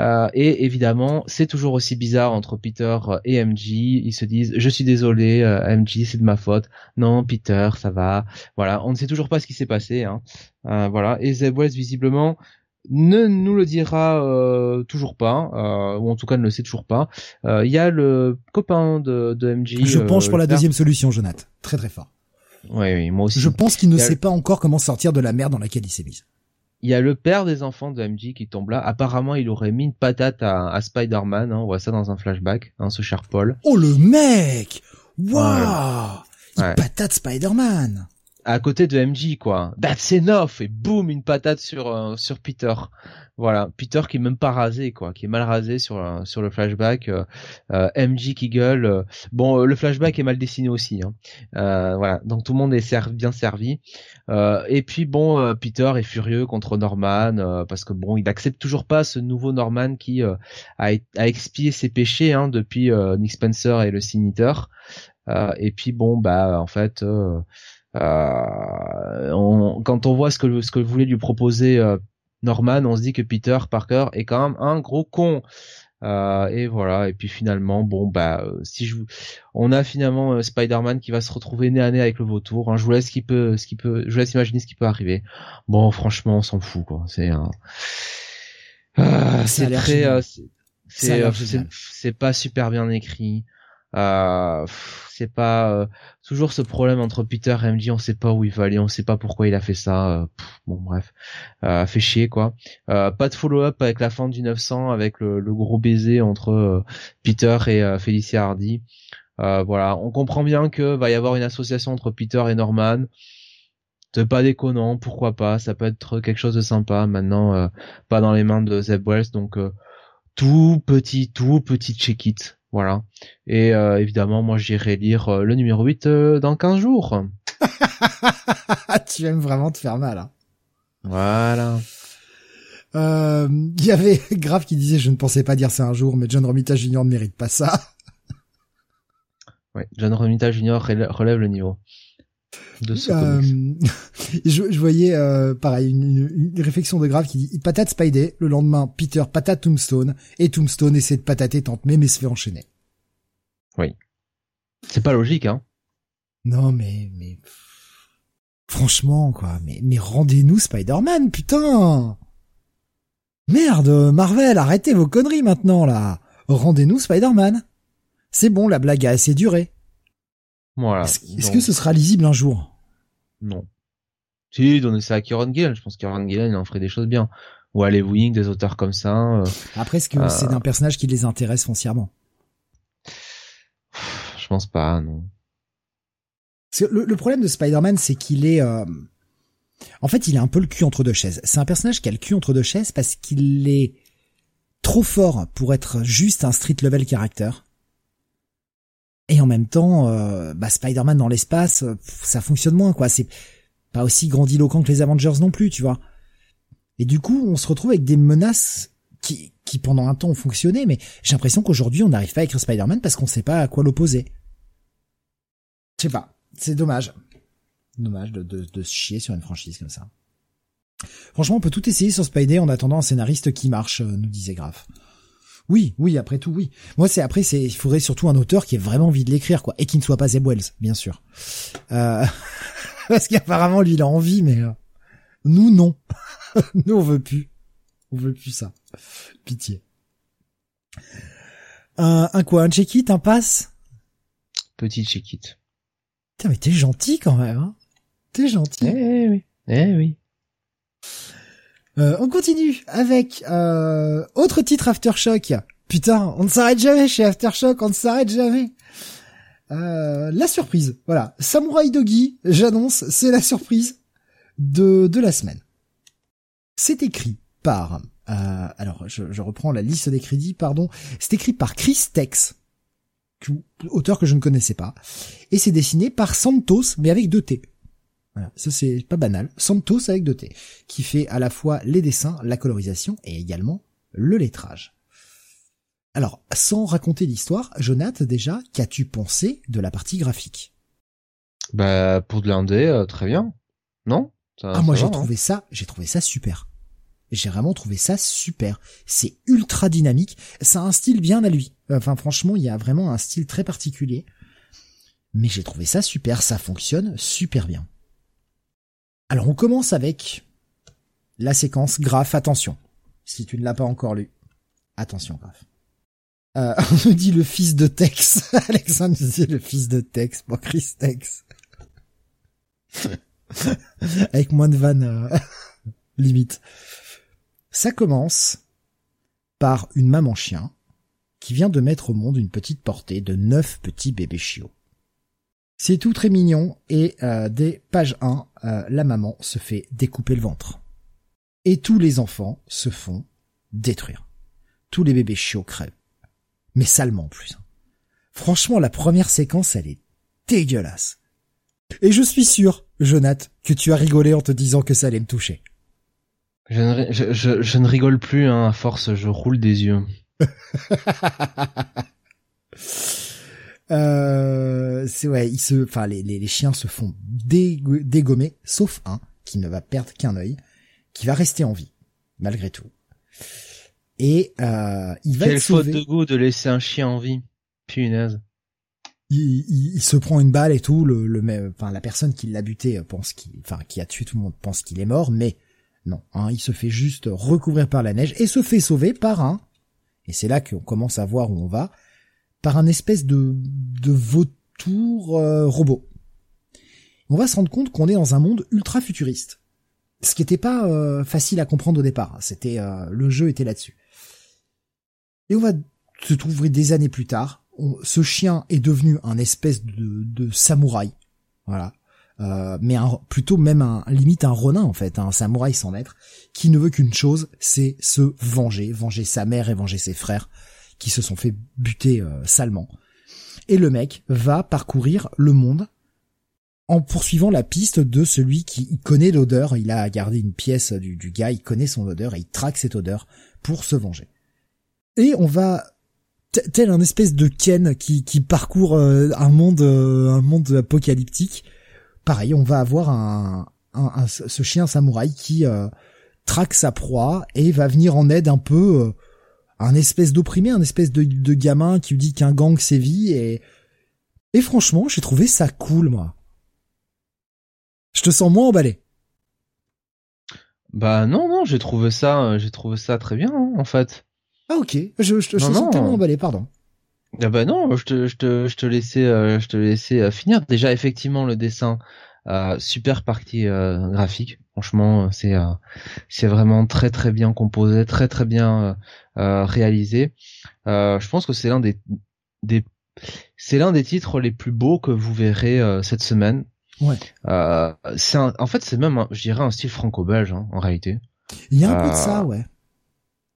Euh, et évidemment, c'est toujours aussi bizarre entre Peter et MJ. Ils se disent, je suis désolé, euh, MJ, c'est de ma faute. Non, Peter, ça va. Voilà, on ne sait toujours pas ce qui s'est passé. Hein. Euh, voilà. Et Zeb Wells, visiblement, ne nous le dira euh, toujours pas, euh, ou en tout cas ne le sait toujours pas. Euh, Il y a le copain de, de MJ. Je penche pour la père- deuxième solution, Jonathan. Très très fort. Oui, oui, moi aussi. Je pense qu'il ne sait le- pas encore comment sortir de la merde dans laquelle il s'est mis. Il y a le père des enfants de MJ qui tombe là. Apparemment, il aurait mis une patate à, à Spider-Man. Hein, on voit ça dans un flashback, hein, ce cher Paul. Oh le mec Waouh Il Ouais. patate Spider-Man À côté de MJ, quoi. That's enough Et boum, une patate sur euh, sur Peter. Voilà, Peter qui est même pas rasé, quoi, qui est mal rasé sur euh, sur le flashback. euh, euh, MJ qui gueule. euh. Bon, euh, le flashback est mal dessiné aussi. Hein. Voilà, donc tout le monde est bien servi. Et puis bon, Peter est furieux contre Norman parce que bon, il accepte toujours pas ce nouveau Norman qui a, a expié ses péchés hein, depuis Nick Spencer et le. Euh, et puis bon, bah en fait, on- quand on voit ce que ce que voulait lui proposer euh, Norman, on se dit que Peter Parker est quand même un gros con. Euh, et voilà. Et puis finalement, bon bah euh, si je, on a finalement euh, Spider-Man qui va se retrouver nez à nez avec le vautour. hein. Je vous laisse ce qui peut, ce qui peut, je vous laisse imaginer ce qui peut arriver. Bon, franchement, on s'en fout quoi. C'est un, c'est très, euh, c'est- euh, génial. c'est pas super bien écrit. Euh, c'est pas euh, toujours ce problème entre Peter et MJ. On sait pas où il va aller, on sait pas pourquoi il a fait ça. euh, bon bref, euh, fait chier quoi. Euh, pas de follow-up avec la fin du 900, avec le, le gros baiser entre euh, Peter et Felicia Hardy. Voilà, on comprend bien que va y avoir une association entre Peter et Norman. C'est pas déconnant, pourquoi pas, ça peut être quelque chose de sympa. Maintenant, pas dans les mains de Zeb Wells, donc tout petit, tout petit check it, voilà. Et euh, évidemment, moi j'irai lire euh, le numéro 8 euh, dans 15 jours. [LAUGHS] tu aimes vraiment te faire mal. Hein. Voilà. Euh, Il y avait [LAUGHS] Grave qui disait je ne pensais pas dire ça un jour, mais John Romita Jr. ne mérite pas ça. Ouais, John Romita Jr. relè- relève le niveau de ce. Euh, [LAUGHS] je, je voyais euh, pareil une, une- une réflexion de Grave qui dit il patate Spidey, le lendemain Peter patate Tombstone et Tombstone essaie de patater Tante May mais se fait enchaîner. C'est pas logique, hein. Non mais mais franchement quoi, mais mais rendez-nous Spider-Man putain. Merde, Marvel, arrêtez vos conneries maintenant là. Rendez-nous Spider-Man. C'est bon, la blague a assez duré. Voilà. Est-ce Donc, que ce sera lisible un jour? Non. Si, donnez ça à Kieron Gillen. Je pense que Kieron Gillen, il en ferait des choses bien. Ou à Les Wing, des auteurs comme ça. euh, Après, est-ce que Euh. c'est d'un personnage qui les intéresse foncièrement? Je pense pas, non. Parce que le, le problème de Spider-Man, c'est qu'il est... euh, En fait, il a un peu le cul entre deux chaises. C'est un personnage qui a le cul entre deux chaises parce qu'il est trop fort pour être juste un street level character. Et en même temps, euh, bah, Spider-Man dans l'espace, euh, ça fonctionne moins, quoi. C'est pas aussi grandiloquent que les Avengers non plus, tu vois. Et du coup, on se retrouve avec des menaces qui, qui pendant un temps ont fonctionné, mais j'ai l'impression qu'aujourd'hui, on n'arrive pas à écrire Spider-Man parce qu'on sait pas à quoi l'opposer. Je sais pas. C'est dommage. Dommage de se chier sur une franchise comme ça. Franchement, on peut tout essayer sur Spidey en attendant un scénariste qui marche, euh, nous disait Graf. Oui, oui, après tout, oui. Moi, c'est après, c'est, il faudrait surtout un auteur qui ait vraiment envie de l'écrire, quoi, et qui ne soit pas Zeb Wells, bien sûr. Euh, [LAUGHS] parce qu'apparemment, lui, il a envie, mais euh, nous, non. [LAUGHS] nous, on veut plus. On veut plus ça. Pitié. Un, un quoi, un check-it, un pass? Petit check it. Putain, mais t'es gentil quand même, hein T'es gentil. Eh oui. Eh oui. Euh, on continue avec euh, autre titre Aftershock. Putain, on ne s'arrête jamais chez Aftershock, on ne s'arrête jamais. Euh, la surprise, voilà. Samurai Doggy, j'annonce, c'est la surprise de, de la semaine. C'est écrit par... euh, alors, je, reprends la liste des crédits, pardon. C'est écrit par Chris Tex, auteur que je ne connaissais pas. Et c'est dessiné par Santos, mais avec deux T. Voilà, ça c'est pas banal. Santos avec deux T qui fait à la fois les dessins, la colorisation et également le lettrage. Alors, sans raconter l'histoire, Jonath, déjà, qu'as-tu pensé de la partie graphique? Bah, pour de l'indé, euh, très bien. Non? Ça- Ah, moi j'ai hein. trouvé ça, j'ai trouvé ça super. J'ai vraiment trouvé ça super. C'est ultra dynamique. Ça a un style bien à lui. Enfin, franchement, il y a vraiment un style très particulier. Mais j'ai trouvé ça super. Ça fonctionne super bien. Alors, on commence avec la séquence Graf, attention. Si tu ne l'as pas encore lu, attention Graf. Euh, [LAUGHS] on nous dit le fils de Tex. [LAUGHS] Alexandre nous dit le fils de Tex. Bon, Chris Tex. [LAUGHS] Avec moins de vannes, euh, limite. Ça commence par une maman chien qui vient de mettre au monde une petite portée de neuf petits bébés chiots. C'est tout très mignon et euh, dès page 1, euh, la maman se fait découper le ventre. Et tous les enfants se font détruire. Tous les bébés chiots crèvent. Mais salement en plus. Franchement, la première séquence, elle est dégueulasse. Et je suis sûr, Jonath, que tu as rigolé en te disant que ça allait me toucher. Je ne, je, je, je ne rigole plus, hein, à force, je roule des yeux. [LAUGHS] euh, c'est ouais, ils se, enfin les, les, les, chiens se font dégommer, sauf un qui ne va perdre qu'un œil, qui va rester en vie malgré tout. Et euh, il va Quelle être sauvé. faute de goût de laisser un chien en vie. Punaise. Il, il, il, se prend une balle et tout. Le, le, enfin la personne qui l'a buté pense qu'il, enfin qui a tué tout le monde pense qu'il est mort, mais non, hein, il se fait juste recouvrir par la neige et se fait sauver par un et c'est là qu'on commence à voir où on va, par un espèce de, de vautour euh, robot. On va se rendre compte qu'on est dans un monde ultra futuriste. Ce qui n'était pas euh, facile à comprendre au départ. C'était euh, le jeu était là-dessus. Et on va se trouver des années plus tard. ce chien est devenu un espèce de, de samouraï. Voilà. Mais un, plutôt même un limite un ronin en fait, un samouraï sans maître, qui ne veut qu'une chose, c'est se venger, venger sa mère et venger ses frères qui se sont fait buter euh, salement. Et le mec va parcourir le monde en poursuivant la piste de celui qui connaît l'odeur, il a gardé une pièce du, du gars, il connaît son odeur et il traque cette odeur pour se venger. Et on va tel un espèce de Ken qui, qui parcourt euh, un monde un monde apocalyptique pareil, on va avoir un, un, ce chien samouraï qui euh, traque sa proie et va venir en aide un peu euh, un espèce d'opprimé, un espèce de, de gamin qui lui dit qu'un gang sévit et et franchement, j'ai trouvé ça cool moi. Je te sens moins emballé. Bah non non, j'ai trouvé ça euh, j'ai trouvé ça très bien hein, en fait. Ah OK, je, je, je te sens tellement emballé, pardon. Ah bah non, je te, je te, je te laissais, euh, je te laissais euh, finir. Déjà, effectivement, le dessin, euh, super partie euh, graphique. Franchement, c'est, euh, c'est vraiment très très bien composé, très très bien réalisé. je pense que c'est l'un des, des, c'est l'un des titres les plus beaux que vous verrez cette semaine. Ouais. c'est en fait, c'est même, je dirais, un style franco-belge hein, en réalité. Il y a un peu de ça, ouais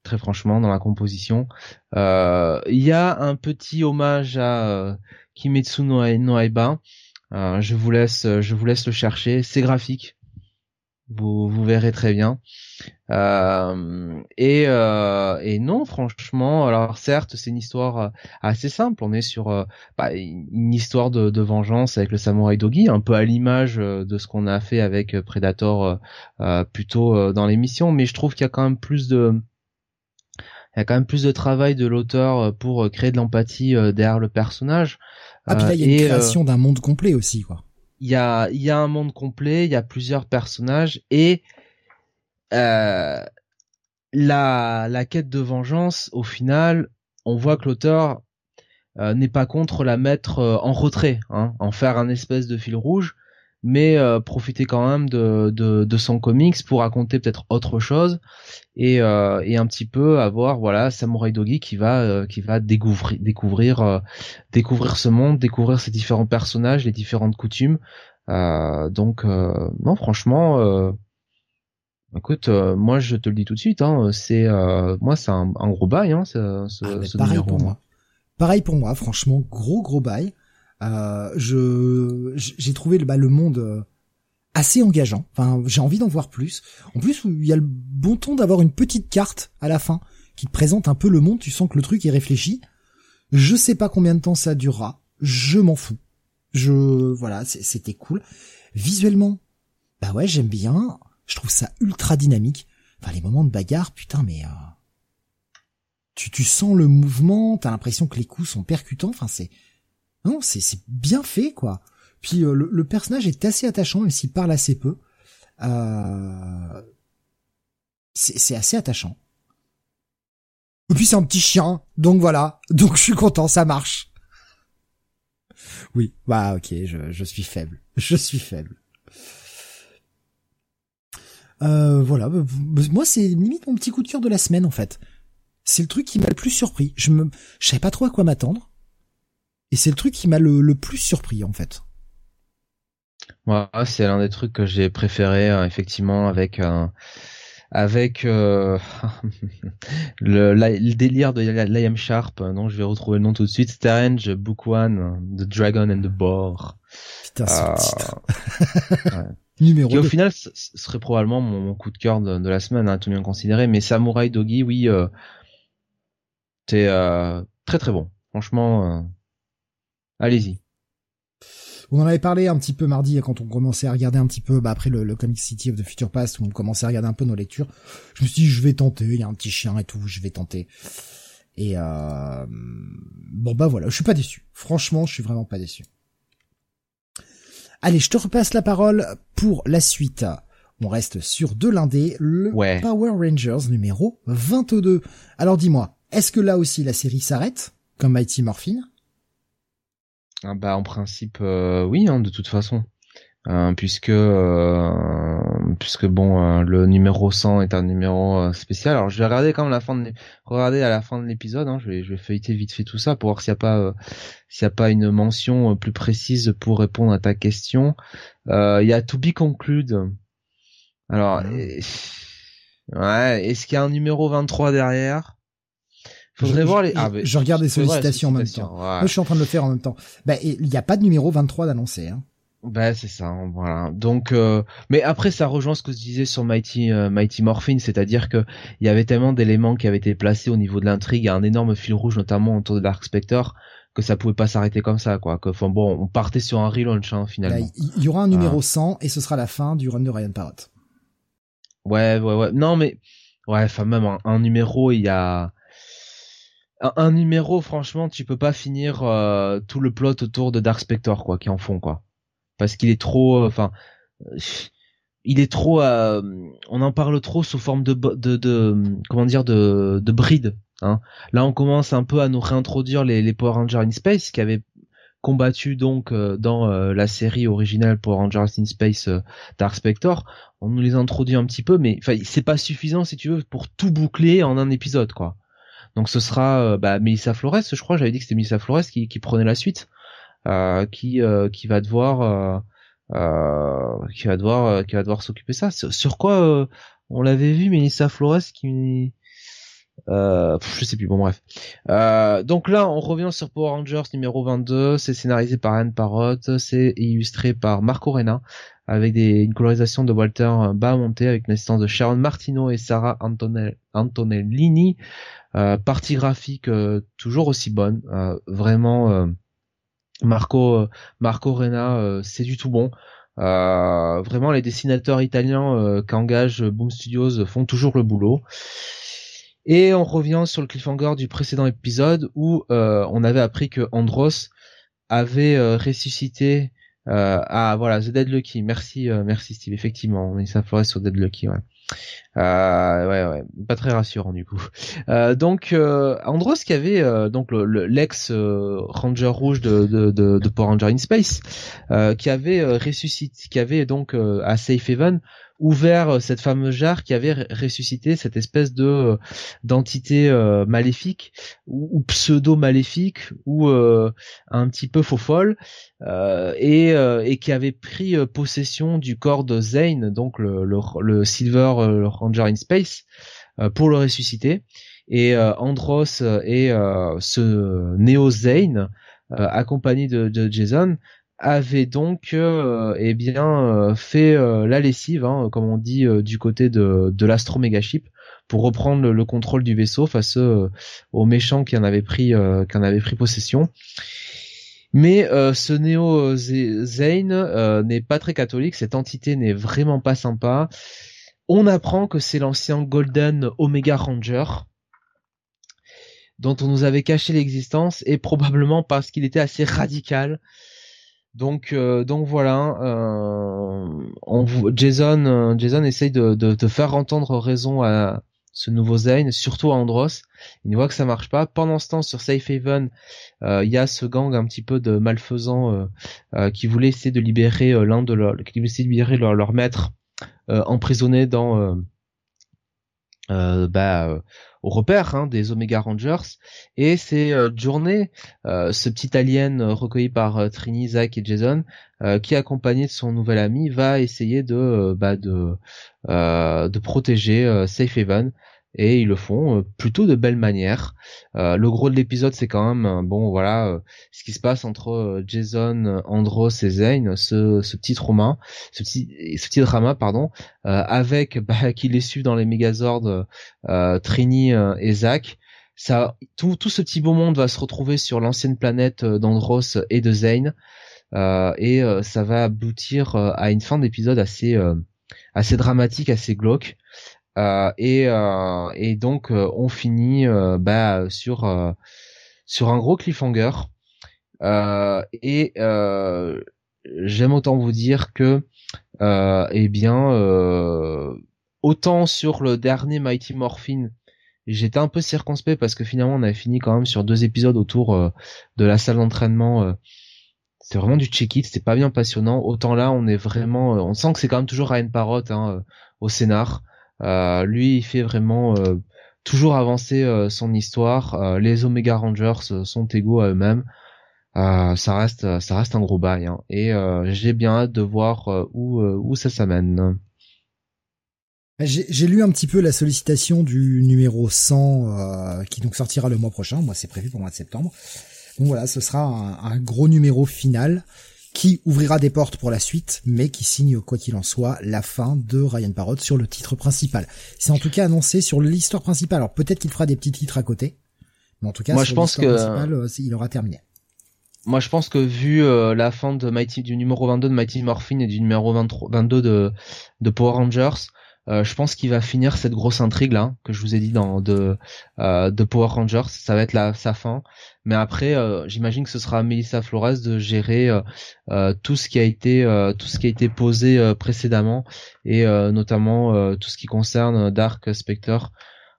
très franchement dans la composition. Euh, il y a un petit hommage à euh, Kimetsu no, Aiba. Euh, je vous laisse, je vous laisse le chercher. C'est graphique. Vous, verrez très bien. et, et non, franchement, alors certes, c'est une histoire assez simple. On est sur bah, une histoire de, vengeance avec le samouraï Dogi, un peu à l'image de ce qu'on a fait avec Predator plutôt dans l'émission. Mais je trouve qu'il y a quand même plus de il y a quand même plus de travail de l'auteur euh, pour euh, créer de l'empathie euh, derrière le personnage. Ah puis là il y a une création d'un monde complet aussi quoi. Il y a il y a un monde complet, il y a plusieurs personnages et euh, la la quête de vengeance au final, on voit que l'auteur n'est pas contre la mettre en retrait, hein, en faire un espèce de fil rouge, mais euh, profiter quand même de, de, de, son comics pour raconter peut-être autre chose et, euh, et un petit peu avoir voilà Samurai Dogi qui va euh, qui va découvrir découvrir euh, découvrir ce monde, découvrir ses différents personnages, les différentes coutumes. donc non franchement Écoute, moi je te le dis tout de suite, hein, c'est moi c'est un, un, gros bail, hein, ce, ce, ah, ce pareil pour moi. Pareil pour moi, franchement, gros gros bail. Euh, je j'ai trouvé le, bah, le monde euh, assez engageant. Enfin, j'ai envie d'en voir plus. En plus, il y a le bon ton d'avoir une petite carte à la fin qui te présente un peu le monde. Tu sens que le truc est réfléchi. Je sais pas combien de temps ça durera. Je m'en fous. Je voilà, c'était cool. Visuellement, bah ouais, j'aime bien. Je trouve ça ultra dynamique. Enfin, les moments de bagarre, putain, mais euh, tu tu sens le mouvement. T'as l'impression que les coups sont percutants. Enfin, c'est non, c'est bien fait, quoi. Puis euh, le, personnage est assez attachant, même s'il parle assez peu. Euh... C'est assez attachant. Et puis c'est un petit chien, donc voilà. Donc je suis content, ça marche. Oui, bah ok, je, suis faible. [LAUGHS] Je suis faible. Euh, voilà, bah, moi c'est limite mon petit coup de cœur de la semaine en fait. C'est le truc qui m'a le plus surpris. Je me, je savais pas trop à quoi m'attendre. Et c'est le truc qui m'a le, le, plus surpris en fait. Moi, c'est l'un des trucs que j'ai préféré euh, effectivement avec avec euh, [LAUGHS] le, le, délire de Liam Sharp, dont je vais retrouver le nom tout de suite, Strange Book One, The Dragon and the Boar. Putain, euh, [LAUGHS] ouais. Numéro qui au final serait probablement mon, coup de cœur de, la semaine, hein, tout bien considéré. Mais Samurai Doggy, oui, euh, c'est euh, très très bon. Franchement, euh, allez-y. On en avait parlé un petit peu mardi quand on commençait à regarder un petit peu bah, après le, le, Comic City of the Future Past où on commençait à regarder un peu nos lectures. Je me suis dit je vais tenter, il y a un petit chien et tout, je vais tenter. Et euh... bon bah voilà, je suis pas déçu. Franchement, je suis vraiment pas déçu. Allez, je te repasse la parole pour la suite. On reste sur de l'indé, le Power Rangers numéro 22. Alors dis-moi, est-ce que là aussi la série s'arrête, comme Mighty Morphin? Ah Bah en principe euh, oui, hein, de toute façon. Euh, puisque euh, puisque bon euh, le numéro 100 est un numéro spécial. Alors je vais regarder quand même la fin de regarder à la fin de l'épisode hein, je vais je vais feuilleter vite fait tout ça pour voir s'il y a pas s'il y a pas une mention plus précise pour répondre à ta question. Il y a to be conclude alors ouais est-ce qu'il y a un numéro 23 derrière? Faudrait je, voir les. Ah, je regarde les sollicitations en même temps. Moi, je suis en train de le faire en même temps. Ben, il n'y a pas de numéro 23 d'annoncé. Hein. Bah c'est ça, voilà. Donc, euh, mais après ça rejoint ce que je disais sur Mighty euh, Mighty Morphin, c'est-à-dire que il y avait tellement d'éléments qui avaient été placés au niveau de l'intrigue, un énorme fil rouge notamment autour de Dark Spectre, que ça pouvait pas s'arrêter comme ça, quoi. Que, enfin bon, on partait sur un relaunch hein, finalement. Il y, aura un numéro 100 et ce sera la fin du run de Ryan Parrott. Ouais, ouais, ouais. Non mais ouais, enfin même un, numéro, il y a un, numéro, franchement, tu peux pas finir euh, tout le plot autour de Dark Spectre, quoi, qui en font, quoi parce qu'il est trop, euh, enfin, il est trop, euh, on en parle trop sous forme de, de, de comment dire, de, de bride. Hein. Là, on commence un peu à nous réintroduire les, les Power Rangers in Space qui avaient combattu donc euh, dans la série originale Power Rangers in Space Dark Spectre. On nous les introduit un petit peu, mais enfin, c'est pas suffisant si tu veux pour tout boucler en un épisode, quoi. Donc ce sera bah, Melissa Flores, je crois, j'avais dit que c'était Melissa Flores qui, prenait la suite. Euh, qui euh, qui va devoir euh, qui va devoir qui va devoir s'occuper ça. Sur, quoi on l'avait vu, Melissa Flores qui euh, je sais plus, bon bref. Euh, donc là, on revient sur Power Rangers numéro 22. C'est scénarisé par Anne Parrott, c'est illustré par Marco Rena, avec des, une colorisation de Walter Bamonté, avec une assistance de Sharon Martino et Sarah Antonell, Antonellini. Euh, partie graphique toujours aussi bonne, vraiment Marco euh, Marco Rena euh, c'est du tout bon. Euh, vraiment les dessinateurs italiens qu'engage Boom Studios font toujours le boulot. Et on revient sur le cliffhanger du précédent épisode où on avait appris que Andros avait ressuscité ah voilà The Dead Lucky. Merci merci Steve. Effectivement on ça fleurait sur Dead Lucky ouais. Euh, ouais, ouais, pas très rassurant du coup. Euh, donc euh, Andros qui avait euh, donc l'ex euh, Ranger rouge de, de, de, de, Ranger in Space, qui avait ressuscité, qui avait donc à Safe Haven ouvert euh, cette fameuse jarre qui avait ressuscité cette espèce de euh, d'entité euh, maléfique ou, pseudo maléfique ou un petit peu faux folle et, et qui avait pris possession du corps de Zane donc le, le, Silver Ranger in Space pour le ressusciter. Et Andros et ce Neo Zane accompagné de Jason avait donc euh, eh bien euh, fait euh, la lessive, hein, comme on dit du côté de, de l'Astro Megaship, pour reprendre le, contrôle du vaisseau face aux méchants qui en avaient pris qui en avaient pris possession. Mais ce Néo Zane n'est pas très catholique, cette entité n'est vraiment pas sympa. On apprend que c'est l'ancien Golden Omega Ranger dont on nous avait caché l'existence et probablement parce qu'il était assez radical Donc donc voilà, on, Jason Jason essaye de, de, faire entendre raison à ce nouveau Zane, surtout à Andros. Il voit que ça marche pas. Pendant ce temps, sur Safe Haven, il y a ce gang un petit peu de malfaisants qui voulait essayer de libérer l'un de leurs, qui voulait libérer leur, leur maître emprisonné dans euh, bah, euh, au repère hein, des Omega Rangers. Et c'est euh, Journée, euh, ce petit alien recueilli par Trini, Zach et Jason, qui accompagné de son nouvel ami va essayer de bah, de de protéger Safe Haven et ils le font euh, plutôt de belle manière. Euh, le gros de l'épisode, c'est quand même euh, bon, voilà, ce qui se passe entre Jason, Andros et Zane, ce, ce petit trauma, ce petit, ce petit drama, pardon, avec [LAUGHS] bah, qui les suivent dans les Megazords, Trini et Zach. Ça, tout, tout ce petit beau monde va se retrouver sur l'ancienne planète d'Andros et de Zane, et ça va aboutir à une fin d'épisode assez, assez dramatique, assez glauque. Euh, et, euh, et donc euh, on finit bah, sur sur un gros cliffhanger. et j'aime autant vous dire que eh bien autant sur le dernier Mighty Morphin j'étais un peu circonspect parce que finalement on avait fini quand même sur deux épisodes autour de la salle d'entraînement c'était vraiment du check-it c'était pas bien passionnant autant là on est vraiment on sent que c'est quand même toujours Ryan Parrott hein, au scénar euh, lui, il fait vraiment euh, toujours avancer euh, son histoire. les Omega Rangers sont égaux à eux-mêmes. ça reste, ça reste un gros bail. Hein. Et j'ai bien hâte de voir où, ça s'amène. J'ai lu un petit peu la sollicitation du numéro 100 qui donc sortira le mois prochain. Moi, c'est prévu pour le mois de septembre. Donc voilà, ce sera un gros numéro final qui ouvrira des portes pour la suite, mais qui signe, quoi qu'il en soit, la fin de Ryan Parrott sur le titre principal. C'est en tout cas annoncé sur l'histoire principale. Alors peut-être qu'il fera des petits titres à côté, mais en tout cas, Moi, je pense que euh, il aura terminé. Moi, je pense que vu euh, la fin de Mighty, du numéro 22 de Mighty Morphin et du numéro 23, 22 de, de Power Rangers, euh, je pense qu'il va finir cette grosse intrigue là que je vous ai dit dans de euh, de Power Rangers. Ça va être la sa fin. Mais après, euh, j'imagine que ce sera Melissa Flores de gérer tout ce qui a été tout ce qui a été posé précédemment et notamment tout ce qui concerne Dark Spectre.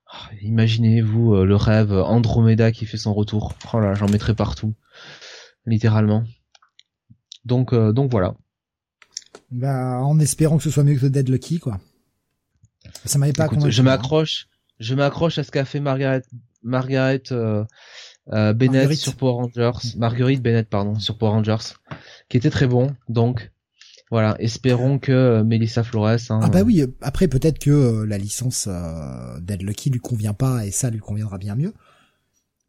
Ah, imaginez-vous le rêve Andromeda qui fait son retour. Oh là, j'en mettrai partout, littéralement. Donc donc voilà. Bah, en espérant que ce soit mieux que Dead Lucky, quoi. Ça m'avait pas Je m'accroche, je m'accroche à ce qu'a fait Margaret, Margaret euh, euh, Bennett sur Power Rangers, Marguerite Bennett pardon sur Power Rangers, qui était très bon. Donc voilà, espérons que euh, Melissa Flores. Hein, ah bah oui, après peut-être que la licence euh, Dead Lucky lui convient pas et ça lui conviendra bien mieux.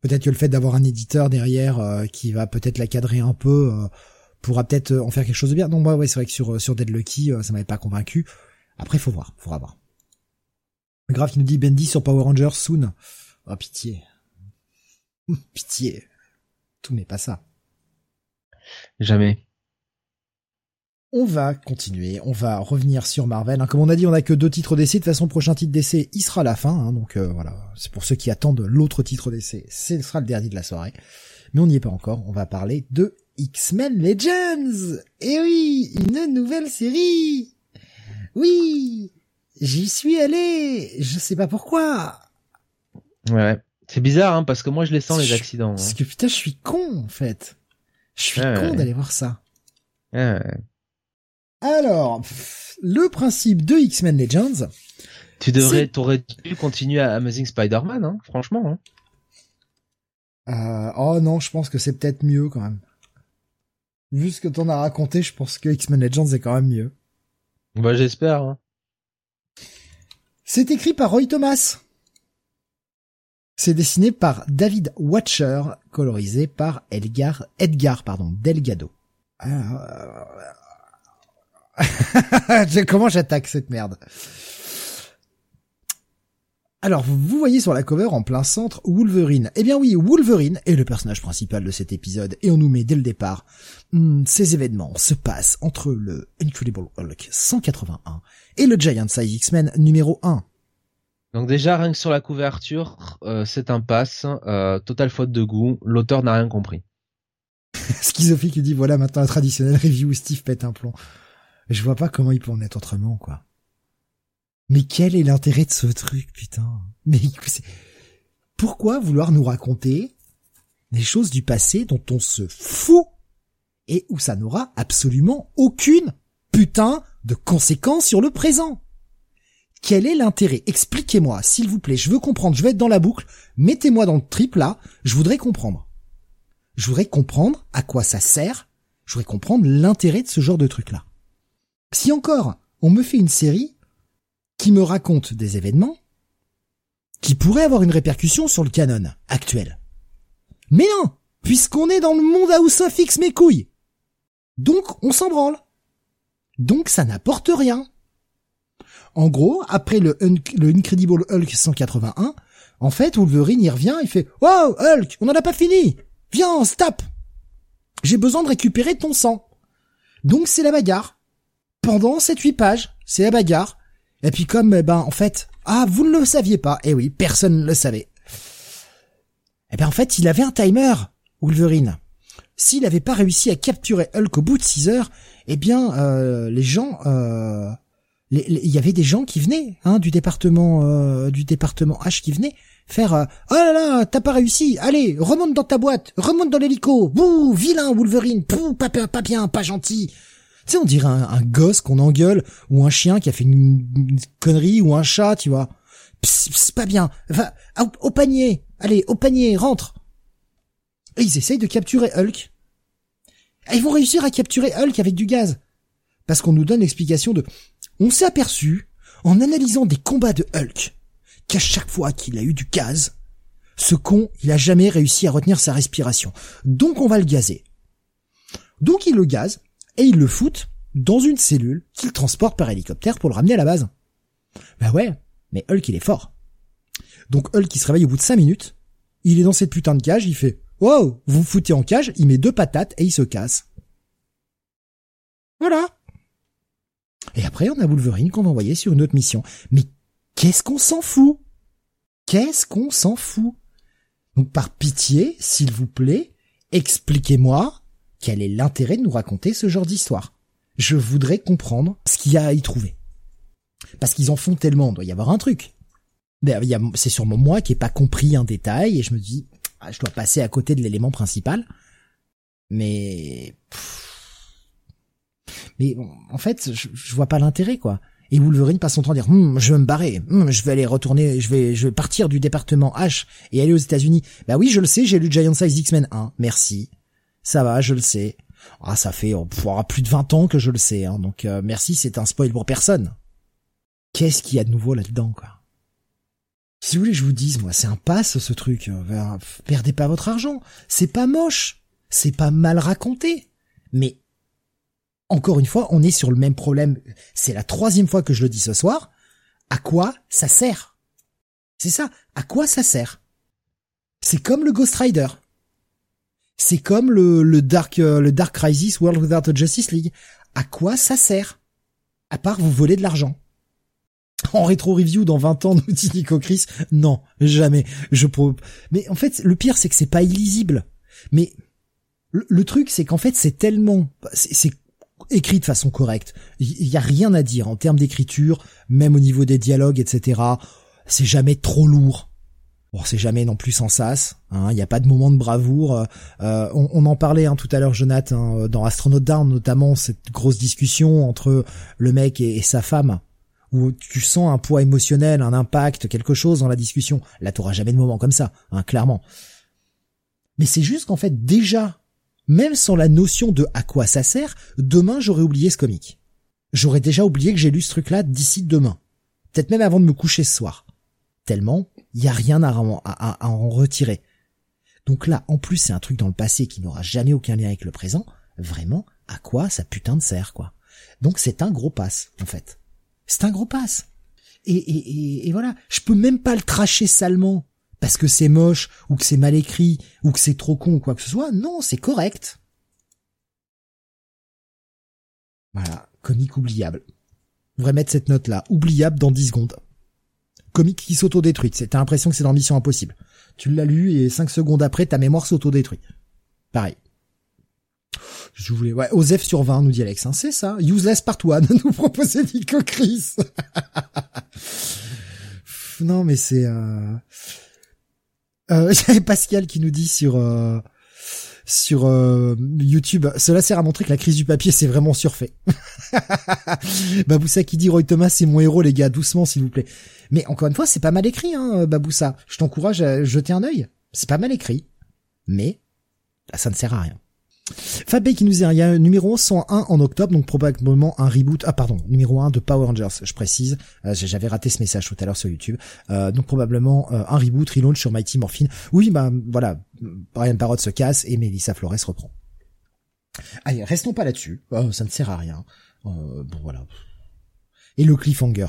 Peut-être que le fait d'avoir un éditeur derrière qui va peut-être la cadrer un peu pourra peut-être en faire quelque chose de bien. Donc moi ouais, c'est vrai que sur sur Dead Lucky ça m'avait pas convaincu. Après faut voir, faudra voir. Grave qui nous dit Bendy sur Power Rangers soon. Oh pitié. [LAUGHS] pitié. Tout n'est pas ça. Jamais. On va continuer, on va revenir sur Marvel. Hein. Comme on a dit, on a que deux titres d'essai. De toute façon, prochain titre d'essai, il sera la fin. Hein. Donc euh, voilà, c'est pour ceux qui attendent l'autre titre d'essai. Ce sera le dernier de la soirée. Mais on n'y est pas encore. On va parler de X-Men Legends. Et eh oui, une nouvelle série. Oui, J'y suis allé, je sais pas pourquoi. Ouais, c'est bizarre hein, parce que moi je les sens les accidents. Parce hein. que putain, je suis con en fait. Je suis con d'aller voir ça. Alors, le principe de X-Men Legends. Tu devrais, t'aurais dû continuer à Amazing Spider-Man, hein, franchement. Hein. Euh, oh non, je pense que c'est peut-être mieux quand même. Vu ce que t'en as raconté, je pense que X-Men Legends est quand même mieux. Bah j'espère. Hein. C'est écrit par Roy Thomas. C'est dessiné par David Watcher, colorisé par Edgar, Edgar pardon, Delgado. [LAUGHS] Euh, comment j'attaque cette merde? Alors, vous voyez sur la cover en plein centre Wolverine. Eh bien oui, Wolverine est le personnage principal de cet épisode et on nous met dès le départ. Hmm, ces événements se passent entre le Incredible Hulk 181 et le Giant Size X-Men numéro 1. Donc déjà, rien que sur la couverture, euh, c'est un pass, euh, totale faute de goût, l'auteur n'a rien compris. [LAUGHS] Schizophie qui dit voilà maintenant un traditionnel review où Steve pète un plomb. Je vois pas comment il peut en être autrement, quoi. Mais quel est l'intérêt de ce truc, putain? Mais pourquoi vouloir nous raconter des choses du passé dont on se fout et où ça n'aura absolument aucune putain de conséquences sur le présent? Quel est l'intérêt? Expliquez-moi, s'il vous plaît. Je veux comprendre. Je vais être dans la boucle. Mettez-moi dans le trip là. Je voudrais comprendre. Je voudrais comprendre à quoi ça sert. Je voudrais comprendre l'intérêt de ce genre de truc là. Si encore on me fait une série qui me raconte des événements qui pourraient avoir une répercussion sur le canon actuel. Mais non, puisqu'on est dans le monde House of X mes couilles. Donc on s'en branle. Donc ça n'apporte rien. En gros, après le, le Incredible Hulk 181, en fait, Wolverine y revient, il fait Wow, Hulk, on n'en a pas fini Viens, stop J'ai besoin de récupérer ton sang. Donc c'est la bagarre. Pendant cette huit pages, c'est la bagarre. Et puis comme, eh ben, en fait, ah, vous ne le saviez pas. Eh oui, personne ne le savait. Eh ben, en fait, il avait un timer, Wolverine. S'il n'avait pas réussi à capturer Hulk au bout de 6 heures, eh bien, euh, les gens, euh, il y avait des gens qui venaient, hein, du département, euh, du département H qui venaient faire, euh, oh là là, t'as pas réussi, allez, remonte dans ta boîte, remonte dans l'hélico, bouh, vilain Wolverine, pouh, pas, pas bien, pas gentil. Tu sais, on dirait un, gosse qu'on engueule, ou un chien qui a fait une, connerie, ou un chat, tu vois. C'est pas bien. Va, au, panier. Allez, au panier, rentre. Et ils essayent de capturer Hulk. ils vont réussir à capturer Hulk avec du gaz. Parce qu'on nous donne l'explication de... On s'est aperçu, en analysant des combats de Hulk, qu'à chaque fois qu'il a eu du gaz, ce con, il a jamais réussi à retenir sa respiration. Donc on va le gazer. Donc il le gaze, et ils le foutent dans une cellule qu'ils transportent par hélicoptère pour le ramener à la base. Bah ouais, mais Hulk il est fort. Donc Hulk il se réveille au bout de 5 minutes, il est dans cette putain de cage, il fait Wow, vous foutez en cage, il met deux patates et il se casse. Voilà. Et après on a Wolverine qu'on va envoyer sur une autre mission. Mais qu'est-ce qu'on s'en fout? Qu'est-ce qu'on s'en fout? Donc par pitié, s'il vous plaît, expliquez-moi quel est l'intérêt de nous raconter ce genre d'histoire? Je voudrais comprendre ce qu'il y a à y trouver. Parce qu'ils en font tellement, il doit y avoir un truc. C'est sûrement moi qui ai pas compris un détail et je me dis, ah, je dois passer à côté de l'élément principal. Mais, mais en fait, je, je vois pas l'intérêt quoi. Et Wolverine passe son temps à dire, hm, je vais me barrer, hm, je vais aller retourner, je vais, je vais partir du département H et aller aux États-Unis. Bah oui, je le sais, j'ai lu Giant Size X-Men 1, merci. Ça va, je le sais. Ah, ça fait oh, plus de 20 ans que je le sais, hein, donc euh, merci, c'est un spoil pour personne. Qu'est-ce qu'il y a de nouveau là-dedans, quoi? Si vous voulez je vous dise, moi, c'est un passe ce truc. Euh, perdez pas votre argent. C'est pas moche, c'est pas mal raconté, mais encore une fois, on est sur le même problème. C'est la troisième fois que je le dis ce soir. À quoi ça sert? C'est ça. À quoi ça sert? C'est comme le Ghost Rider. C'est comme le, Dark euh, le Dark Crisis World Without a Justice League. À quoi ça sert? À part vous voler de l'argent. En rétro review dans 20 ans, nous dit Nico Chris, non, jamais. Je Mais en fait, le pire, c'est que c'est pas illisible. Mais le, truc, c'est qu'en fait, c'est tellement, c'est écrit de façon correcte. Il y a rien à dire en termes d'écriture, même au niveau des dialogues, etc. C'est jamais trop lourd. Bon, c'est jamais non plus sans sas. Hein, il n'y a pas de moment de bravoure. Euh, on, en parlait hein, tout à l'heure, Jonathan, hein, dans Astronaut Down, notamment cette grosse discussion entre le mec et, sa femme, où tu sens un poids émotionnel, un impact, quelque chose dans la discussion. Là, t'auras jamais de moment comme ça, hein, clairement. Mais c'est juste qu'en fait, déjà, même sans la notion de à quoi ça sert, demain j'aurais oublié ce comic. J'aurais déjà oublié que j'ai lu ce truc-là d'ici demain. Peut-être même avant de me coucher ce soir. Tellement il y a rien à, à, en retirer. Donc là, en plus, c'est un truc dans le passé qui n'aura jamais aucun lien avec le présent. Vraiment, à quoi ça putain de sert, quoi? Donc c'est un gros passe, en fait. C'est un gros passe. Et, voilà, je peux même pas le tracher salement parce que c'est moche ou que c'est mal écrit ou que c'est trop con ou quoi que ce soit. Non, c'est correct. Voilà, comique oubliable. On devrait mettre cette note là, oubliable dans 10 secondes comique qui s'autodétruit. T'as l'impression que c'est dans Mission Impossible. Tu l'as lu et cinq secondes après, ta mémoire s'autodétruit. Pareil. Je voulais, ouais, Osef sur 20, nous dit Alex, hein, c'est ça. Useless part one, [LAUGHS] nous proposait Nico Chris. non, mais c'est, euh, euh, [LAUGHS] Pascal qui nous dit sur, euh, sur euh, YouTube, cela sert à montrer que la crise du papier c'est vraiment surfait. [LAUGHS] Baboussa qui dit Roy Thomas c'est mon héros les gars, doucement s'il vous plaît. Mais encore une fois c'est pas mal écrit hein Baboussa. Je t'encourage à jeter un œil. C'est pas mal écrit, mais ça ne sert à rien. Fabé qui nous dit, il numéro 101 en octobre, donc probablement un reboot, ah pardon, numéro 1 de Power Rangers, je précise, euh, j'avais raté ce message tout à l'heure sur YouTube, euh, donc probablement euh, un reboot, relaunch sur Mighty Morphin. Oui, bah voilà, Brian Parrott se casse et Melissa Flores reprend. Allez, restons pas là-dessus, oh, ça ne sert à rien. bon voilà. Et le cliffhanger?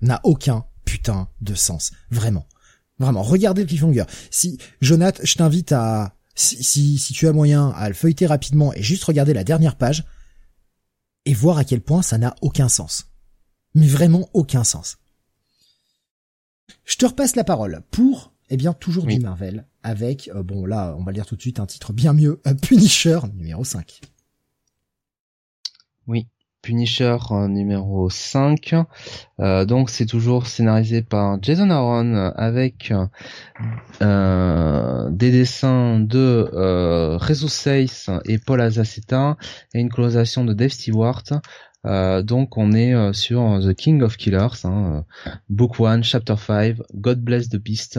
N'a aucun putain de sens, vraiment. Vraiment, regardez le cliffhanger. Si, Jonathan, je t'invite à si, si, tu as moyen à le feuilleter rapidement et juste regarder la dernière page et voir à quel point ça n'a aucun sens. Mais vraiment aucun sens. Je te repasse la parole pour, eh bien, toujours du Marvel avec, euh, bon là, on va le dire tout de suite, un titre bien mieux, Punisher numéro 5. Oui. Punisher numéro 5. Euh, donc c'est toujours scénarisé par Jason Aaron avec euh, des dessins de euh, Rezo et Paul Azaceta et une colorisation de Dave Stewart. Euh, donc on est euh, sur The King of Killers, hein, Book 1, Chapter 5, God Bless the Beast.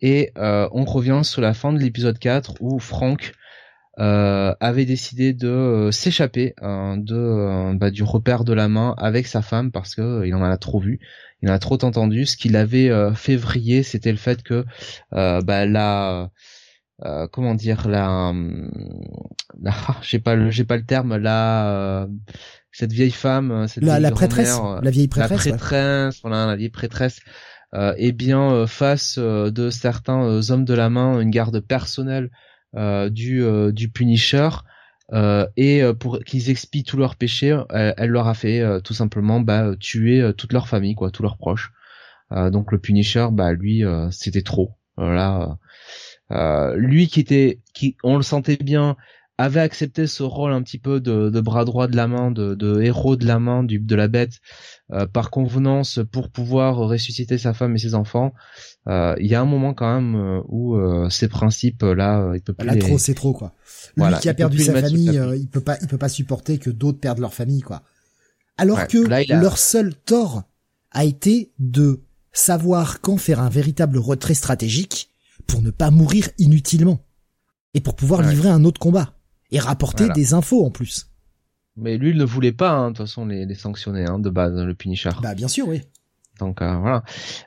et on revient sur la fin de l'épisode 4 où Frank euh, avait décidé de euh, s'échapper euh, de bah, du repère de la main avec sa femme parce que il en a trop vu, il en a trop entendu. Ce qui l'avait fait vriller, c'était le fait que bah, la comment dire la, la [LAUGHS] j'ai pas le j'ai pas le terme la cette vieille femme cette la, la prêtresse la vieille prêtresse la prêtresse voilà la vieille prêtresse euh, est bien face de certains hommes de la main une garde personnelle euh, du, euh, du Punisher. Euh, et pour qu'ils expient tous leurs péchés, elle, leur a fait tout simplement bah, tuer toute leur famille, quoi, tous leurs proches. donc le Punisher, bah lui, c'était trop. Voilà. lui qui était, qui, on le sentait bien, avait accepté ce rôle un petit peu de, de bras droit de la main, de, de, héros de la main du, de la bête, euh, par convenance pour pouvoir ressusciter sa femme et ses enfants. Euh, il y a un moment quand même euh, où ces principes là, il peut plus. Là trop, c'est trop quoi. Lui qui a perdu sa famille, il peut pas, il peut pas supporter que d'autres perdent leur famille quoi. Alors que leur seul tort a été de savoir quand faire un véritable retrait stratégique pour ne pas mourir inutilement et pour pouvoir livrer un autre combat et rapporter des infos en plus. Mais lui, il ne voulait pas, hein, de toute façon, les, les sanctionner hein, de base, le Punisher. Bah bien sûr, oui. Donc euh, voilà.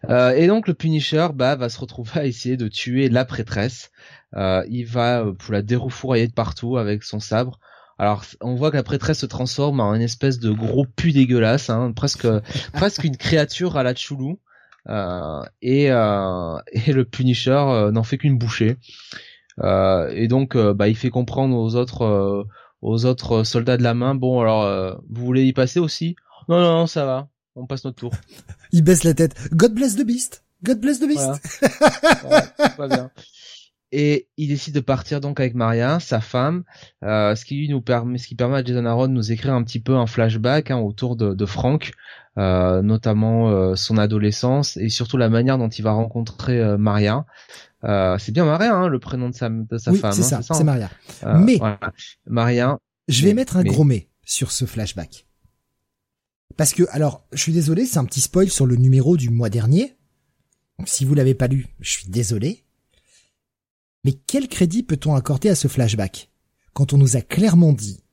Euh, et donc le Punisher, bah, va se retrouver à essayer de tuer la prêtresse. Euh, il va pour la déroufourailler de partout avec son sabre. Alors on voit que la prêtresse se transforme en une espèce de gros pu dégueulasse, hein, presque [LAUGHS] presque une créature à la Choulou. Euh, et, et le Punisher n'en fait qu'une bouchée. Et donc bah, il fait comprendre aux autres aux autres soldats de la main, bon alors euh, vous voulez y passer aussi? Non non non ça va, on passe notre tour. [LAUGHS] Il baisse la tête. God bless the beast. God bless the beast. Voilà. bien. Et il décide de partir donc avec Maria, sa femme, euh, ce qui lui nous permet, ce qui permet à Jason Aaron de nous écrire un petit peu un flashback hein, autour de, de Frank, euh, notamment euh, son adolescence et surtout la manière dont il va rencontrer euh, Maria. Euh, c'est bien Maria, hein, le prénom de sa, de sa oui, femme. C'est hein, ça, c'est Maria. Euh, mais Maria. Je vais mettre un gros mais sur ce flashback. Parce que, alors, je suis désolé, c'est un petit spoil sur le numéro du mois dernier. Donc, si vous l'avez pas lu, je suis désolé. Mais quel crédit peut-on accorder à ce flashback quand on nous a clairement dit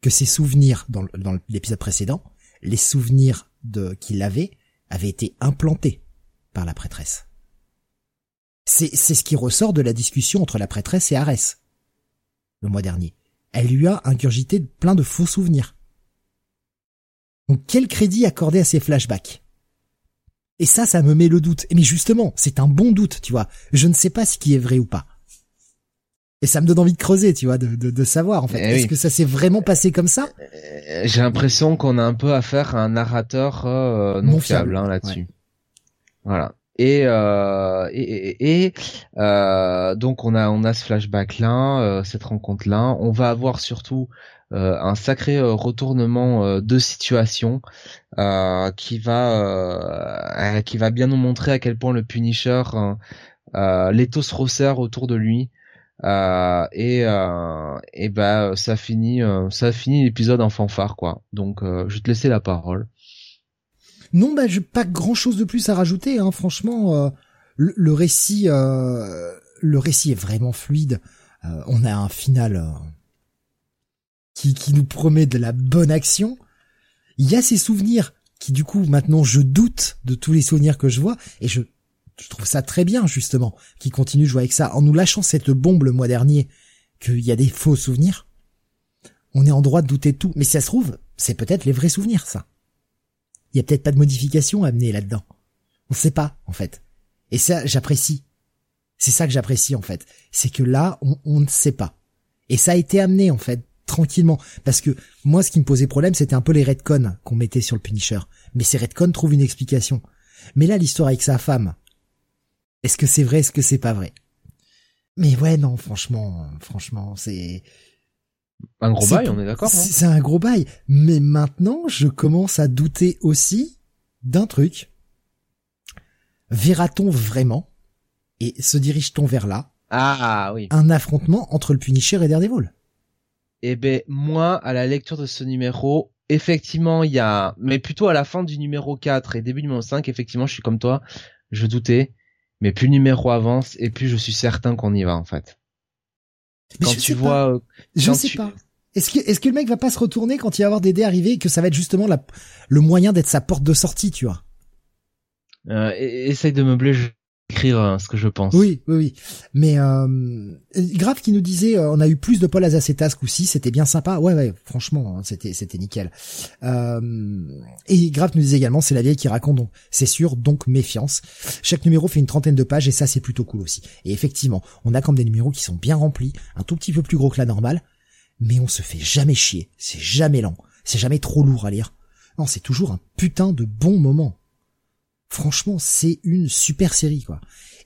que ses souvenirs dans l'épisode précédent, les souvenirs de qu'il avait, avaient été implantés par la prêtresse? C'est, c'est ce qui ressort de la discussion entre la prêtresse et Arès. Le mois dernier. Elle lui a ingurgité plein de faux souvenirs. Donc quel crédit accorder à ces flashbacks? Et ça, ça me met le doute. Mais justement, c'est un bon doute, tu vois. Je ne sais pas ce qui est vrai ou pas. Et ça me donne envie de creuser, tu vois, de, de, savoir en fait. Eh Est-ce que ça s'est vraiment passé comme ça? Euh, J'ai l'impression qu'on a un peu affaire à un narrateur euh, non, fiable, hein, là-dessus. Voilà. Et, euh, et, euh, donc on a on a ce flashback là, euh, cette rencontre là. On va avoir surtout euh, un sacré retournement de situation qui va qui va bien nous montrer à quel point le Punisher l'étau se resserre autour de lui. et et bah ça finit ça finit l'épisode en fanfare quoi. Donc je vais te laisser la parole. Non, bah, pas grand chose de plus à rajouter. Hein. Franchement, le, récit, le récit est vraiment fluide. on a un final qui, qui nous promet de la bonne action. Il y a ces souvenirs qui du coup maintenant je doute de tous les souvenirs que je vois et je, je trouve ça très bien justement qui continue de jouer avec ça en nous lâchant cette bombe le mois dernier qu'il y a des faux souvenirs. On est en droit de douter tout, mais si ça se trouve, c'est peut-être les vrais souvenirs ça. Il y a peut-être pas de modification à amener là-dedans. On sait pas en fait. Et ça j'apprécie. C'est ça que j'apprécie en fait, c'est que là on, on ne sait pas. Et ça a été amené en fait tranquillement. Parce que moi, ce qui me posait problème, c'était un peu les redcons qu'on mettait sur le Punisher. Mais ces redcons trouvent une explication. Mais là, l'histoire avec sa femme, est-ce que c'est vrai, est-ce que c'est pas vrai? Mais ouais, non, franchement, franchement, c'est... Un gros bail, on est d'accord. C'est un gros bail. Mais maintenant, je commence à douter aussi d'un truc. Verra-t-on vraiment, et se dirige-t-on vers là, ah oui. Un affrontement entre le Punisher et Daredevil. Eh ben moi, à la lecture de ce numéro, effectivement, il y a, mais plutôt à la fin du numéro 4 et début du numéro 5, effectivement, je suis comme toi, je doutais, mais plus le numéro avance et plus je suis certain qu'on y va en fait. Mais quand tu vois, euh, je sais pas. Est-ce que est-ce que le mec va pas se retourner quand il va avoir des dés arrivés et que ça va être justement la, le moyen d'être sa porte de sortie, tu vois? Euh, Essaye de meubler écrire euh, ce que je pense. Oui, oui, oui. Mais euh, Grave qui nous disait, euh, on a eu plus de Paul Azaceta ce coup-ci, c'était bien sympa. Ouais, ouais, franchement, hein, c'était c'était nickel. Euh, et Grave nous disait également, c'est la vieille qui raconte, donc c'est sûr, donc méfiance. Chaque numéro fait une trentaine de pages et ça c'est plutôt cool aussi. Et effectivement, on a comme des numéros qui sont bien remplis, un tout petit peu plus gros que la normale, mais on se fait jamais chier, c'est jamais lent, c'est jamais trop lourd à lire. Non, c'est toujours un putain de bon moment. Franchement, c'est une super série, quoi.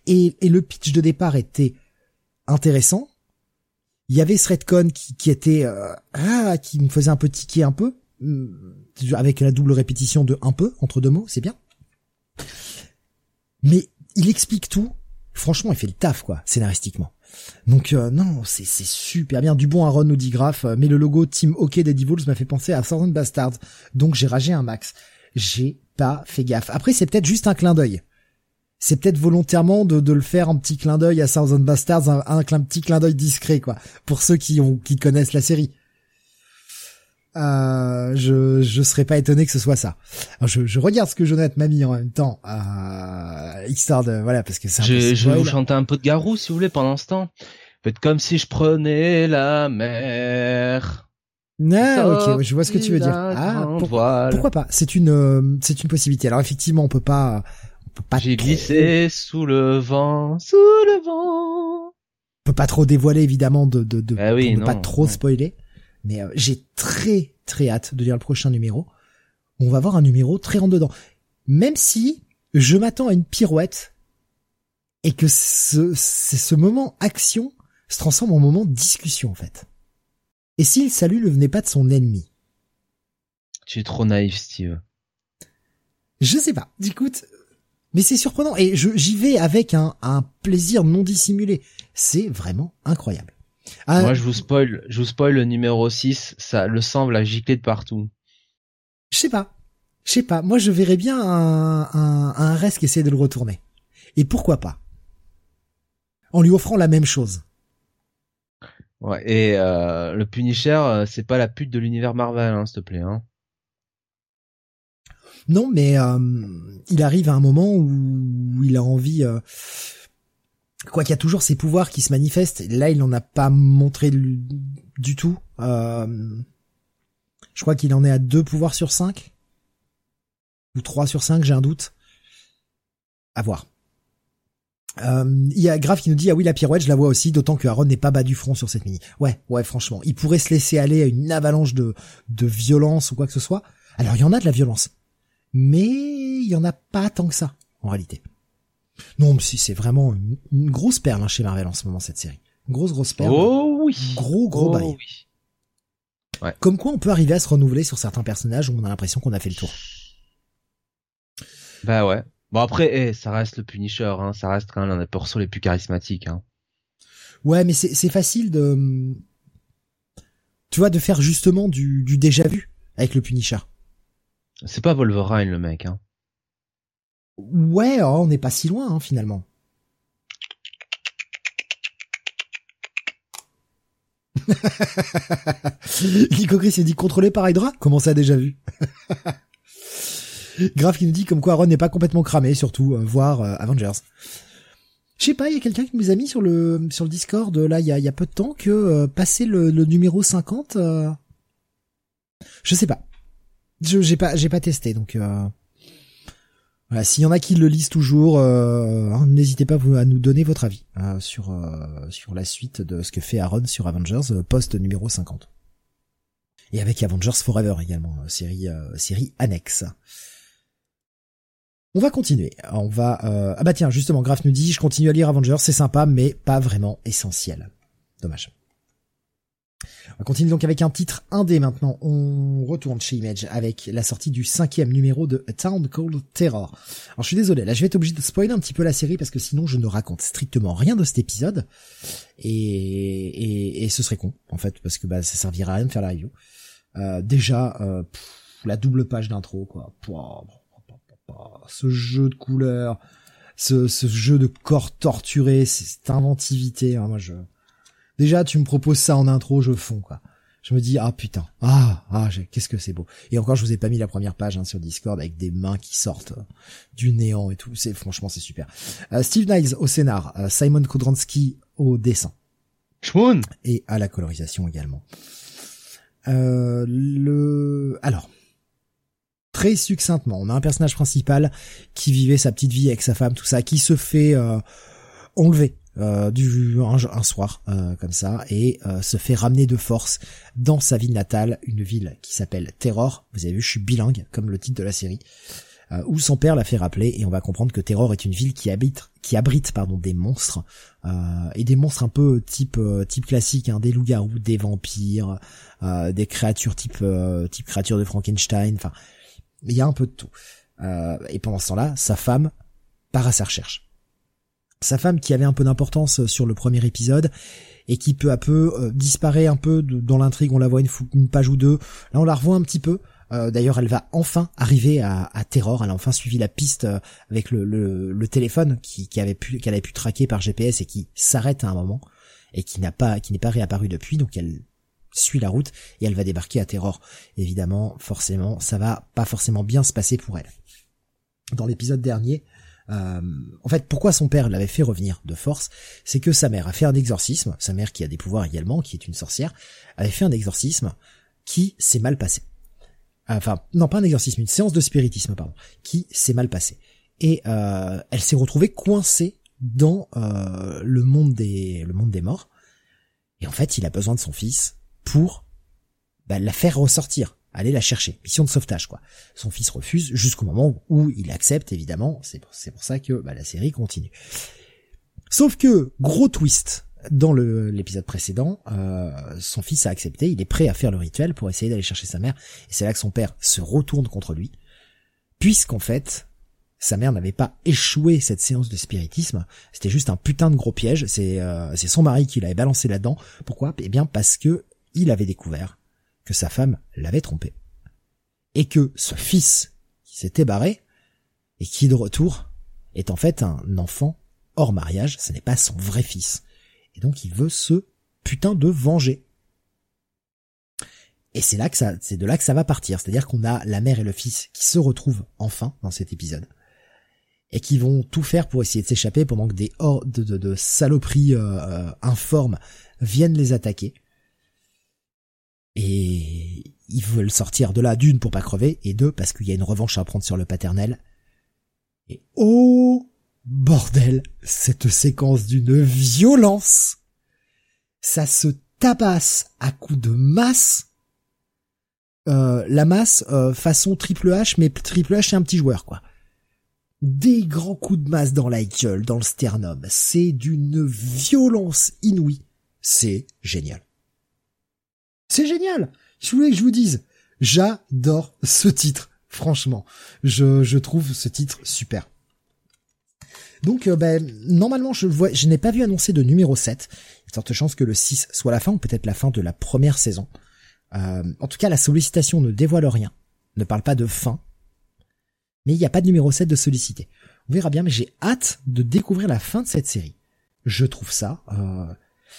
Et, le pitch de départ était intéressant. Il y avait ce qui, qui était euh, ah, qui me faisait un peu tiquer un peu mm, avec la double répétition de un peu entre deux mots, c'est bien. Mais il explique tout. Franchement, il fait le taf quoi, scénaristiquement. Donc euh, non, c'est super bien. Du bon Aaron nous dit Graf, euh, mais le logo Team OK des Devils m'a fait penser à Thousand Bastards. Donc j'ai ragé un max. J'ai pas fait gaffe. Après, c'est peut-être juste un clin d'œil. C'est peut-être volontairement de, de le faire un petit clin d'œil à Thousand Bastards, un, un, petit clin d'œil discret, quoi, pour ceux qui ont qui connaissent la série. Euh, je je serais pas étonné que ce soit ça. je, je regarde ce que Jonathan m'a mis en même temps. Euh, histoire de voilà parce que c'est. Je, je vais vous chanter un peu de Garou si vous voulez pendant ce temps. Faites comme si je prenais la mer. Ah, ok, je vois ce que tu veux dire. Ah, pourquoi pas? C'est une, euh, c'est une possibilité. Alors effectivement, on peut pas, on peut pas. J'ai glissé sous le vent, sous le vent. On peut pas trop dévoiler évidemment de, de, de, ah pour ne pas trop spoiler. Mais euh, j'ai très très hâte de lire le prochain numéro. On va voir un numéro très rentre dedans. Même si je m'attends à une pirouette et que ce, ce moment action se transforme en moment discussion en fait. Et si le salut ne venait pas de son ennemi? Tu es trop naïf, Steve. Je sais pas. Écoute, mais c'est surprenant et j'y vais avec un, un, plaisir non dissimulé. C'est vraiment incroyable. Ah, Moi, je vous spoil, je vous spoil le numéro 6, ça le semble à gicler de partout. Je sais pas. Je sais pas. Moi, je verrais bien un, un, un reste qui essaie de le retourner. Et pourquoi pas? En lui offrant la même chose. Ouais, et euh, le Punisher, euh, c'est pas la pute de l'univers Marvel, hein, s'il te plaît. Hein. Non, mais euh, il arrive à un moment où il a envie... Euh, quoi qu'il y a toujours ses pouvoirs qui se manifestent. Là, il n'en a pas montré du tout. je crois qu'il en est à deux pouvoirs sur cinq. Ou trois sur cinq, j'ai un doute. À voir. Euh, il y a Grave qui nous dit ah oui la pirouette je la vois aussi d'autant que Aaron n'est pas bas du front sur cette mini. Ouais ouais franchement il pourrait se laisser aller à une avalanche de de violence ou quoi que ce soit. Alors il y en a de la violence, mais il y en a pas tant que ça en réalité. Non, mais si c'est vraiment une, une grosse perle hein, chez Marvel en ce moment cette série. Une grosse grosse perle. Oh oui. Gros gros Oh bail. oui. Comme quoi on peut arriver à se renouveler sur certains personnages où on a l'impression qu'on a fait le tour. Bah ouais. Bon après, eh, ça reste le Punisher, hein. ça reste quand même l'un des persos les plus charismatiques. Hein. Ouais, mais c'est c'est facile de, tu vois, de faire justement du, du déjà vu avec le Punisher. C'est pas Wolverine le mec. Hein. Ouais, oh, on n'est pas si loin hein, finalement. [LAUGHS] Nico Chris il dit contrôlé par Hydra? Comment ça déjà vu? [LAUGHS] Grave qui nous dit comme quoi Aaron n'est pas complètement cramé, surtout euh, voir euh, Avengers. Je sais pas, il y a quelqu'un qui nous a mis sur le sur le Discord là il y a, y a peu de temps que euh, passer le, le numéro 50 euh, je sais pas. Je j'ai pas j'ai pas testé donc euh, voilà, s'il y en a qui le lisent toujours, euh, hein, n'hésitez pas à nous donner votre avis euh, sur euh, sur la suite de ce que fait Aaron sur Avengers euh, post numéro 50. Et avec Avengers Forever également, euh, série euh, série annexe. On va continuer. On va euh, ah bah tiens justement Graf nous dit je continue à lire Avengers, c'est sympa mais pas vraiment essentiel. Dommage. On continue donc avec un titre indé maintenant. On retourne chez Image avec la sortie du cinquième numéro de A Town Called Terror. Alors je suis désolé, là je vais être obligé de spoiler un petit peu la série parce que sinon je ne raconte strictement rien de cet épisode et, et, et ce serait con en fait parce que bah ça servira à rien de faire la review. Euh, déjà euh, la double page d'intro quoi. Ce jeu de couleurs, ce, ce jeu de corps torturé, cette inventivité, hein, moi je Déjà, tu me proposes ça en intro, je fonds, quoi. Je me dis, ah putain, ah, ah, qu'est-ce que c'est beau. Et encore, je vous ai pas mis la première page hein, sur Discord avec des mains qui sortent euh, du néant et tout. C'est franchement, c'est super. Euh, Steve Niles au scénar, euh, Simon Kodransky au dessin Schmoon et à la colorisation également. Euh, le, alors, très succinctement, on a un personnage principal qui vivait sa petite vie avec sa femme, tout ça, qui se fait euh, enlever euh, du un, un soir euh, comme ça et euh, se fait ramener de force dans sa ville natale, une ville qui s'appelle Terror. Vous avez vu, je suis bilingue comme le titre de la série. euh, où son père l'a fait rappeler et on va comprendre que Terror est une ville qui habite, qui abrite pardon des monstres euh, et des monstres un peu type euh, type classique, hein, des loups-garous, des vampires, des créatures type type créatures de Frankenstein. Enfin, il y a un peu de tout. Euh, et pendant ce temps-là, sa femme part à sa recherche. Sa femme qui avait un peu d'importance sur le premier épisode et qui peu à peu euh, disparaît un peu dans l'intrigue. On la voit une, page ou deux. Là, on la revoit un petit peu. Euh, D'ailleurs, elle va enfin arriver à, Terror. Elle a enfin suivi la piste euh, avec le, téléphone qui, avait pu qu'elle avait pu traquer par GPS et qui s'arrête à un moment et qui n'a pas pas réapparu depuis. Donc elle suit la route et elle va débarquer à Terror. Évidemment, forcément, ça va pas forcément bien se passer pour elle. Dans l'épisode dernier, euh, en fait, pourquoi son père l'avait fait revenir de force, c'est que sa mère a fait un exorcisme, sa mère qui a des pouvoirs également, qui est une sorcière, avait fait un exorcisme qui s'est mal passé. Enfin, non, pas un exorcisme, une séance de spiritisme, pardon, qui s'est mal passée. Et euh, elle s'est retrouvée coincée dans euh, le monde des le monde des morts. Et en fait, il a besoin de son fils pour bah, la faire ressortir, aller la chercher. Mission de sauvetage, quoi. Son fils refuse jusqu'au moment où il accepte, évidemment. C'est pour, pour ça que bah, la série continue. Sauf que, gros twist, dans l'épisode précédent, euh, son fils a accepté, il est prêt à faire le rituel pour essayer d'aller chercher sa mère, et c'est là que son père se retourne contre lui, puisqu'en fait, sa mère n'avait pas échoué cette séance de spiritisme, c'était juste un putain de gros piège, c'est euh, son mari qui l'avait balancé là-dedans. Pourquoi? Eh bien parce que il avait découvert que sa femme l'avait trompé. Et que ce fils qui s'était barré, et qui de retour, est en fait un enfant hors mariage, ce n'est pas son vrai fils. Et donc il veut se putain de venger. Et c'est là que c'est de là que ça va partir. C'est-à-dire qu'on a la mère et le fils qui se retrouvent enfin dans cet épisode. Et qui vont tout faire pour essayer de s'échapper pendant que des hordes de, de, de saloperies euh, euh, informes viennent les attaquer. Et ils veulent sortir de là d'une pour pas crever et deux parce qu'il y a une revanche à prendre sur le paternel. Et oh bordel, cette séquence d'une violence. Ça se tabasse à coups de masse. Euh, la masse euh, façon triple H, mais triple H c'est un petit joueur quoi. des grands coups de masse dans la gueule, dans le sternum. C'est d'une violence inouïe. C'est génial. C'est génial. Je voulais que je vous dise, j'adore ce titre. Franchement, je, trouve ce titre super. Donc, euh, ben, normalement, je vois, je n'ai pas vu annoncer de numéro 7. Il y a de fortes chances que le 6 soit la fin, ou peut-être la fin de la première saison. Euh, en tout cas, la sollicitation ne dévoile rien, ne parle pas de fin, mais il n'y a pas de numéro 7 de sollicité. On verra bien, mais j'ai hâte de découvrir la fin de cette série. Je trouve ça, euh,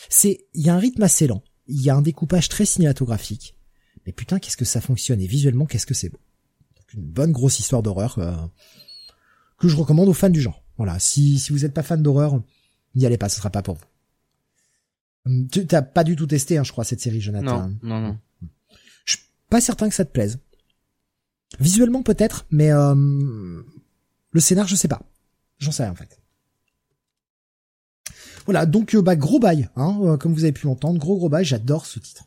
c'est, il y a un rythme assez lent, il y a un découpage très cinématographique, mais putain, qu'est-ce que ça fonctionne et visuellement, qu'est-ce que c'est beau. une bonne grosse histoire d'horreur euh, que je recommande aux fans du genre. Voilà, si si vous n'êtes pas fan d'horreur, n'y allez pas, ce sera pas pour vous. Hum, tu t'as pas du tout testé, hein, je crois, cette série, Jonathan. Non, non, non. Je suis pas certain que ça te plaise. Visuellement peut-être, mais euh, le scénar, je sais pas. J'en sais rien en fait. Voilà, donc euh, bah gros bail, hein, euh, comme vous avez pu l'entendre, gros gros bail, j'adore ce titre.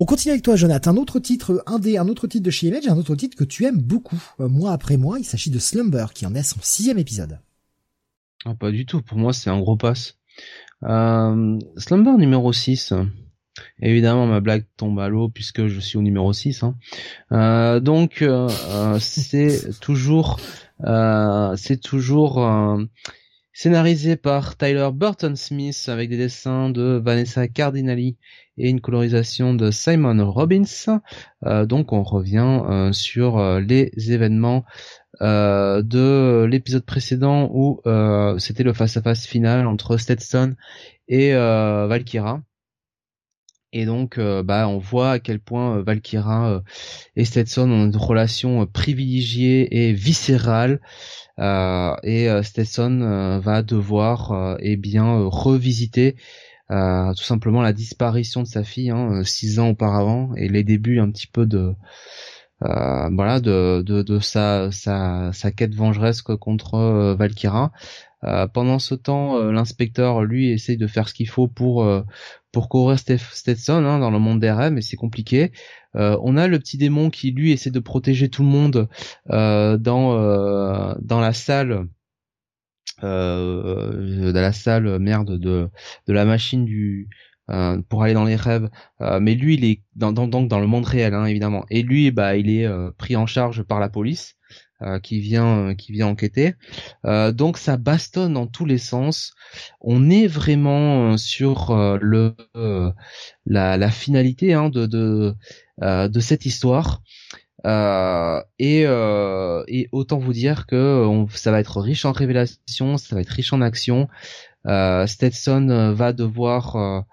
On continue avec toi, Jonathan. Un autre titre, un des, un autre titre de chez Image, un autre titre que tu aimes beaucoup, mois après mois. Il s'agit de Slumber, qui en est son sixième épisode. Ah, pas du tout. Pour moi, c'est un gros pass. Slumber numéro 6. Évidemment, ma blague tombe à l'eau puisque je suis au numéro 6. Hein. Euh, donc, euh, euh, c'est toujours, c'est toujours scénarisé par Tyler Burton Smith avec des dessins de Vanessa Cardinali et une colorisation de Simon Robbins. donc, on revient sur les événements de l'épisode précédent où c'était le face-à-face final entre Stetson et Valkyra. Et donc, euh, bah, on voit à quel point euh, Valkyra euh, et Stetson ont une relation privilégiée et viscérale. et Stetson va devoir, eh bien, revisiter tout simplement la disparition de sa fille hein, six ans auparavant et les débuts un petit peu de voilà de, de, de sa, sa, sa quête vengeresse contre Valkyra. pendant ce temps, l'inspecteur lui essaye de faire ce qu'il faut pour pour courir Stetson hein, dans le monde des rêves, mais c'est compliqué. Euh, on a le petit démon qui lui essaie de protéger tout le monde euh, dans euh, dans la salle. dans la salle merde de de la machine du pour aller dans les rêves mais lui il est dans, dans donc dans le monde réel hein, évidemment et lui bah il est pris en charge par la police euh, qui vient euh, qui vient enquêter. Euh, donc ça bastonne dans tous les sens. On est vraiment sur le la, finalité hein, de de, cette histoire. et, et autant vous dire que ça va être riche en révélations, ça va être riche en action. Stetson va devoir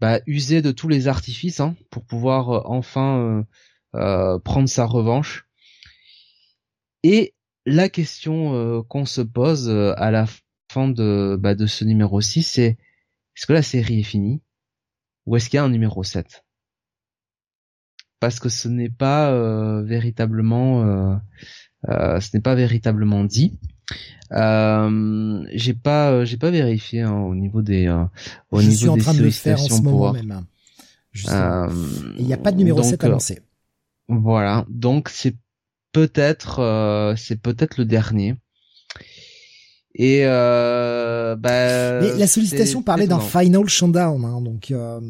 bah, user de tous les artifices hein, pour pouvoir enfin prendre sa revanche. Et la question euh, qu'on se pose euh, à la fin de, bah, de ce numéro 6, c'est est-ce que la série est finie ou est-ce qu'il y a un numéro 7 Parce que ce n'est pas euh, véritablement ce n'est pas véritablement dit. j'ai pas j'ai pas vérifié hein, au niveau des au Je niveau suis en des train de le faire en ce moment pour même. Il n'y a pas de numéro donc, 7 annoncé. Voilà, donc c'est peut-être euh, c'est peut-être le dernier. Et euh, bah, Mais la sollicitation parlait d'un final showdown, hein, donc. Euh...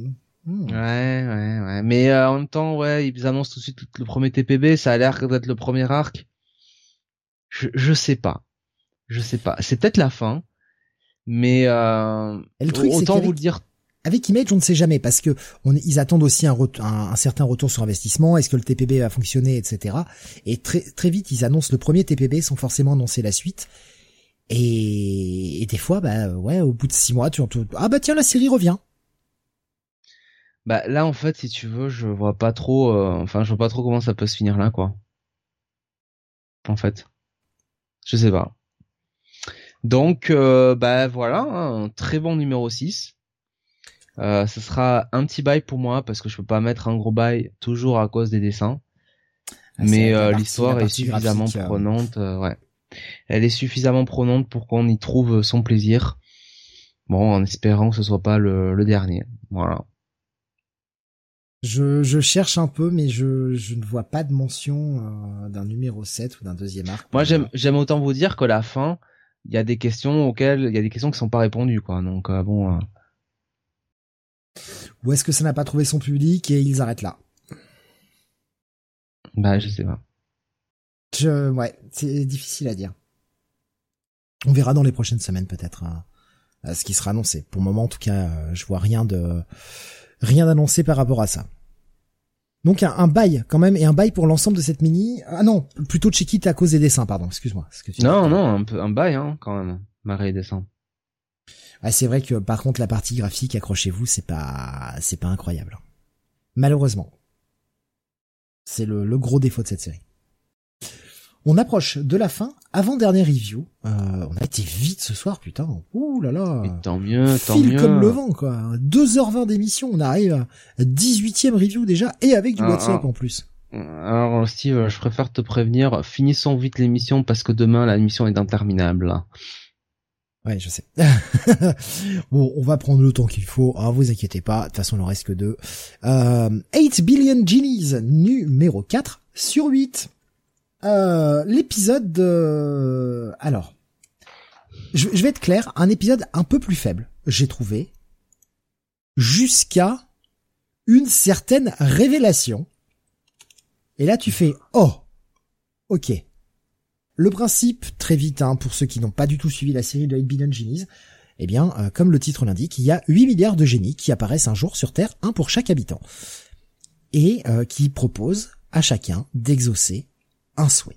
Hmm. Ouais, ouais, ouais. Mais euh, en même temps, ouais, ils annoncent tout de suite le premier TPB. Ça a l'air d'être le premier arc. Je, je sais pas. Je sais pas. C'est peut-être la fin. Mais euh, le truc, autant vous le dire avec Image, on ne sait jamais parce que ils attendent aussi un, certain retour sur investissement. Est-ce que le TPB va fonctionner, etc. Et très vite, ils annoncent le premier TPB sans forcément annoncer la suite. Et, des fois, bah ouais, au bout de six mois, tu entends ah bah tiens la série revient. Bah là en fait, si tu veux, je vois pas trop. Euh, enfin, je vois pas trop comment ça peut se finir là, quoi. En fait, je sais pas. Donc euh, bah voilà, un très bon numéro 6 euh, ce sera un petit bail pour moi parce que je peux pas mettre un gros bail toujours à cause des dessins. Ah, mais euh, l'histoire est suffisamment euh. prenante, ouais. Elle est suffisamment prenante pour qu'on y trouve son plaisir. Bon, en espérant que ce soit pas le, le dernier. Voilà. Je, je cherche un peu, mais je, je ne vois pas de mention euh, d'un numéro 7 ou d'un deuxième arc. Moi, j'aime, j'aime autant vous dire que la fin, il y a des questions auxquelles, il y a des questions qui sont pas répondues, quoi. Donc, euh, bon. Euh... Ou est-ce que ça n'a pas trouvé son public et ils arrêtent là? Bah, je sais pas. Je, ouais, c'est difficile à dire. On verra dans les prochaines semaines peut-être hein, euh, ce qui sera annoncé. Pour le moment, en tout cas, euh, je vois rien de rien d'annoncé par rapport à ça. Donc un, un, bail quand même et un bail pour l'ensemble de cette mini. Ah non, plutôt check à cause des dessins, pardon. Excuse-moi. Non, non, un peu un bail hein, quand même. Marée et dessins. Ah, c'est vrai que par contre la partie graphique, accrochez-vous, c'est pas c'est pas incroyable. Malheureusement. C'est le, le gros défaut de cette série. On approche de la fin, avant-dernière review. Euh, on a été vite ce soir, putain. Ouh là là. Et tant mieux, tant mieux. comme le vent, quoi. 2h20 d'émission, on arrive à 18ème review déjà, et avec du ah, WhatsApp ah. en plus. Alors Steve, je préfère te prévenir, finissons vite l'émission parce que demain l'émission est interminable. Ouais, je sais. [LAUGHS] bon, on va prendre le temps qu'il faut. Ah, vous inquiétez pas. De toute façon, il en reste que deux. Euh, 8 Billion Genies, numéro 4 sur 8. Euh, l'épisode de... Alors, je, vais être clair, un épisode un peu plus faible, j'ai trouvé, jusqu'à une certaine révélation. Et là, tu fais, oh, ok. Le principe, très vite, hein, pour ceux qui n'ont pas du tout suivi la série de 8 Billion Genies, eh bien, euh, comme le titre l'indique, il y a 8 milliards de génies qui apparaissent un jour sur Terre, un pour chaque habitant, et euh, qui proposent à chacun d'exaucer un souhait.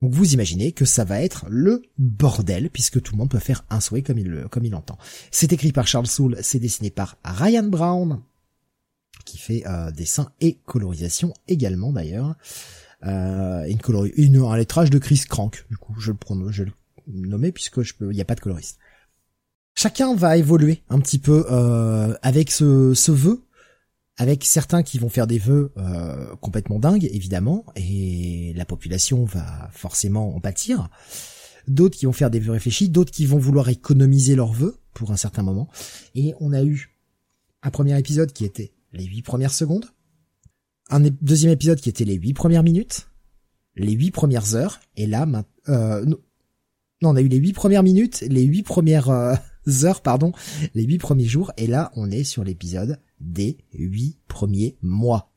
Donc vous imaginez que ça va être le bordel puisque tout le monde peut faire un souhait comme il comme il entend. C'est écrit par Charles Soule, c'est dessiné par Ryan Brown qui fait euh, dessin et colorisation également d'ailleurs. Euh, une, colori une un lettrage de Chris Crank du coup je le je le nommer puisque je peux, il n'y a pas de coloriste. Chacun va évoluer un petit peu euh, avec ce, ce vœu avec certains qui vont faire des vœux euh, complètement dingues, évidemment, et la population va forcément en pâtir. D'autres qui vont faire des vœux réfléchis, d'autres qui vont vouloir économiser leurs vœux pour un certain moment. Et on a eu un premier épisode qui était les huit premières secondes, un deuxième épisode qui était les huit premières minutes, les huit premières heures, et là, euh, non, on a eu les huit premières minutes, les huit premières euh, [LAUGHS] heures, pardon, les huit premiers jours, et là, on est sur l'épisode des huit premiers mois.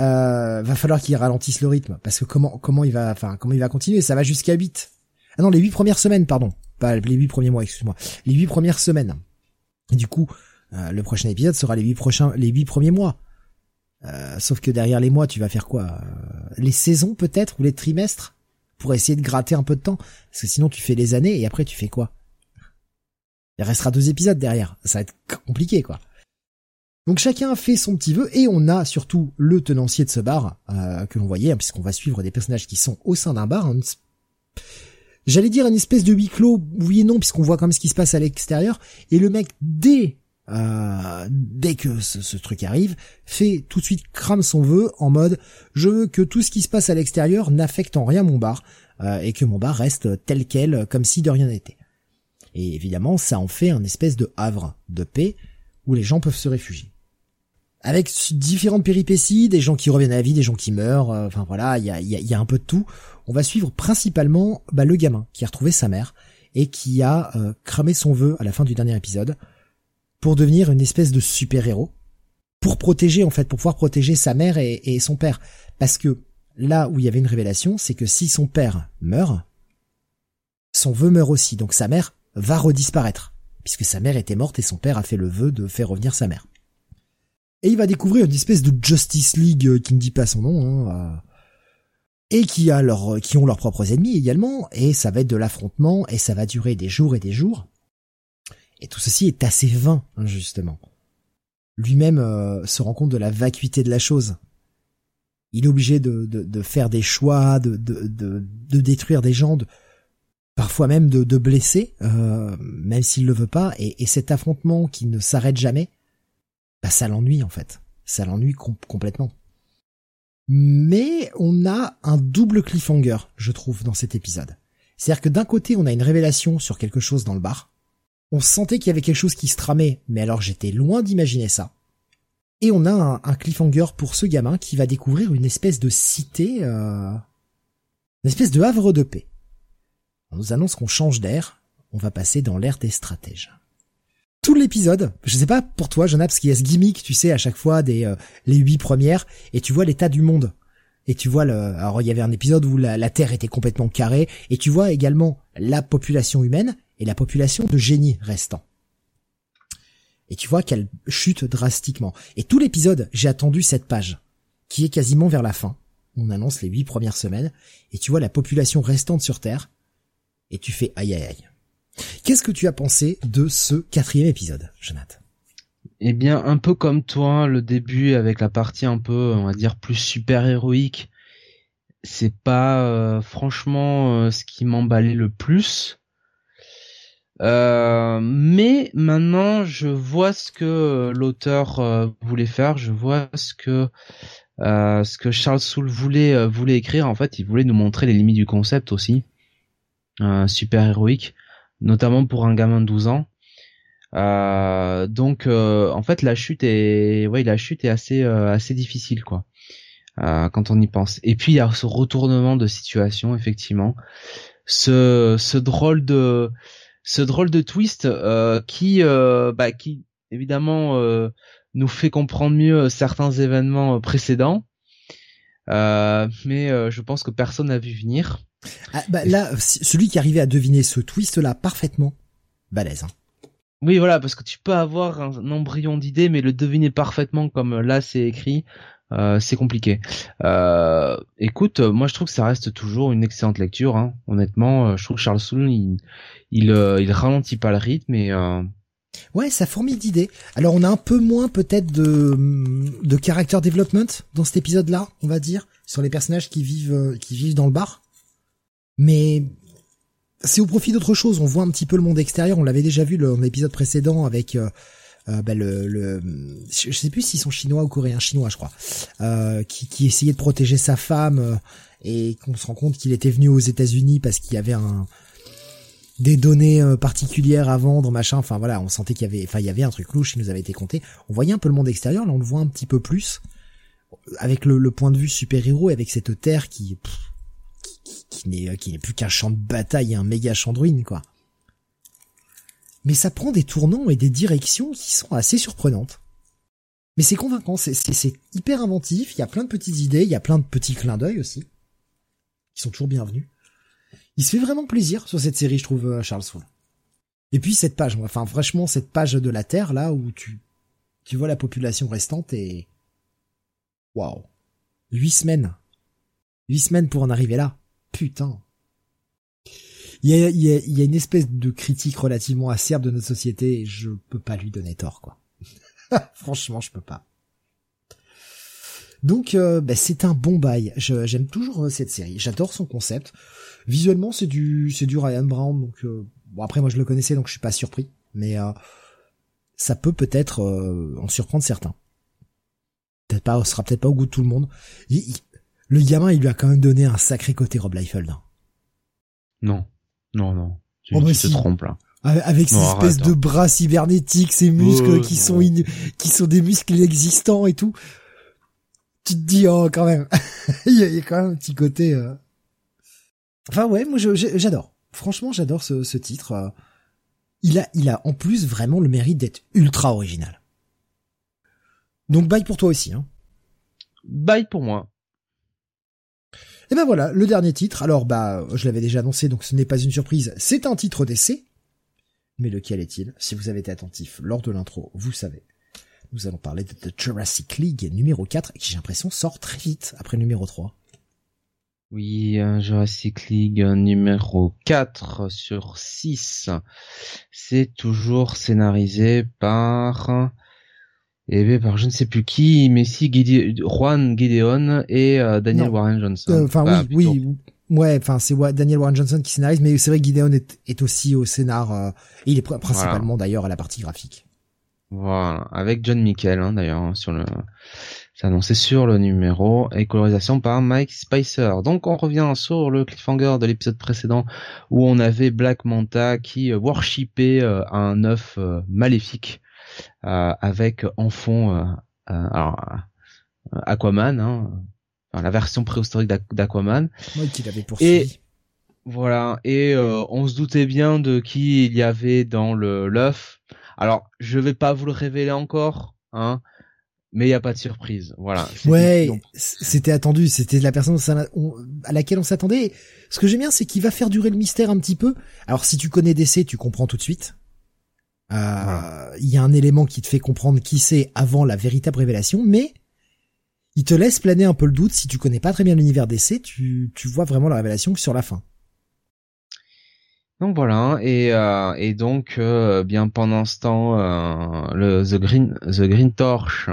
Euh, va falloir qu'il ralentisse le rythme parce que comment comment il va enfin comment il va continuer ça va jusqu'à 8 ah non les huit premières semaines pardon. Pas les huit premiers mois excuse-moi. Les huit premières semaines. Du coup euh, le prochain épisode sera les huit prochains les huit premiers mois euh, sauf que derrière les mois tu vas faire quoi les saisons peut-être ou les trimestres pour essayer de gratter un peu de temps parce que sinon tu fais les années et après tu fais quoi? Il restera deux épisodes derrière ça va être compliqué quoi donc chacun fait son petit vœu et on a surtout le tenancier de ce bar euh, que l'on voyait, hein, puisqu'on va suivre des personnages qui sont au sein d'un bar. J'allais dire une espèce de huis clos, oui et non, puisqu'on voit quand même ce qui se passe à l'extérieur. Et le mec, dès euh, dès que ce, truc arrive, fait tout de suite crame son vœu en mode je veux que tout ce qui se passe à l'extérieur n'affecte en rien mon bar euh, et que mon bar reste tel quel, comme si de rien n'était. Et évidemment, ça en fait un espèce de havre de paix où les gens peuvent se réfugier. Avec différentes péripéties, des gens qui reviennent à la vie, des gens qui meurent, euh, enfin voilà, il y a, y a, un peu de tout. On va suivre principalement bah, le gamin qui a retrouvé sa mère et qui a euh, cramé son vœu à la fin du dernier épisode pour devenir une espèce de super-héros, pour protéger en fait, pour pouvoir protéger sa mère et, son père. Parce que là où il y avait une révélation, c'est que si son père meurt, son vœu meurt aussi, donc sa mère va redisparaître puisque sa mère était morte et son père a fait le vœu de faire revenir sa mère. Et il va découvrir une espèce de Justice League euh, qui ne dit pas son nom, hein, euh, et qui a leur, qui ont leurs propres ennemis également, et ça va être de l'affrontement, et ça va durer des jours et des jours. Et tout ceci est assez vain, hein, justement. Lui-même euh, se rend compte de la vacuité de la chose. Il est obligé de, de, faire des choix, de, de, détruire des gens, parfois même de, blesser, euh, même s'il le veut pas, et, cet affrontement qui ne s'arrête jamais, bah ça l'ennuie en fait, ça l'ennuie complètement. Mais on a un double cliffhanger, je trouve, dans cet épisode. C'est-à-dire que d'un côté, on a une révélation sur quelque chose dans le bar. On sentait qu'il y avait quelque chose qui se tramait, mais alors j'étais loin d'imaginer ça. Et on a un, cliffhanger pour ce gamin qui va découvrir une espèce de cité, euh, une espèce de havre de paix. On nous annonce qu'on change d'air, on va passer dans l'ère des stratèges. Tout l'épisode, je sais pas pour toi, Jonah, parce qu'il y a ce gimmick, tu sais, à chaque fois des euh, les huit premières, et tu vois l'état du monde. Et tu vois le, alors il y avait un épisode où la, la Terre était complètement carrée, et tu vois également la population humaine et la population de génies restants. Et tu vois qu'elle chute drastiquement. Et tout l'épisode, j'ai attendu cette page, qui est quasiment vers la fin. On annonce les huit premières semaines, et tu vois la population restante sur Terre, et tu fais aïe aïe aïe. Qu'est-ce que tu as pensé de ce quatrième épisode, Jonathan? Eh bien, un peu comme toi, le début avec la partie un peu, on va dire, plus super héroïque, c'est pas euh, franchement euh, ce qui m'emballait le plus. Euh, mais maintenant, je vois ce que l'auteur voulait faire, je vois ce que ce que Charles Soule voulait voulait écrire. En fait, il voulait nous montrer les limites du concept aussi, super héroïque notamment pour un gamin de 12 ans. Euh, donc euh, en fait la chute est ouais la chute est assez euh, assez difficile quoi quand on y pense. Et puis il y a ce retournement de situation effectivement, ce ce drôle de ce drôle de twist qui bah qui évidemment nous fait comprendre mieux certains événements précédents. mais je pense que personne n'a vu venir. Ah, bah, là, celui qui arrivait à deviner ce twist-là parfaitement, balèze. Hein. Oui, voilà, parce que tu peux avoir un, embryon d'idée, mais le deviner parfaitement comme là c'est écrit, euh, c'est compliqué. Euh, écoute, moi je trouve que ça reste toujours une excellente lecture. Hein. Honnêtement, euh, je trouve que Charles Soule, il, il, il ralentit pas le rythme et Ouais, ça fourmille d'idées. Alors on a un peu moins peut-être de de character development dans cet épisode-là, on va dire, sur les personnages qui vivent qui vivent dans le bar mais c'est au profit d'autre chose. On voit un petit peu le monde extérieur. On l'avait déjà vu dans l'épisode précédent avec euh, euh, bah, le, le, je sais plus s'ils sont chinois ou coréens, chinois je crois, euh, qui, qui essayait de protéger sa femme et qu'on se rend compte qu'il était venu aux États-Unis parce qu'il y avait un des données particulières à vendre, machin. Enfin voilà, on sentait qu'il y avait, enfin il y avait un truc louche qui nous avait été compté. On voyait un peu le monde extérieur, là on le voit un petit peu plus avec le, point de vue super héros, avec cette terre qui qui n'est qui n'est plus qu'un champ de bataille un méga champ de ruines quoi. Mais ça prend des tournants et des directions qui sont assez surprenantes. Mais c'est convaincant, c'est hyper inventif, il y a plein de petites idées, il y a plein de petits clins d'œil aussi qui sont toujours bienvenus. Il se fait vraiment plaisir sur cette série, je trouve, euh, Charles Soule. Et puis cette page, enfin franchement cette page de la Terre là où tu tu vois la population restante et waouh, huit semaines, huit semaines pour en arriver là putain. Il y a, y a, y a une espèce de critique relativement acerbe de notre société et je peux pas lui donner tort, quoi. [LAUGHS] Franchement, je peux pas. Donc, euh, bah, c'est un bon bail. J'aime toujours euh, cette série. J'adore son concept. Visuellement, c'est du, c'est du Ryan Brown. Donc, euh, bon après, moi, je le connaissais, donc je suis pas surpris. Mais ça peut peut-être en surprendre certains. Peut-être pas, sera peut-être pas au goût de tout le monde le gamin, il lui a quand même donné un sacré côté Rob Liefeld. Non, non, non. Tu, oh, te trompes là. Avec ces espèces de bras cybernétiques, ces muscles oh, qui sont qui sont des muscles inexistants et tout. Tu te dis oh quand même, [LAUGHS] il, y a, quand même un petit côté. Euh. Enfin ouais, moi j'adore. Franchement, j'adore ce, ce titre. Euh. Il a, il a en plus vraiment le mérite d'être ultra original. Donc bye pour toi aussi. Hein. Bye pour moi. Et ben voilà, le dernier titre. Alors bah, je l'avais déjà annoncé, donc ce n'est pas une surprise. C'est un titre d'essai. Mais lequel est-il? Si vous avez été attentif lors de l'intro, vous savez. Nous allons parler de The Jurassic League numéro 4, qui j'ai l'impression sort très vite après numéro 3. Oui, Jurassic League numéro 4 sur 6. C'est toujours scénarisé par et eh par je ne sais plus qui, mais si Juan Gideon et euh, Daniel Warren Johnson. Euh, enfin oui, oui, ouais, enfin c'est Daniel Warren Johnson qui scénarise, mais c'est vrai que Gideon est, est aussi au scénar. Euh, et il est principalement d'ailleurs à la partie graphique. Voilà, avec John Michael hein, d'ailleurs hein, sur le, c'est annoncé sur le numéro et colorisation par Mike Spicer. Donc on revient sur le cliffhanger de l'épisode précédent où on avait Black Manta qui worshipait un œuf maléfique avec en fond euh, alors Aquaman, hein, la version préhistorique d'Aquaman. Oui, qu'il avait poursuivi. Et voilà, et on se doutait bien de qui il y avait dans le l'œuf. Alors, je vais pas vous le révéler encore, hein, mais il y a pas de surprise. Voilà. [LAUGHS] Ouais, c'était attendu. C'était la personne à laquelle on s'attendait. Ce que j'aime bien, c'est qu'il va faire durer le mystère un petit peu. Alors, si tu connais DC, tu comprends tout de suite. Euh, il y a un élément qui te fait comprendre qui c'est avant la véritable révélation, mais il te laisse planer un peu le doute. Si tu connais pas très bien l'univers DC, tu, tu vois vraiment la révélation sur la fin. Donc voilà, et, euh, et donc euh, bien pendant ce temps, euh, le The Green The Green Torch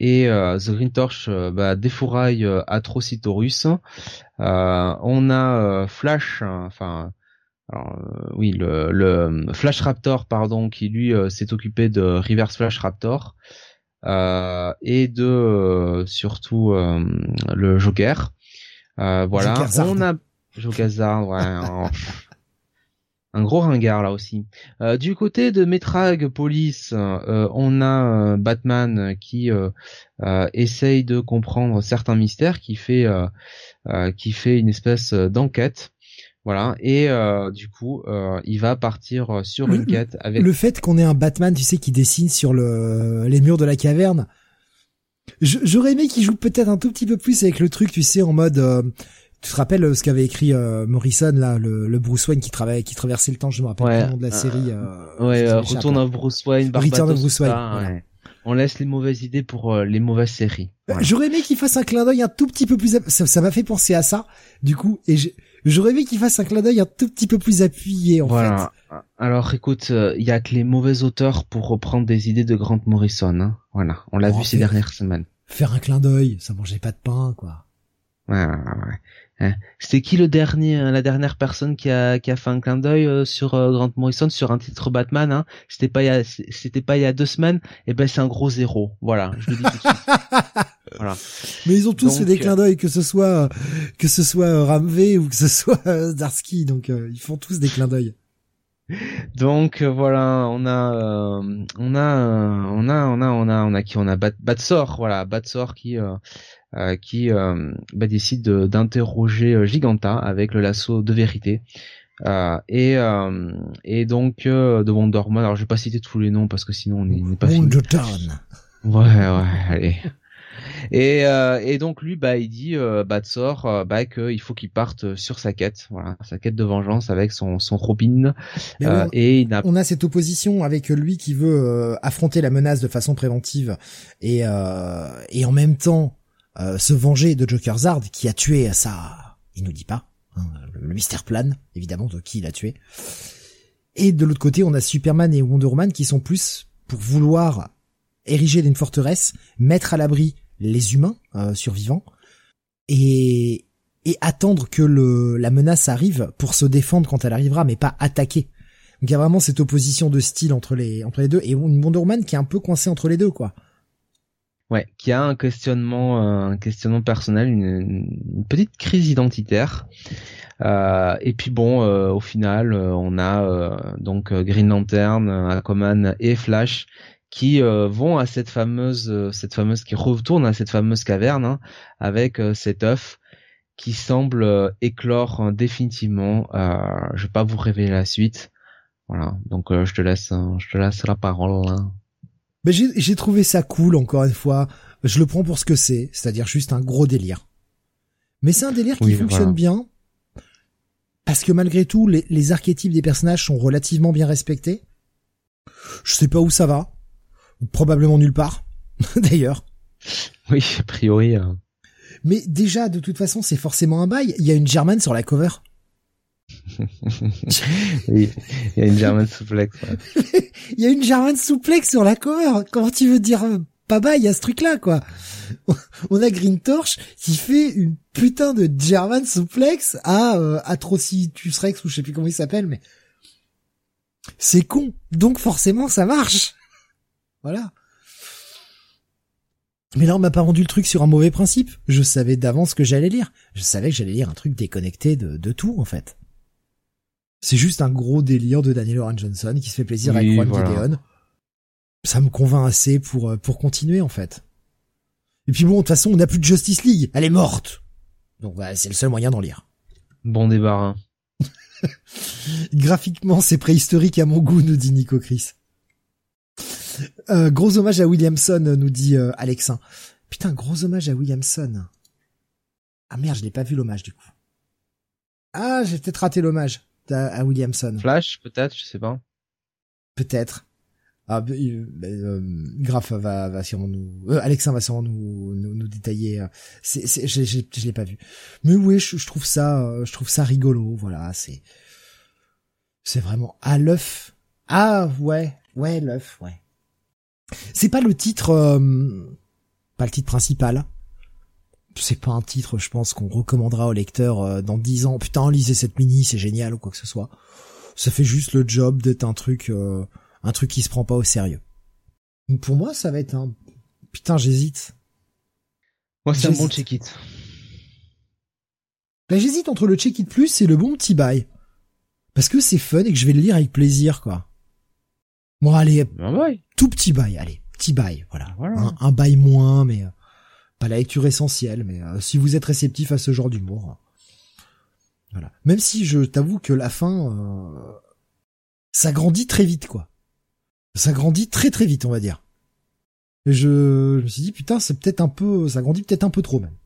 et The Green Torch bah, défouraille Atrocitorus. on a Flash, enfin oui le, le Flash Raptor pardon, qui lui s'est occupé de Reverse Flash Raptor. et de surtout le Joker. voilà, on a Joker ouais. [LAUGHS] un gros ringard là aussi. Euh, du côté de Metrag Police, euh, on a euh, Batman qui essaye de comprendre certains mystères, qui fait qui fait une espèce d'enquête. Voilà et du coup il va partir sur une quête avec le fait qu'on ait un Batman, tu sais, qui dessine sur le les murs de la caverne. J'aurais aimé qu'il joue peut-être un tout petit peu plus avec le truc, tu sais, en mode tu te rappelles euh, ce qu'avait écrit euh, Morrison là, le, le, Bruce Wayne qui travaillait, qui traversait le temps, je me rappelle ouais, le nom de la série. Euh, ouais, Retourne à Bruce Wayne, Return of Bruce Wayne. On laisse les mauvaises idées pour les mauvaises séries. J'aurais aimé qu'il fasse un clin d'œil un tout petit peu plus. Ça m'a fait penser à ça, du coup, et j'aurais aimé qu'il fasse un clin d'œil un tout petit peu plus appuyé en voilà. fait. Alors écoute, il y a que les mauvais auteurs pour reprendre des idées de Grant Morrison. Hein. Voilà, on l'a vu ces dernières semaines. Faire un clin d'œil, ça mangeait pas de pain, quoi. Ouais, ouais, ouais. Hein. C'était qui le dernier, euh, la dernière personne qui a, qui a fait un clin d'œil euh, sur euh, Grant Morrison sur un titre Batman hein? C'était pas il y a, c'était pas il y a deux semaines? Et eh ben c'est un gros zéro. Voilà, je le dis tout de suite. [LAUGHS] voilà. Mais ils ont tous fait des clins d'œil, que ce soit que ce soit Ramvé ou que ce soit Darsky. Donc ils font tous des clins d'œil. Donc voilà, on a, on a, on a, on a, on a, on a qui, on a Bat, Batsor, voilà, Batsor qui euh, qui euh, bah, décide d'interroger euh, Giganta avec le lasso de vérité. et et donc de Wonder Woman. Alors je vais pas citer tous les noms parce que sinon on n'est pas fini. Ouais ouais allez. Et, euh, et donc lui, bah, il dit, euh, bah, sort, euh, bah, qu'il faut qu'il parte sur sa quête, voilà, sa quête de vengeance avec son son Robin. Euh, et il a... on a cette opposition avec lui qui veut affronter la menace de façon préventive et et en même temps euh, se venger de Joker Zard qui a tué ça, il nous dit pas. Hein, le, mystère plane, évidemment, de qui il a tué. Et de l'autre côté, on a Superman et Wonder Woman qui sont plus pour vouloir ériger une forteresse, mettre à l'abri les humains euh, survivants et, attendre que la menace arrive pour se défendre quand elle arrivera, mais pas attaquer. Donc il y a vraiment cette opposition de style entre les deux et Wonder Woman qui est un peu coincé entre les deux quoi. Ouais, qui a un questionnement, un questionnement personnel, une, petite crise identitaire. Euh, et puis bon, euh, au final, on a donc Green Lantern, Aquaman et Flash qui vont à cette fameuse, cette fameuse qui retournent à cette fameuse caverne hein, avec cet œuf qui semble éclore définitivement. je vais pas vous révéler la suite. Voilà, donc je te laisse, je te laisse la parole. Hein. Mais j'ai trouvé ça cool, encore une fois. Je le prends pour ce que c'est, c'est-à-dire juste un gros délire. Mais c'est un délire qui fonctionne bien, parce que malgré tout, les, les, archétypes des personnages sont relativement bien respectés. Je sais pas où ça va. Probablement nulle part, [LAUGHS] d'ailleurs. Oui, a priori. Hein. Mais déjà, de toute façon, c'est forcément un bail. Il y a une German sur la cover. [LAUGHS] oui, il y a une German souplex. [LAUGHS] il y a une German souplex sur la cover. Comment tu veux dire pas il y a ce truc là quoi? On a Green Torch qui fait une putain de German souplex à euh, Atrocitus Rex ou je sais plus comment il s'appelle mais c'est con. Donc forcément ça marche. Voilà. Mais là, on m'a pas rendu le truc sur un mauvais principe. Je savais d'avance que j'allais lire. Je savais que j'allais lire un truc déconnecté de, de tout, en fait. C'est juste un gros délire de Daniel Oran Johnson qui se fait plaisir avec Juan Gideon. ça me convainc assez pour pour continuer en fait. Et puis bon, de toute façon, on n'a plus de Justice League, elle est morte. Donc voilà, c'est le seul moyen d'en lire. Bon débarras. [LAUGHS] Graphiquement, c'est préhistorique à mon goût, nous dit Nico Chris. Euh, gros hommage à Williamson, nous dit euh, Alexin. Putain, gros hommage à Williamson. Ah merde, je n'ai pas vu l'hommage du coup. Ah, j'ai peut-être raté l'hommage à, Williamson. Flash, peut-être, je sais pas. Peut-être. Ah, euh, euh, Graf va, va sûrement nous, euh, Alexin va sûrement nous, nous, nous détailler. Euh, c'est, c'est, je, je, je l'ai pas vu. Mais oui, je, je, trouve ça, euh, je trouve ça rigolo. Voilà, c'est, c'est vraiment à l'œuf. Ah ouais, ouais l'œuf, ouais. C'est pas le titre, euh, pas le titre principal. C'est pas un titre, je pense, qu'on recommandera au lecteur dans dix ans. Putain, lisez cette mini, c'est génial ou quoi que ce soit. Ça fait juste le job d'être un truc un truc qui se prend pas au sérieux. Donc pour moi, ça va être un putain, j'hésite. Moi, c'est un bon check-it. Là, j'hésite entre le check-it plus et le bon petit bail. Parce que c'est fun et que je vais le lire avec plaisir, quoi. Bon, allez, tout petit bail, allez, petit bail, voilà. Un, bail moins, mais euh, pas la lecture essentielle, mais euh, si vous êtes réceptif à ce genre d'humour, voilà. Même si je t'avoue que la fin, euh, ça grandit très vite, quoi ça grandit très très vite, on va dire. Et je, je me suis dit putain, c'est peut-être un peu, ça grandit peut-être un peu trop même.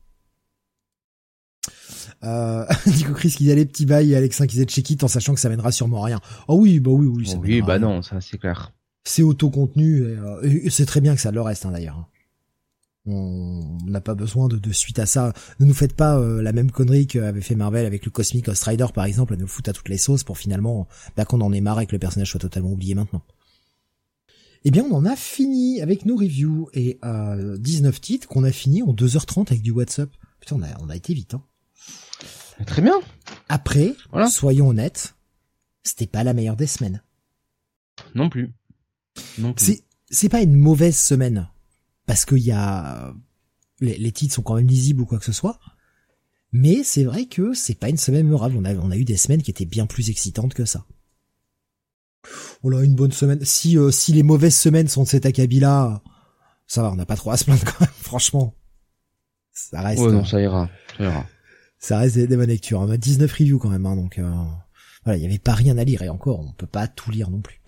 Euh, [LAUGHS] Nico Chris qui dit allez petit bail et Alexin qui disait check it en sachant que ça mènera sûrement rien. Oh oui, bah oui, oui. Ça oui, bah non, ça c'est clair. C'est auto-contenu et, euh, c'est très bien que ça le reste hein, d'ailleurs. On n'a pas besoin de, de, suite à ça. Ne nous faites pas euh, la même connerie qu'avait fait Marvel avec le Cosmic Ghost Rider par exemple, à nous foutre à toutes les sauces pour finalement bah, qu'on en ait marre et que le personnage soit totalement oublié maintenant. Eh bien, on en a fini avec nos reviews et euh, 19 titres qu'on a fini en 2h30 avec du WhatsApp. Putain, on a, on a été vite. Hein. Très bien. Après, soyons honnêtes, c'était pas la meilleure des semaines. Non plus. Non plus. C'est, c'est pas une mauvaise semaine parce qu'il y a les, les, titres sont quand même lisibles ou quoi que ce soit. Mais c'est vrai que c'est pas une semaine mémorable. On a, on a eu des semaines qui étaient bien plus excitantes que ça on a une bonne semaine. Si euh, si les mauvaises semaines sont de cet acabit-là, ça va, on n'a pas trop à se plaindre quand même, [LAUGHS] franchement. Ça reste. Ouais, non, euh, ça ira, ça ira. Ça reste des, bonnes lectures. On a 19 reviews quand même, hein, donc euh, voilà, il y avait pas rien à lire et encore, on peut pas tout lire non plus.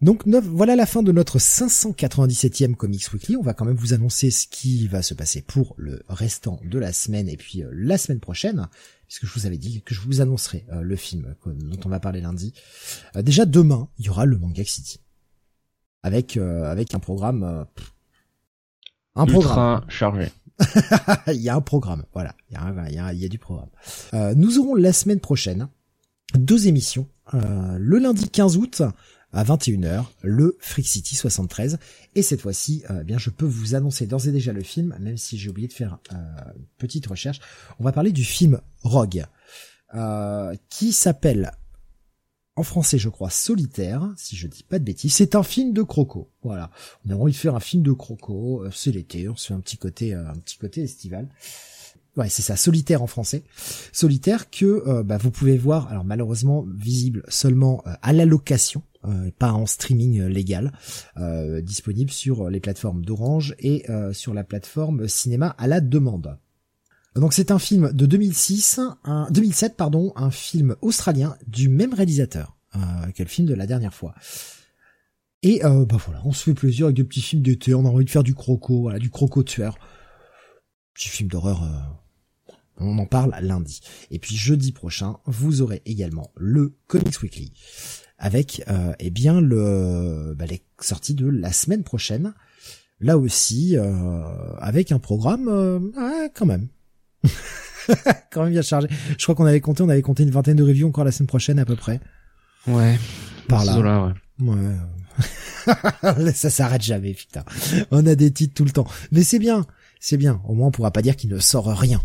Donc voilà la fin de notre 597e Comics Weekly. On va quand même vous annoncer ce qui va se passer pour le restant de la semaine et puis la semaine prochaine puisque je vous avais dit que je vous annoncerai euh, le film dont on va parler lundi. Euh, déjà demain, il y aura le Manga City avec euh, avec un programme un programme chargé. [LAUGHS] il y a un programme, voilà, il y a, du programme. nous aurons la semaine prochaine deux émissions. le lundi 15 août, à 21h, le Freak City 73. Et cette fois-ci, euh, eh bien, je peux vous annoncer d'ores et déjà le film, même si j'ai oublié de faire euh, une petite recherche. On va parler du film Rogue, euh, qui s'appelle en français, je crois, Solitaire, si je dis pas de bêtises. C'est un film de croco. Voilà. On a envie de faire un film de croco. C'est l'été, on se fait un petit côté, un petit côté estival. Ouais, c'est ça, solitaire en français. Solitaire que bah, vous pouvez voir, alors malheureusement visible seulement à la location euh, pas en streaming euh, légal, euh, disponible sur les plateformes d'Orange et sur la plateforme cinéma à la demande. Donc c'est un film de 2006, un 2007 pardon, un film australien du même réalisateur que le film de la dernière fois. Et bah voilà, on se fait plaisir avec des petits films d'été, on a envie de faire du croco, voilà, du croco tueur. Petit film d'horreur on en parle lundi. Et puis jeudi prochain, vous aurez également le Comics Weekly avec euh, eh bien le bah, les sorties de la semaine prochaine. Là aussi, euh, avec un programme euh, quand même. [LAUGHS] quand même bien chargé. Je crois qu'on avait compté, on avait compté une vingtaine de reviews encore la semaine prochaine à peu près. Ouais. Par là. ouais. ouais. [LAUGHS] ça s'arrête jamais, putain. On a des titres tout le temps. Mais c'est bien, c'est bien. Au moins on pourra pas dire qu'il ne sort rien.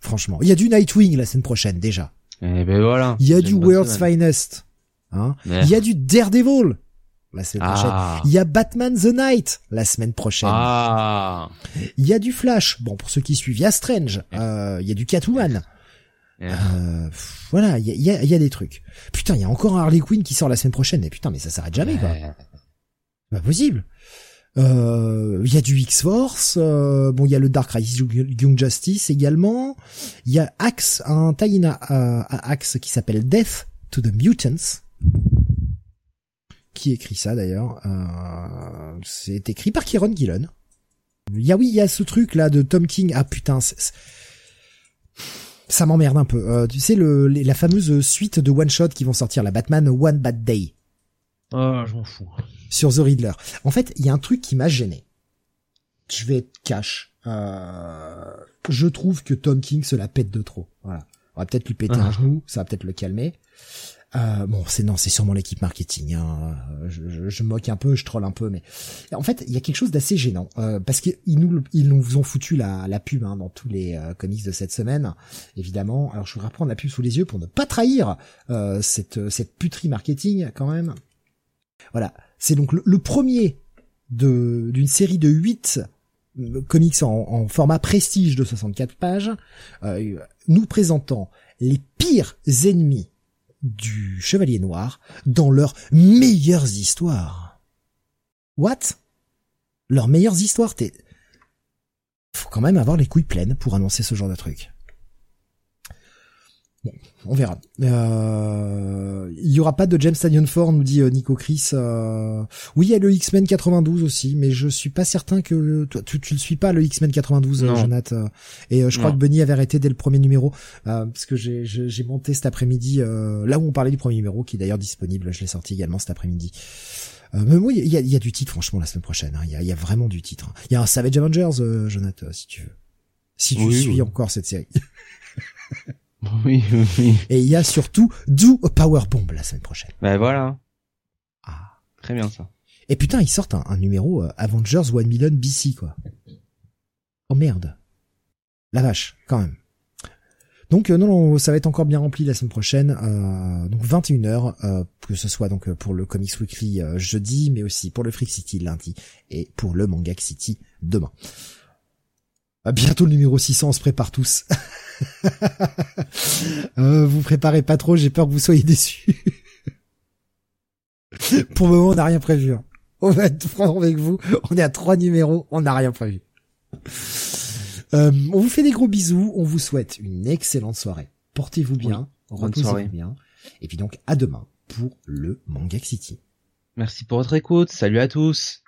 Franchement. Il y a du Nightwing la semaine prochaine déjà. Eh ben voilà. Il y a du World's Finest. Hein. Il y a du Daredevil la semaine prochaine. Ah. Il y a Batman the Night la semaine prochaine. Ah. Il y a du Flash. Bon, pour ceux qui suivent, il y a Strange. Euh, il y a du Catwoman. Euh, voilà, il y a, y, a, y a, des trucs. Putain, il y a encore un Harley Quinn qui sort la semaine prochaine. Mais putain, mais ça s'arrête jamais, quoi. Pas possible. Il euh, y a du X-Force, euh, bon il y a le Dark Crisis Young Justice également, il y a Axe, un tie à, Axe qui s'appelle Death to the Mutants, qui écrit ça d'ailleurs, euh, c'est écrit par Kieron Gillen. Il y a oui, il y a ce truc là de Tom King, ah putain, ça m'emmerde un peu. tu sais le, la fameuse suite de one shot qui vont sortir, la Batman One Bad Day. Ah, je m'en fous sur The Riddler. En fait, il y a un truc qui m'a gêné. Je vais être cash. Euh, je trouve que Tom King se la pète de trop. Voilà. On va peut-être lui péter un ah. genou, ça va peut-être le calmer. Euh, bon, c'est non, c'est sûrement l'équipe marketing. Hein. Je, je, moque un peu, je troll un peu, mais en fait, il y a quelque chose d'assez gênant euh, parce qu'ils nous ils nous ont foutu la, la pub hein, dans tous les euh, comics de cette semaine, évidemment. Alors, je vais reprendre la pub sous les yeux pour ne pas trahir euh, cette cette puterie marketing quand même. Voilà, c'est donc le, premier d'une série de 8 euh, comics en, format prestige de 64 pages, euh, nous présentant les pires ennemis du Chevalier Noir dans leurs meilleures histoires. What? Leurs meilleures histoires T'es... Faut quand même avoir les couilles pleines pour annoncer ce genre de truc. Bon, on verra. Euh, il y aura pas de James Stadion 4, nous dit euh, Nico Chris. Euh, oui, il y a le X-Men 92 aussi, mais je suis pas certain que toi, tu, tu le suis pas le X-Men 92, non. Jonathan. Et je crois que Bunny avait arrêté dès le premier numéro, parce que j'ai, monté cet après-midi là où on parlait du premier numéro, qui est d'ailleurs disponible. Je l'ai sorti également cet après-midi. mais oui, il y a, y a, du titre franchement la semaine prochaine. Hein. Il y, a, y, a, vraiment du titre. Il y a un Savage Avengers, Jonathan, si tu veux. Si tu suis encore cette série. [LAUGHS] [LAUGHS] Oui, oui. Et il y a surtout Do a Power Bomb la semaine prochaine. Ben voilà. Ah. Très bien ça. Et putain, ils sortent un, numéro euh, Avengers 1 Million BC, quoi. Oh merde. La vache, quand même. Donc euh, non, non, ça va être encore bien rempli la semaine prochaine. Euh, donc 21h, euh, que ce soit donc pour le Comics Weekly jeudi, mais aussi pour le Freak City lundi et pour le Manga City demain. bientôt le numéro 600, on se prépare tous. [LAUGHS] [LAUGHS] euh, vous préparez pas trop, j'ai peur que vous soyez déçus. [LAUGHS] Pour le moment, on n'a rien prévu. Hein. On va être franc avec vous. On est à trois numéros, on n'a rien prévu. Euh, on vous fait des gros bisous. On vous souhaite une excellente soirée. Portez-vous bien, reposez-vous bien. Et puis donc à demain pour le Manga City. Merci pour votre écoute. Salut à tous.